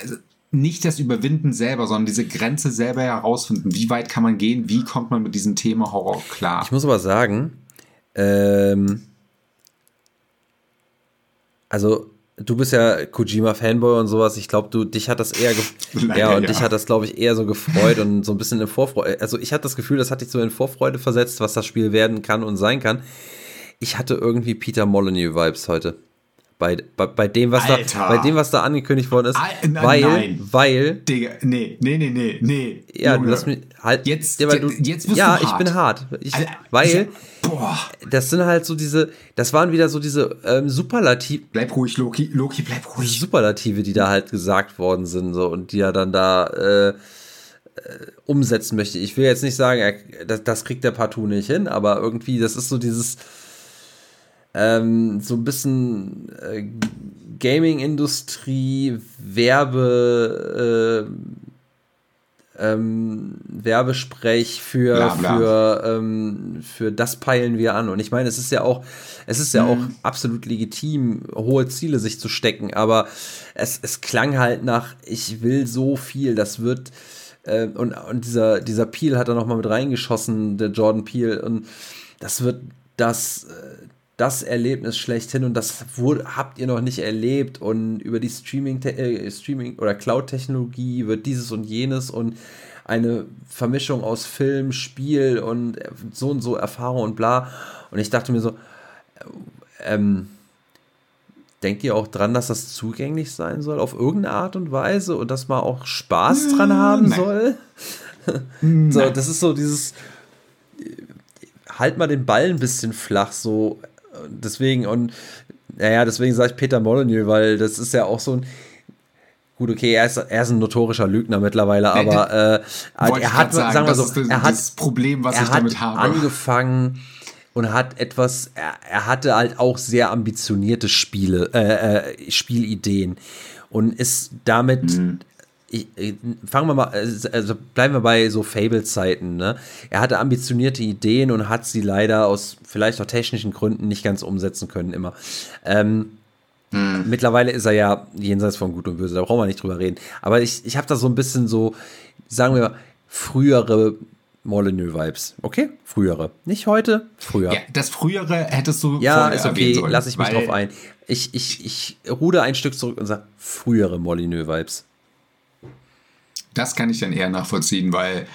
S1: nicht das Überwinden selber, sondern diese Grenze selber herausfinden. Wie weit kann man gehen? Wie kommt man mit diesem Thema Horror klar?
S2: Ich muss aber sagen, ähm, also du bist ja Kojima-Fanboy und sowas. Ich glaube, du dich hat das eher ja und ja. dich hat das glaube ich eher so gefreut und so ein bisschen in Vorfreude. Also ich hatte das Gefühl, das hat dich so in Vorfreude versetzt, was das Spiel werden kann und sein kann. Ich hatte irgendwie Peter Molyneux-Vibes heute bei, bei, bei, dem, was da, bei dem, was da angekündigt worden ist. Al weil, nein. weil.
S1: Digga, nee, nee, nee, nee, nee.
S2: Ja, Junge. lass mich halt.
S1: Jetzt,
S2: ja, du,
S1: jetzt
S2: bist ja, du hart. ich bin hart. Ich, Alter, weil, ich, boah. das sind halt so diese, das waren wieder so diese ähm, Superlative.
S1: Bleib ruhig, Loki, Loki, bleib ruhig.
S2: Superlative, die da halt gesagt worden sind, so, und die er dann da, äh, äh umsetzen möchte. Ich will jetzt nicht sagen, das, das kriegt der partout nicht hin, aber irgendwie, das ist so dieses, ähm, so ein bisschen äh, Gaming-Industrie, Werbe, ähm, Werbesprech für, bla, bla. für, ähm, für das peilen wir an. Und ich meine, es ist ja auch, es ist ja mhm. auch absolut legitim, hohe Ziele sich zu stecken, aber es, es klang halt nach, ich will so viel, das wird, äh, und, und dieser, dieser Peel hat da nochmal mit reingeschossen, der Jordan Peel, und das wird das, äh, das Erlebnis schlechthin und das wurde, habt ihr noch nicht erlebt und über die Streaming, äh, Streaming oder Cloud-Technologie wird dieses und jenes und eine Vermischung aus Film, Spiel und so und so Erfahrung und bla. Und ich dachte mir so, äh, ähm, denkt ihr auch dran, dass das zugänglich sein soll auf irgendeine Art und Weise und dass man auch Spaß dran haben Nein. soll? so, das ist so dieses halt mal den Ball ein bisschen flach, so deswegen, und naja, deswegen sage ich Peter Molyneux, weil das ist ja auch so ein. Gut, okay, er ist, er ist ein notorischer Lügner mittlerweile, aber äh, er hat, sagen, sagen wir so, das, er hat das
S1: Problem, was ich damit habe.
S2: angefangen und hat etwas, er, er hatte halt auch sehr ambitionierte Spiele, äh, äh, Spielideen und ist damit mhm ich, fangen wir mal, also bleiben wir bei so Fable-Zeiten, ne? Er hatte ambitionierte Ideen und hat sie leider aus vielleicht auch technischen Gründen nicht ganz umsetzen können, immer. Ähm, hm. Mittlerweile ist er ja jenseits von Gut und Böse, da brauchen wir nicht drüber reden. Aber ich, ich habe da so ein bisschen so, sagen wir, frühere Molyneux-Vibes. Okay? Frühere. Nicht heute, früher. Ja,
S1: das frühere hättest du
S2: Ja, ist okay, sollen, lass ich mich drauf ein. Ich, ich, ich ruder ein Stück zurück und sage frühere Molyneux-Vibes.
S1: Das kann ich dann eher nachvollziehen, weil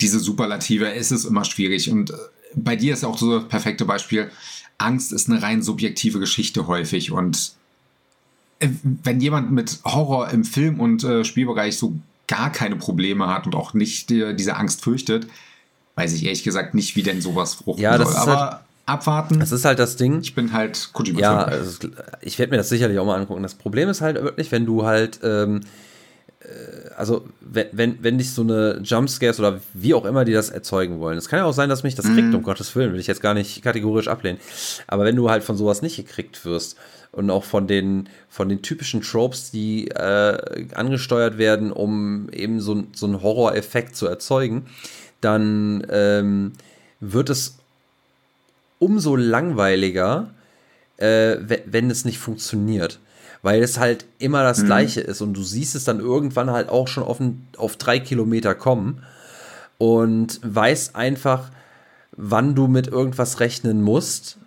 S1: diese Superlative, es ist immer schwierig. Und äh, bei dir ist auch so das perfekte Beispiel. Angst ist eine rein subjektive Geschichte häufig. Und äh, wenn jemand mit Horror im Film- und äh, Spielbereich so gar keine Probleme hat und auch nicht äh, diese Angst fürchtet, weiß ich ehrlich gesagt nicht, wie denn sowas
S2: fruchten ja, das soll. Ist Aber halt,
S1: abwarten.
S2: Das ist halt das Ding.
S1: Ich bin halt
S2: Kojima. Ja, also, ich werde mir das sicherlich auch mal angucken. Das Problem ist halt wirklich, wenn du halt ähm, äh, also wenn, wenn dich so eine Jumpscares oder wie auch immer die das erzeugen wollen. Es kann ja auch sein, dass mich das kriegt, um Gottes Willen, will ich jetzt gar nicht kategorisch ablehnen. Aber wenn du halt von sowas nicht gekriegt wirst und auch von den, von den typischen Tropes, die äh, angesteuert werden, um eben so, so einen Horror-Effekt zu erzeugen, dann ähm, wird es umso langweiliger, äh, wenn es nicht funktioniert weil es halt immer das mhm. Gleiche ist und du siehst es dann irgendwann halt auch schon auf, auf drei Kilometer kommen und weißt einfach, wann du mit irgendwas rechnen musst,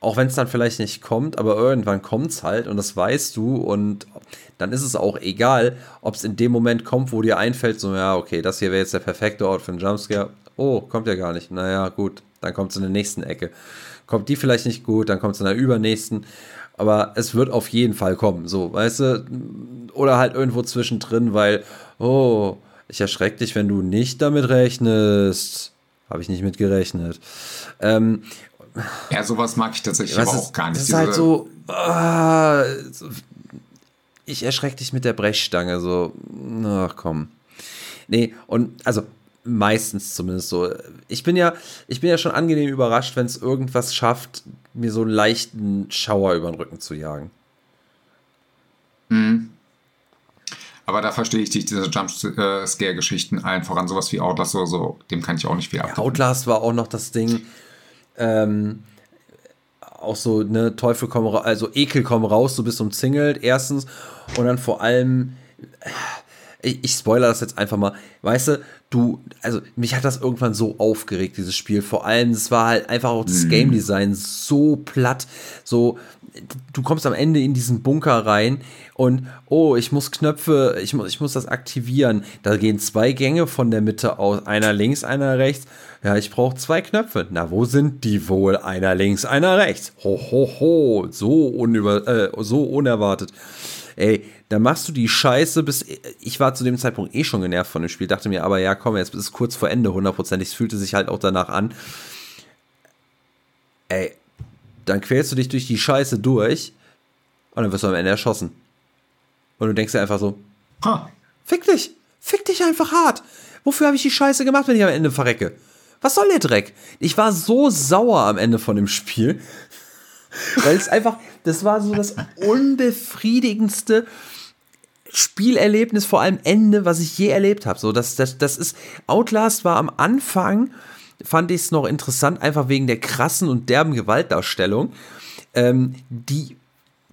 S2: auch wenn es dann vielleicht nicht kommt, aber irgendwann kommt es halt und das weißt du und dann ist es auch egal, ob es in dem Moment kommt, wo dir einfällt, so, ja, okay, das hier wäre jetzt der perfekte Ort für einen Jumpscare. Oh, kommt ja gar nicht. Naja, gut, dann kommt es in der nächsten Ecke. Kommt die vielleicht nicht gut, dann kommt es in der übernächsten aber es wird auf jeden Fall kommen, so, weißt du? Oder halt irgendwo zwischendrin, weil, oh, ich erschreck dich, wenn du nicht damit rechnest. Habe ich nicht mit gerechnet. Ähm,
S1: ja, sowas mag ich tatsächlich aber auch gar nicht.
S2: Das ist halt so, ah, ich erschreck dich mit der Brechstange, so, ach komm. Nee, und also meistens zumindest so. Ich bin ja, ich bin ja schon angenehm überrascht, wenn es irgendwas schafft, mir so einen leichten Schauer über den Rücken zu jagen.
S1: Mhm. Aber da verstehe ich dich, diese Jumpscare-Geschichten allen voran, sowas wie Outlast oder so, dem kann ich auch nicht viel
S2: abgeben. Outlast war auch noch das Ding, ähm, auch so, ne, Teufel komm raus, also Ekel komm raus, du bist umzingelt, erstens, und dann vor allem, ich, ich spoiler das jetzt einfach mal, weißt du, du, also mich hat das irgendwann so aufgeregt, dieses Spiel. Vor allem, es war halt einfach auch das mhm. Game Design so platt, so, du kommst am Ende in diesen Bunker rein und, oh, ich muss Knöpfe, ich muss, ich muss das aktivieren. Da gehen zwei Gänge von der Mitte aus, einer links, einer rechts. Ja, ich brauche zwei Knöpfe. Na, wo sind die wohl? Einer links, einer rechts. Ho, ho, ho. So, unüber, äh, so unerwartet. Ey, da machst du die Scheiße bis. Ich war zu dem Zeitpunkt eh schon genervt von dem Spiel, dachte mir aber, ja, komm, jetzt ist es kurz vor Ende, hundertprozentig. Es fühlte sich halt auch danach an. Ey, dann quälst du dich durch die Scheiße durch und dann wirst du am Ende erschossen. Und du denkst dir einfach so: huh. Fick dich! Fick dich einfach hart! Wofür habe ich die Scheiße gemacht, wenn ich am Ende verrecke? Was soll der Dreck? Ich war so sauer am Ende von dem Spiel, weil es einfach, das war so das unbefriedigendste Spielerlebnis, vor allem Ende, was ich je erlebt habe. So, das, das, das ist, Outlast war am Anfang, fand ich es noch interessant, einfach wegen der krassen und derben Gewaltdarstellung. Ähm, die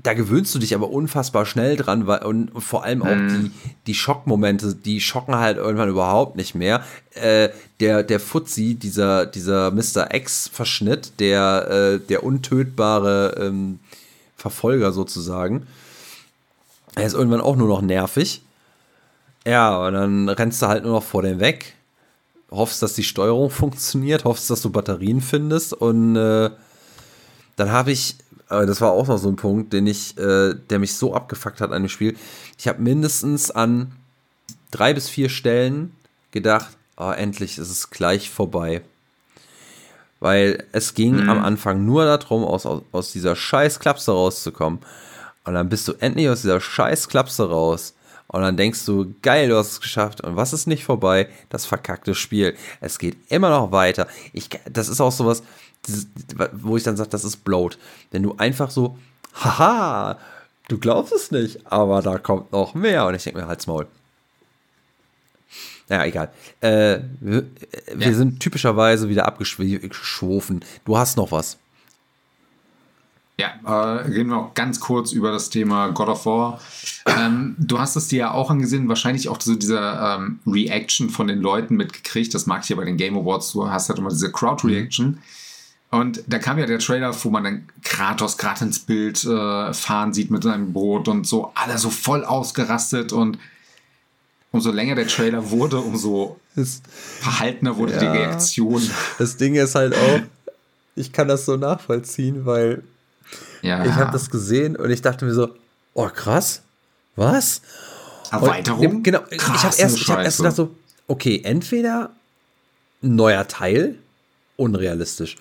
S2: da gewöhnst du dich aber unfassbar schnell dran, weil, und vor allem auch mm. die, die Schockmomente, die schocken halt irgendwann überhaupt nicht mehr. Äh, der, der Fuzzi, dieser, dieser Mr. X-Verschnitt, der, äh, der untötbare ähm, Verfolger sozusagen, er ist irgendwann auch nur noch nervig. Ja, und dann rennst du halt nur noch vor dem weg, hoffst, dass die Steuerung funktioniert, hoffst, dass du Batterien findest und äh, dann habe ich aber das war auch noch so ein Punkt, den ich, äh, der mich so abgefuckt hat an dem Spiel. Ich habe mindestens an drei bis vier Stellen gedacht, oh, endlich ist es gleich vorbei. Weil es ging mhm. am Anfang nur darum, aus, aus, aus dieser scheiß Klapse rauszukommen. Und dann bist du endlich aus dieser scheiß Klapse raus. Und dann denkst du, geil, du hast es geschafft. Und was ist nicht vorbei? Das verkackte Spiel. Es geht immer noch weiter. Ich, das ist auch sowas, wo ich dann sage, das ist Bloat. Wenn du einfach so, haha, du glaubst es nicht, aber da kommt noch mehr. Und ich denke mir, halt's Maul. Naja, egal. Äh, wir, wir ja. sind typischerweise wieder abgeschwofen. Du hast noch was.
S1: Ja, äh, reden wir auch ganz kurz über das Thema God of War. Ähm, du hast es dir ja auch angesehen, wahrscheinlich auch so diese ähm, Reaction von den Leuten mitgekriegt. Das mag ich ja bei den Game Awards. Du hast halt immer diese Crowd-Reaction. Mhm. Und da kam ja der Trailer, wo man dann Kratos gerade ins Bild äh, fahren sieht mit seinem Boot und so, alle so voll ausgerastet und umso länger der Trailer wurde, umso das, verhaltener wurde ja, die Reaktion.
S2: Das Ding ist halt auch, ich kann das so nachvollziehen, weil ja. ich habe das gesehen und ich dachte mir so, oh krass, was?
S1: Erweiterung?
S2: Und, genau, Krass, ich habe erst, hab erst gedacht so, okay, entweder ein neuer Teil, unrealistisch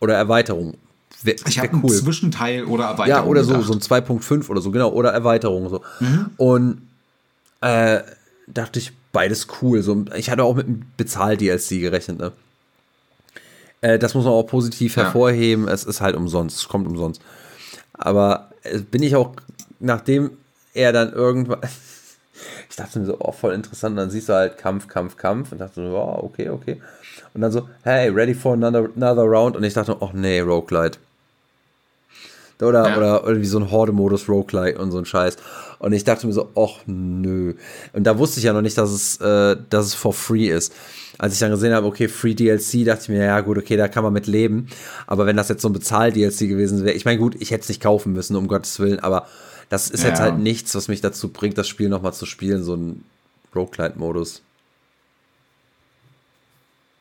S2: oder Erweiterung.
S1: Wär, ich habe cool. einen Zwischenteil oder Erweiterung.
S2: Ja, oder so, so ein 2.5 oder so, genau, oder Erweiterung. So. Mhm. Und äh, dachte ich, beides cool. So, ich hatte auch mit einem Bezahl-DLC gerechnet, ne? Äh, das muss man auch positiv ja. hervorheben. Es ist halt umsonst, es kommt umsonst. Aber äh, bin ich auch, nachdem er dann irgendwann. ich dachte mir so, oh, voll interessant. dann siehst du halt Kampf, Kampf, Kampf. Und dachte so, oh, okay, okay. Und dann so, hey, ready for another, another round. Und ich dachte, ach nee, Roguelite. Oder, ja. oder irgendwie so ein Horde-Modus Roguelite und so ein Scheiß. Und ich dachte mir so, ach nö. Und da wusste ich ja noch nicht, dass es, äh, dass es for free ist. Als ich dann gesehen habe, okay, Free DLC, dachte ich mir, ja gut, okay, da kann man mit leben. Aber wenn das jetzt so ein Bezahl-DLC gewesen wäre, ich meine, gut, ich hätte es nicht kaufen müssen, um Gottes Willen, aber das ist ja. jetzt halt nichts, was mich dazu bringt, das Spiel nochmal zu spielen, so ein Roguelite-Modus.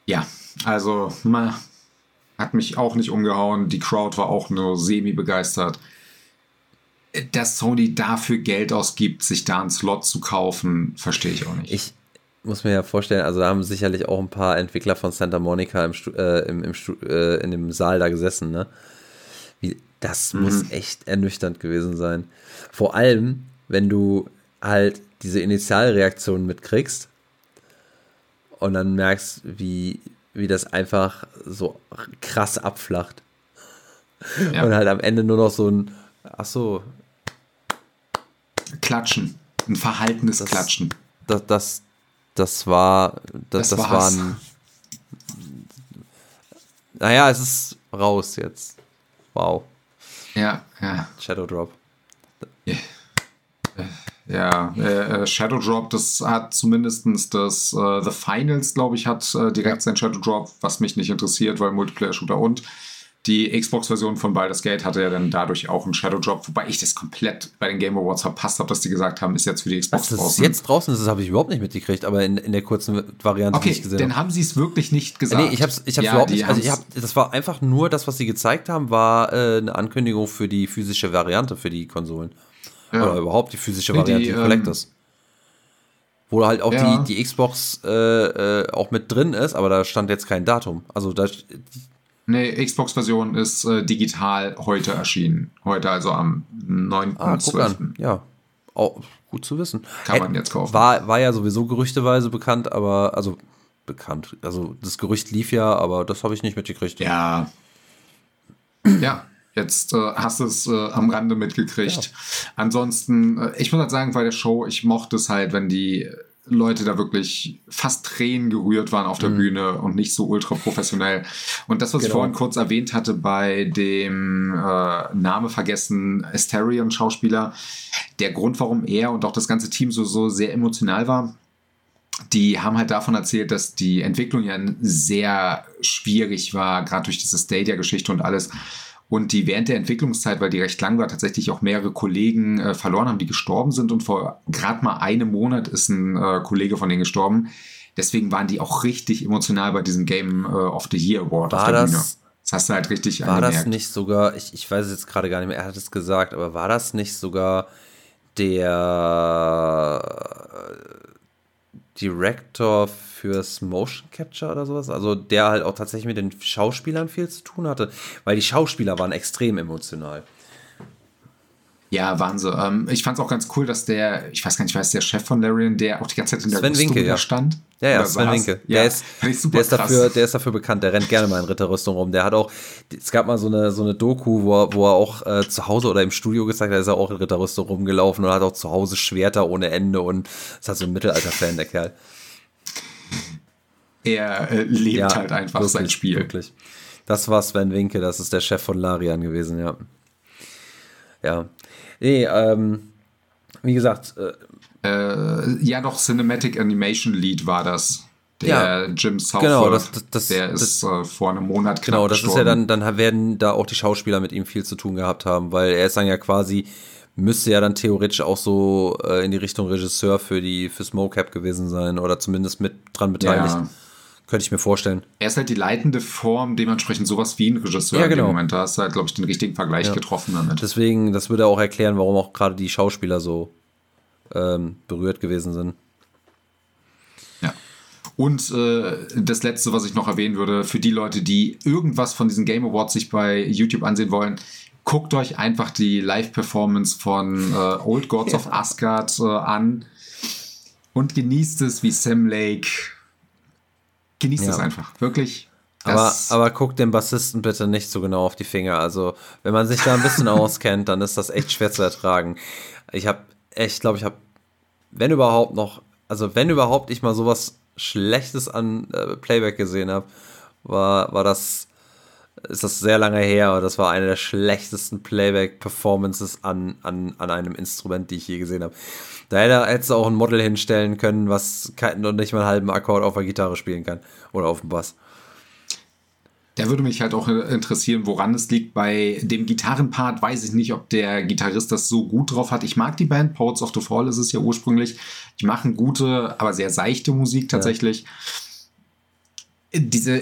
S1: Ja, also na, hat mich auch nicht umgehauen. Die Crowd war auch nur semi-begeistert. Dass Sony dafür Geld ausgibt, sich da einen Slot zu kaufen, verstehe ich auch nicht.
S2: Ich muss mir ja vorstellen, also da haben sicherlich auch ein paar Entwickler von Santa Monica im, äh, im, im äh, in dem Saal da gesessen, ne? Wie, das mhm. muss echt ernüchternd gewesen sein. Vor allem, wenn du halt diese Initialreaktion mitkriegst und dann merkst, wie, wie das einfach so krass abflacht. Ja. Und halt am Ende nur noch so ein, ach so.
S1: Klatschen. Ein verhaltenes das, Klatschen.
S2: Das, das, das war, das, das, das war ein. Naja, es ist raus jetzt. Wow.
S1: Ja, ja.
S2: Shadow Drop.
S1: Yeah. Ja, äh, äh, Shadow Drop, das hat zumindest das äh, The Finals, glaube ich, hat äh, direkt sein Shadow Drop, was mich nicht interessiert, weil Multiplayer-Shooter und die Xbox-Version von Baldur's Gate hatte ja dann dadurch auch einen Shadow Drop, wobei ich das komplett bei den Game Awards verpasst habe, dass die gesagt haben, ist jetzt für die Xbox
S2: Was, draußen. jetzt draußen ist, das habe ich überhaupt nicht mitgekriegt, aber in, in der kurzen Variante,
S1: okay, die ich gesehen dann haben sie es wirklich nicht gesagt.
S2: Nee, ich habe ich hab's ja, überhaupt nicht, also ich hab, das war einfach nur, das, was sie gezeigt haben, war äh, eine Ankündigung für die physische Variante für die Konsolen. Ja. Oder überhaupt die physische Variante, die, die Collectors. Ähm, Wo halt auch ja. die, die Xbox äh, äh, auch mit drin ist, aber da stand jetzt kein Datum. Also da.
S1: Nee, Xbox-Version ist äh, digital heute erschienen. Heute, also am 9.12. Ah.
S2: Ja. Oh, gut zu wissen.
S1: Kann man jetzt kaufen.
S2: War, war ja sowieso gerüchteweise bekannt, aber, also bekannt. Also das Gerücht lief ja, aber das habe ich nicht mitgekriegt.
S1: Ja. Ja. Jetzt äh, hast du es äh, am Rande mitgekriegt. Ja. Ansonsten, äh, ich muss halt sagen, bei der Show, ich mochte es halt, wenn die Leute da wirklich fast Tränen gerührt waren auf der mhm. Bühne und nicht so ultra professionell. Und das, was genau. ich vorhin kurz erwähnt hatte bei dem äh, Name vergessen, Asterion-Schauspieler, der Grund, warum er und auch das ganze Team so, so sehr emotional war, die haben halt davon erzählt, dass die Entwicklung ja sehr schwierig war, gerade durch diese Stadia-Geschichte und alles. Und die während der Entwicklungszeit, weil die recht lang war, tatsächlich auch mehrere Kollegen äh, verloren haben, die gestorben sind. Und vor gerade mal einem Monat ist ein äh, Kollege von denen gestorben. Deswegen waren die auch richtig emotional bei diesem Game äh, of the Year Award
S2: war auf der
S1: das,
S2: Bühne.
S1: Das hast du halt richtig
S2: War angemerkt. das nicht sogar, ich, ich weiß es jetzt gerade gar nicht mehr, er hat es gesagt, aber war das nicht sogar der Director fürs Motion Capture oder sowas. Also der halt auch tatsächlich mit den Schauspielern viel zu tun hatte, weil die Schauspieler waren extrem emotional.
S1: Ja, Wahnsinn. Ähm, ich fand es auch ganz cool, dass der, ich weiß gar nicht, weiß der Chef von Larian, der auch die ganze Zeit in der
S2: Sven Winke, ja.
S1: stand.
S2: Ja, ja, Sven Winke. Ja, der, ist, der, ist dafür, der ist dafür bekannt, der rennt gerne mal in Ritterrüstung rum. Der hat auch, es gab mal so eine, so eine Doku, wo er, wo er auch äh, zu Hause oder im Studio gezeigt hat, ist er auch in Ritterrüstung rumgelaufen und hat auch zu Hause Schwerter ohne Ende und ist halt so ein Mittelalter-Fan, der Kerl.
S1: Er äh, lebt ja, halt einfach wirklich, sein Spiel.
S2: Wirklich. Das war Sven Winke, das ist der Chef von Larian gewesen, ja. Ja. Nee, ähm, wie gesagt.
S1: Äh, äh, ja, doch, Cinematic Animation Lead war das. Der ja, Jim Southworth,
S2: genau, das, das, das,
S1: der ist äh, vor einem Monat
S2: Genau, das gestorben. ist ja dann, dann werden da auch die Schauspieler mit ihm viel zu tun gehabt haben, weil er ist dann ja quasi, müsste ja dann theoretisch auch so äh, in die Richtung Regisseur für die fürs Mocap gewesen sein oder zumindest mit dran beteiligt. Ja. Könnte ich mir vorstellen.
S1: Er ist halt die leitende Form, dementsprechend sowas wie ein Regisseur
S2: ja, genau. im
S1: Moment. Da hast du halt, glaube ich, den richtigen Vergleich ja. getroffen damit.
S2: Deswegen, das würde auch erklären, warum auch gerade die Schauspieler so ähm, berührt gewesen sind.
S1: Ja. Und äh, das letzte, was ich noch erwähnen würde, für die Leute, die irgendwas von diesen Game Awards sich bei YouTube ansehen wollen, guckt euch einfach die Live-Performance von äh, Old Gods ja. of Asgard äh, an und genießt es, wie Sam Lake genießt ja. es einfach. Wirklich.
S2: Aber, aber guckt den Bassisten bitte nicht so genau auf die Finger. Also, wenn man sich da ein bisschen auskennt, dann ist das echt schwer zu ertragen. Ich habe echt, glaube ich, habe, wenn überhaupt noch, also wenn überhaupt ich mal sowas Schlechtes an äh, Playback gesehen habe, war, war das, ist das sehr lange her, aber das war eine der schlechtesten Playback-Performances an, an, an einem Instrument, die ich je gesehen habe. Da hättest du auch ein Model hinstellen können, was noch nicht mal einen halben Akkord auf der Gitarre spielen kann oder auf dem Bass.
S1: Da würde mich halt auch interessieren, woran es liegt. Bei dem Gitarrenpart weiß ich nicht, ob der Gitarrist das so gut drauf hat. Ich mag die Band, Poets of the Fall ist es ja ursprünglich. Die machen gute, aber sehr seichte Musik tatsächlich. Ja. Diese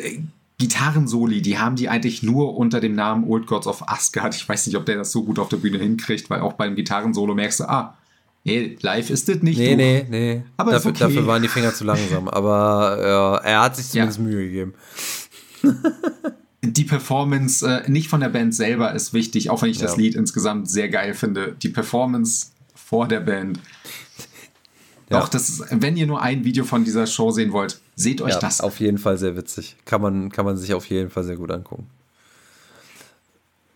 S1: Gitarrensoli, die haben die eigentlich nur unter dem Namen Old Gods of Asgard. Ich weiß nicht, ob der das so gut auf der Bühne hinkriegt, weil auch beim Gitarrensolo merkst du, ah, Nee, live ist das nicht.
S2: Nee, du. nee, nee. Aber dafür, okay. dafür, waren die Finger zu langsam. Aber ja, er hat sich zumindest ja. Mühe gegeben.
S1: die Performance äh, nicht von der Band selber ist wichtig, auch wenn ich ja. das Lied insgesamt sehr geil finde. Die Performance vor der Band. Ja. Doch, das ist, wenn ihr nur ein Video von dieser Show sehen wollt, seht euch ja, das.
S2: Auf jeden Fall sehr witzig. Kann man, kann man sich auf jeden Fall sehr gut angucken.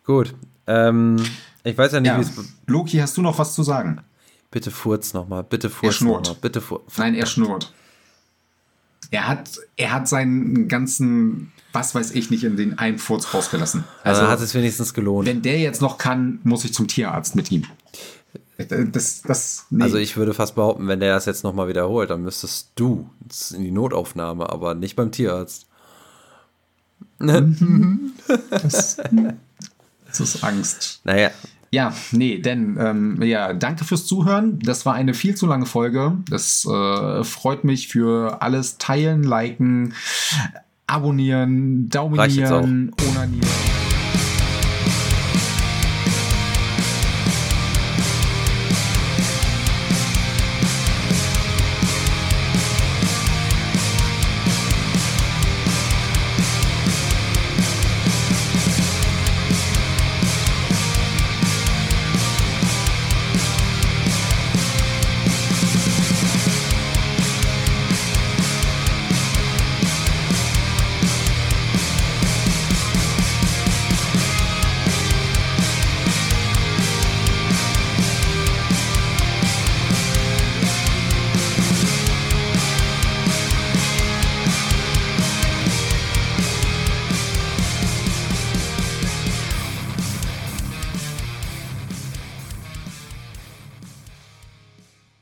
S2: Gut. Ähm, ich weiß ja nicht,
S1: ja. wie es. Loki, hast du noch was zu sagen?
S2: Bitte furz nochmal, bitte furz nochmal, bitte furz.
S1: Nein, er schnurrt. Er hat, er hat seinen ganzen, was weiß ich nicht, in den einen Furz rausgelassen.
S2: Also, also hat es wenigstens gelohnt.
S1: Wenn der jetzt noch kann, muss ich zum Tierarzt mit ihm. Das, das,
S2: nee. Also ich würde fast behaupten, wenn der das jetzt nochmal wiederholt, dann müsstest du in die Notaufnahme, aber nicht beim Tierarzt.
S1: Mhm. das, das ist Angst.
S2: Naja,
S1: ja, nee, denn ähm, ja, danke fürs Zuhören. Das war eine viel zu lange Folge. Das äh, freut mich für alles teilen, liken, abonnieren, dauminieren, onanieren.